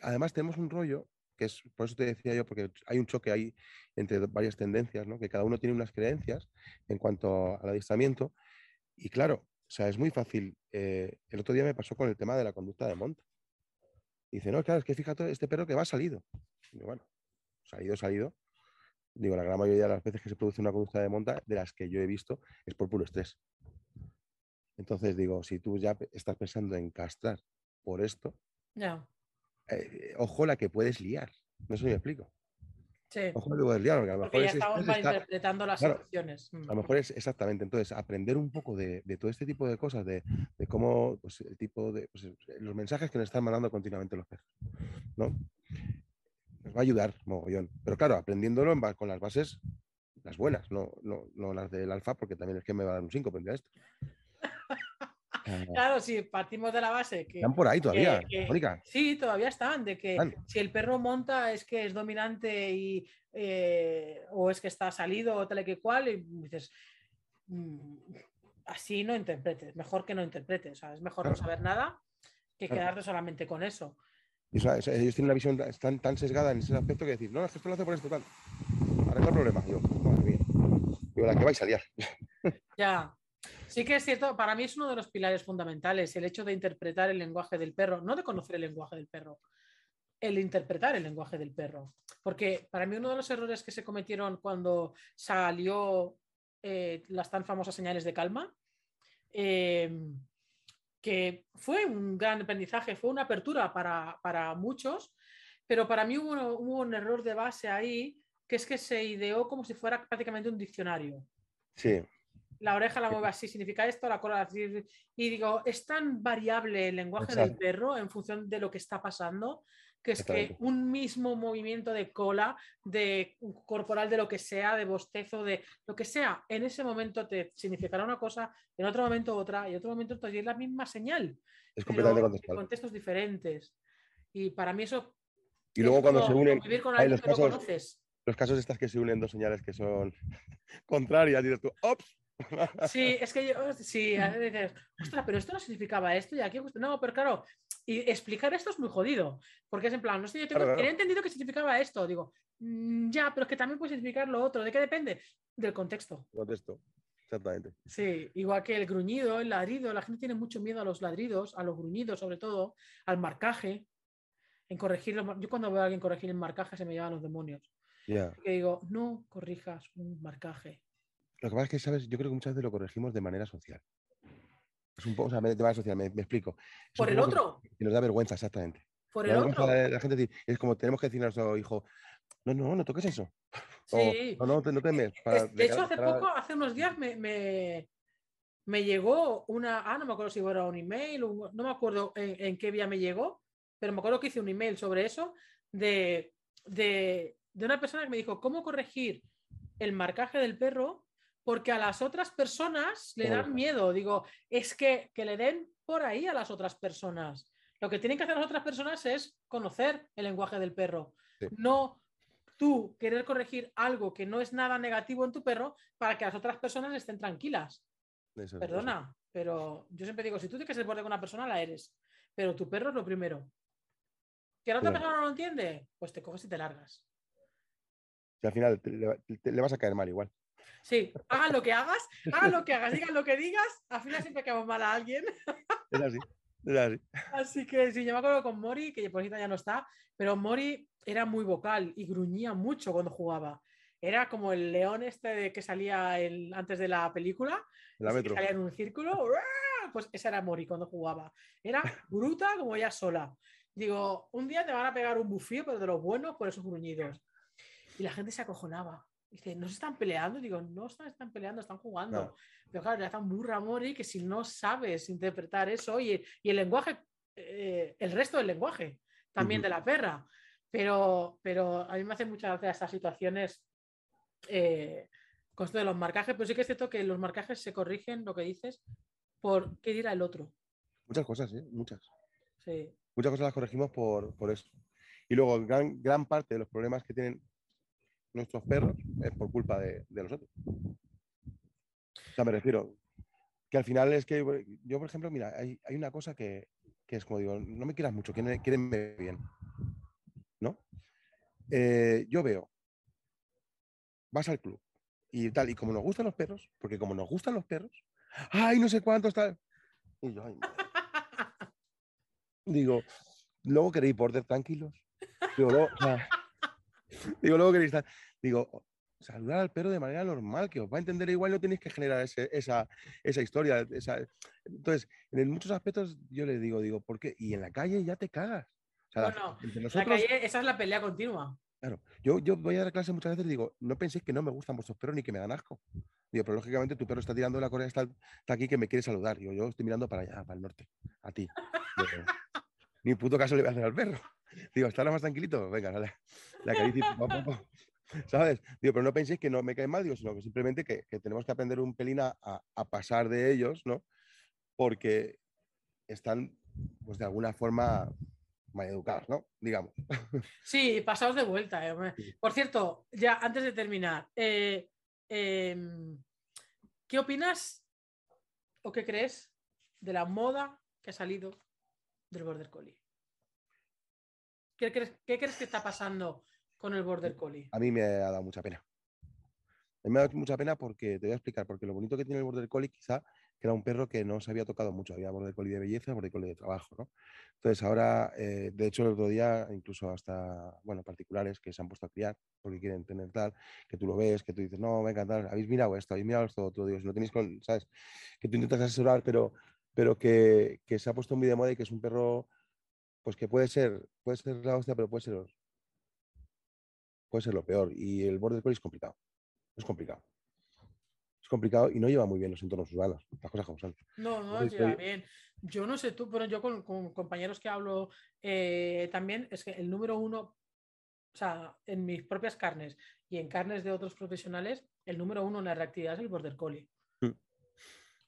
además tenemos un rollo, que es, por eso te decía yo, porque hay un choque ahí entre varias tendencias, ¿no? que cada uno tiene unas creencias en cuanto al adiestramiento. Y claro, o sea, es muy fácil. Eh, el otro día me pasó con el tema de la conducta de monta. Dice, no, claro, es que fíjate, este perro que va salido. Y bueno, salido, salido. Digo, la gran mayoría de las veces que se produce una conducta de monta, de las que yo he visto, es por puro estrés. Entonces digo, si tú ya estás pensando en castrar por esto, eh, ojo la que puedes liar. No sé si me explico. Sí. Ojo la que puedes liar, porque a lo mejor ya estamos malinterpretando las situaciones. A lo mejor es exactamente. Entonces, aprender un poco de, todo este tipo de cosas, de, cómo, pues, el tipo de. Pues, los mensajes que nos están mandando continuamente los perros. ¿no? Nos va a ayudar, mogollón. Pero claro, aprendiéndolo con las bases, las buenas, no, no, las del alfa, porque también es que me va a dar un 5 aprender esto. Claro, si partimos de la base que... Están por ahí todavía. Sí, todavía están, de que si el perro monta es que es dominante y, eh, o es que está salido o tal y que cual, y dices, mm, así no interpretes, mejor que no interpretes, es mejor no saber nada que quedarte solamente con eso. ellos tienen una visión tan, tan, sesgada en ese aspecto que decir, no, es que esto lo hace por esto, tal. Arregla el problema. Yo, madre mía. Digo, la que vais a liar. Ya, Sí que es cierto, para mí es uno de los pilares fundamentales el hecho de interpretar el lenguaje del perro, no de conocer el lenguaje del perro, el interpretar el lenguaje del perro. Porque para mí uno de los errores que se cometieron cuando salió eh, las tan famosas señales de calma, em, que fue un gran aprendizaje, fue una apertura para, muchos, pero para mí hubo, hubo un error de base ahí, que es que se ideó como si fuera prácticamente un diccionario. Sí la oreja la mueve así, significa esto, la cola así. Y digo, es tan variable el lenguaje del perro en función de lo que está pasando, que es que un mismo movimiento de cola, de corporal, de lo que sea, de bostezo, de lo que sea, en ese momento te significará una cosa, en otro momento otra, y en otro momento otra, y es la misma señal. Es completamente contextual. En contextos diferentes. Y para mí eso. Y luego cuando se unen. Hay los, casos, los casos estas que se unen dos señales que son contrarias, dices tú, ¡ops! Sí, es que yo, sí, a veces, ostras, pero esto no significaba esto y aquí, no, pero claro, y explicar esto es muy jodido, porque es en plan, no sé, yo tengo, he entendido que significaba esto, digo, mm, ya, pero es que también puede significar lo otro, ¿de qué depende? Del contexto. Contexto, exactamente. Sí, igual que el gruñido, el ladrido, la gente tiene mucho miedo a los ladridos, a los gruñidos sobre todo, al marcaje, en corregirlo, yo cuando veo a alguien corregir el marcaje se me llevan los demonios. ya Que digo, no corrijas un marcaje lo que pasa es que, ¿sabes? Yo creo que muchas veces lo corregimos de manera social. Es un poco, o sea, de manera social, me, explico. ¿Por el otro? Y nos da vergüenza, exactamente. ¿Por el otro? La, gente es como tenemos que decir a nuestro hijo, no, no, no toques eso. Sí. no, no, no temes. de hecho, hace poco, hace unos días, me, me, llegó una, ah, no me acuerdo si era un email, no me acuerdo en, qué vía me llegó, pero me acuerdo que hice un email sobre eso de, de, de una persona que me dijo, ¿cómo corregir el marcaje del perro porque a las otras personas le dan miedo. Digo, es que, que le den por ahí a las otras personas. Lo que tienen que hacer las otras personas es conocer el lenguaje del perro. No tú querer corregir algo que no es nada negativo en tu perro para que las otras personas estén tranquilas. Perdona, pero yo siempre digo, si tú tienes que ser borde con una persona, la eres. Pero tu perro es lo primero. ¿Que la otra persona no lo entiende? Pues te coges y te largas. Y al final le vas a caer mal igual. Sí, hagan lo que hagas, hagan lo que hagas, digan lo que digas, al final siempre quedamos mal a alguien. Es así, es así. Así que sí, yo me acuerdo con Mori, que por ya no está, pero Mori era muy vocal y gruñía mucho cuando jugaba. Era como el león este de que salía el, antes de la película, la que salía en un círculo, pues esa era Mori cuando jugaba. Era bruta como ella sola. Digo, un día te van a pegar un bufío, pero de los buenos por esos gruñidos. Y la gente se acojonaba. Dice, ¿no se están peleando? Digo, no están, peleando, están jugando. Pero claro, ya tan burra Mori que si no sabes interpretar eso y, y el lenguaje, eh, el resto del lenguaje también de la perra. Pero, pero a mí me hacen muchas gracia estas situaciones eh, con esto de los marcajes, pero sí que es cierto que los marcajes se corrigen, lo que dices, por qué dirá el otro. Muchas cosas, ¿eh? Muchas. Sí. Muchas cosas las corregimos por, por eso. Y luego, gran, gran parte de los problemas que tienen nuestros perros es por culpa de, de nosotros. O sea, me refiero que al final es que yo, por ejemplo, mira, hay, hay una cosa que, que, es como digo, no me quieras mucho, quieren bien. ¿No? Eh, yo veo, vas al club y tal, y como nos gustan los perros, porque como nos gustan los perros, ay, no sé cuántos tal. Y yo, ay, digo, luego queréis border tranquilos. Digo, luego, digo, luego queréis estar. Digo, saludar al perro de manera normal, que os va a entender igual, no tenéis que generar esa, esa, historia. Entonces, en muchos aspectos yo le digo, digo, ¿por qué? Y en la calle ya te cagas. bueno, la calle, esa es la pelea continua. Claro, yo, yo voy a dar clase muchas veces y digo, no penséis que no me gustan vuestros perros ni que me dan asco. Digo, pero lógicamente tu perro está tirando la corea, está, está aquí que me quiere saludar. Digo, yo estoy mirando para allá, para el norte, a ti. ni puto caso le voy a hacer al perro. Digo, ¿está más tranquilito? Venga, dale. La caricia. ¿Sabes? Digo, pero no penséis que no me caen mal, digo, sino que simplemente que, tenemos que aprender un pelín a, pasar de ellos, ¿no? Porque están, pues de alguna forma, mal educados, ¿no? Digamos. Sí, pasados de vuelta. Eh. Por cierto, ya antes de terminar, eh, em, ¿qué opinas o qué crees de la moda que ha salido del Border Collie? ¿Qué crees, qué crees que está pasando con el Border Collie? A mí me ha dado mucha pena. A mí me ha dado mucha pena porque, te voy a explicar, porque lo bonito que tiene el Border Collie quizá que era un perro que no se había tocado mucho, había Border Collie de belleza, Border Collie de trabajo, ¿no? Entonces ahora, eh, de hecho el otro día, incluso hasta, bueno, particulares que se han puesto a criar porque quieren tener tal, que tú lo ves, que tú dices, no, venga, tal, habéis mirado esto, habéis mirado esto otro, digo, si no tenéis con, ¿sabes? Que tú intentas asesorar, pero, pero que, que se ha puesto muy de moda y que es un perro, pues que puede ser, puede ser la hostia, pero puede ser puede ser lo peor. Y el border collie es complicado. Es complicado. Es complicado y no lleva muy bien los entornos urbanos. Las cosas como son. No, no lleva bien. Yo no sé tú, pero yo con, compañeros que hablo eh, también, es que el número uno, o sea, en mis propias carnes y en carnes de otros profesionales, el número uno en la reactividad es el border collie. Mm.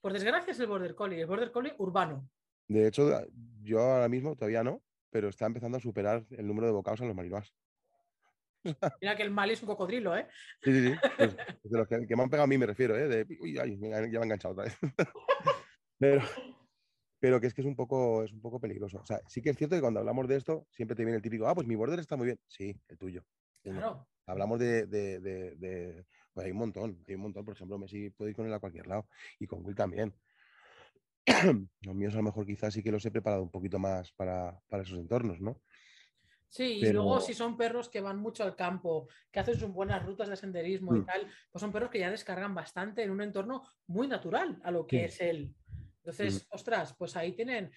Por desgracia es el border collie, el border collie urbano. De hecho, yo ahora mismo todavía no, pero está empezando a superar el número de bocados a los marinos. Mira que el mal es un cocodrilo, ¿eh? Sí, sí, sí. Pues, de los que, me han pegado a mí me refiero, ¿eh? De, uy, ay, ya me ha enganchado otra vez. pero, pero que es que es un poco, es un poco peligroso. O sea, sí que es cierto que cuando hablamos de esto, siempre te viene el típico, ah, pues mi border está muy bien. Sí, el tuyo. Claro. Hablamos de, de, de, pues hay un montón, hay un montón. Por ejemplo, Messi puede ir con él a cualquier lado y con Will también. Los míos a lo mejor quizás sí que los he preparado un poquito más para, para esos entornos, ¿no? Sí, y luego si son perros que van mucho al campo, que hacen sus buenas rutas de senderismo y mm. tal, pues son perros que ya descargan bastante en un entorno muy natural a lo que es él. Entonces, mm. ostras, pues ahí tienen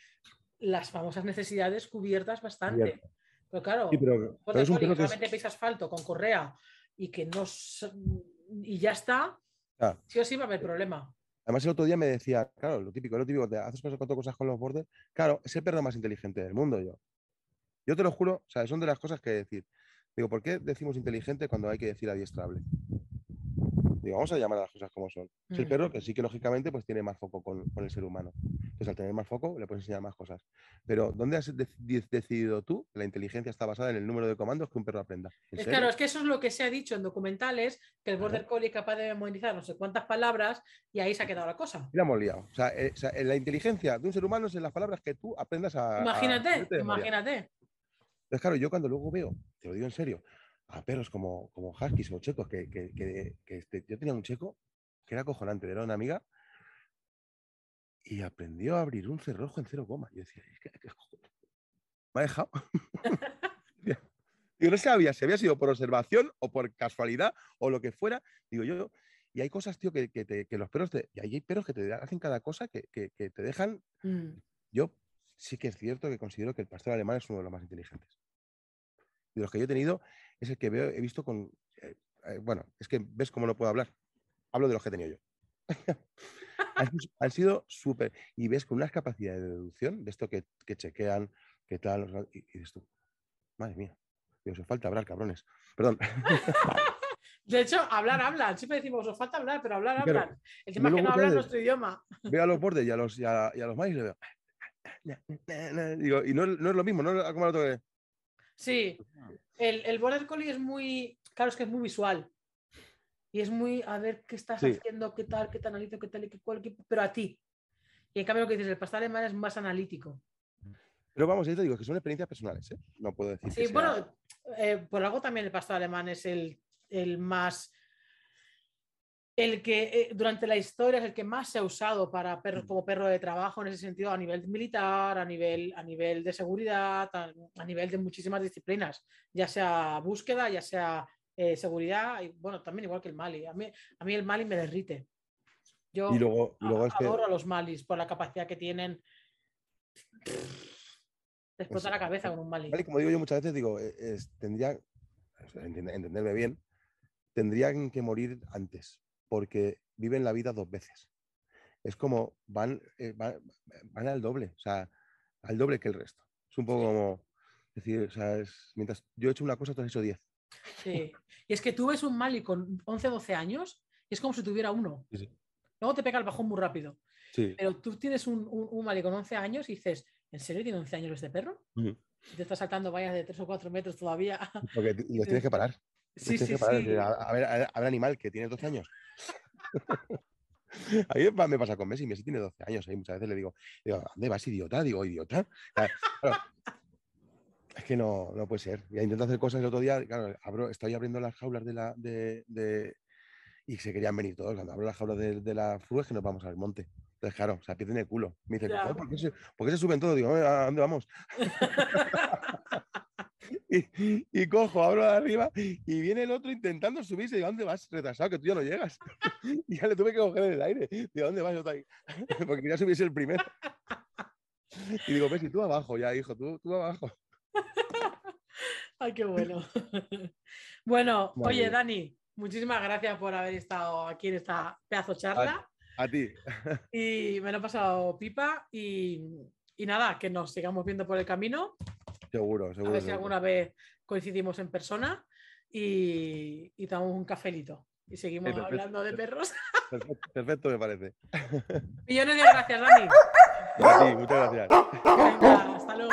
las famosas necesidades cubiertas bastante. Pero claro, es un perro que asfalto con correa y que no y ya está, sí o sí va a haber problema. Además, el otro día me decía, claro, lo típico, lo típico, te haces cosas, cosas con los bordes. Claro, es el perro más inteligente del mundo, yo. Yo te lo juro, o sea, son de las cosas que decir. Digo, ¿por qué decimos inteligente cuando hay que decir adiestrable? Digo, vamos a llamar a las cosas como son. Es el perro que sí que lógicamente pues tiene más foco con, el ser humano. Entonces, al tener más foco, le puedes enseñar más cosas. Pero, ¿dónde has decidido tú que la inteligencia está basada en el número de comandos que un perro aprenda? Es claro, es que eso es lo que se ha dicho en documentales, que el Border Collie es capaz de memorizar no sé cuántas palabras y ahí se ha quedado la cosa. Y la hemos liado. O sea, eh, la inteligencia de un ser humano es en las palabras que tú aprendas a. Imagínate, imagínate. Entonces, claro, yo cuando luego veo, te lo digo en serio, a perros como, como huskies o checos, que, este, yo tenía un checo que era acojonante, era una amiga, y aprendió a abrir un cerrojo en cero coma. Yo decía, ¿qué, qué ¿Me ha dejado? Digo, no sabía si había sido por observación o por casualidad o lo que fuera. Digo, yo, y hay cosas, tío, que, los perros, te, y hay perros que te hacen cada cosa que, te dejan. Mm. Yo sí que es cierto que considero que el pastor alemán es uno de los más inteligentes de los que yo he tenido es el que veo, he visto con. Eh, eh, bueno, es que ves cómo no puedo hablar. Hablo de los que he tenido yo. han, sido súper. Y ves con unas capacidades de deducción, de esto que, chequean, que tal, y, dices tú, madre mía, Dios, os falta hablar, cabrones. Perdón. De hecho, hablar, hablan. Siempre decimos, os falta hablar, pero hablar, hablan. El tema es que no hablan nuestro idioma. Veo a los bordes y a los, y a, los más y le veo. Digo, y no, no, es lo mismo, no como lo otro que Sí, el, el Border Collie es muy, Claro, es que es muy visual. Y es muy, a ver qué estás Sí. haciendo, qué tal, qué te analizo, qué tal y qué cual, qué- pero a ti. Y en cambio lo que dices, el pastor alemán es más analítico. Pero vamos, yo te digo que son experiencias personales, ¿eh? No puedo decir que Sí, sea- bueno, eh, por algo también el pastor alemán es el, el más. El que eh, durante la historia es el que más se ha usado para perro, Mm. como perro de trabajo en ese sentido, a nivel militar, a nivel, a nivel de seguridad, a, a nivel de muchísimas disciplinas, ya sea búsqueda, ya sea eh, seguridad, y bueno, también igual que el Mali. A mí, a mí el Mali me derrite. Yo Y luego, y luego es que adoro a los Malis por la capacidad que tienen de explotar la cabeza con un Mali. Como digo yo muchas veces, digo, eh, es- tendría, entenderme bien, tendrían que morir antes, porque viven la vida dos veces. Es como van, eh, van, van al doble, o sea, al doble que el resto. Es un poco como decir, o sea, es, mientras yo he hecho una cosa, tú has hecho diez. Sí. Y es que tú ves un Mali con 11, 12 años y es como si tuviera uno. Sí, sí. Luego te pega el bajón muy rápido. Sí. Pero tú tienes un, un, un Mali con 11 años y dices, ¿en serio tiene 11 años este perro? Y te está saltando vallas de 3 o 4 metros todavía. Porque los tienes que parar. Sí, sí, sí. A, a ver, a ver, a ver, animal que tiene 12 años. A mí me pasa con Messi, Messi tiene 12 años, y muchas veces le digo, digo, ¿a ¿dónde vas, idiota? Digo, idiota. Claro, es que no, no puede ser. Ya intento hacer cosas el otro día, claro, abro, estoy abriendo las jaulas de la. De, de- y se querían venir todos. Cuando abro las jaulas de, de la furgo es que nos vamos al monte. Entonces, claro, o sea, pierden el culo. Me dicen, Ya. "Joder, ¿por qué, se, por qué se suben todos? Digo, ¿a dónde vamos? Y, y cojo, abro de arriba y viene el otro intentando subirse. Digo, ¿a dónde vas? Retrasado, que tú ya no llegas. Y ya le tuve que coger en el aire. Digo, ¿a dónde vas? Yo estoy ahí. Porque quería subirse el primero. Y digo, Messi, tú abajo, ya, hijo, tú, tú abajo. Ay, qué bueno. bueno, oye. Dani, muchísimas gracias por haber estado aquí en esta pedazo charla. A ti. Y me lo he pasado pipa. Y, y nada, que nos sigamos viendo por el camino. Seguro, A seguro. ver si alguna vez coincidimos en persona y, y tomamos un cafelito. Y seguimos perfecto. hablando de perros. Perfecto, perfecto, me parece. Millones de gracias, Dani. A ti, muchas gracias. Venga, hasta luego.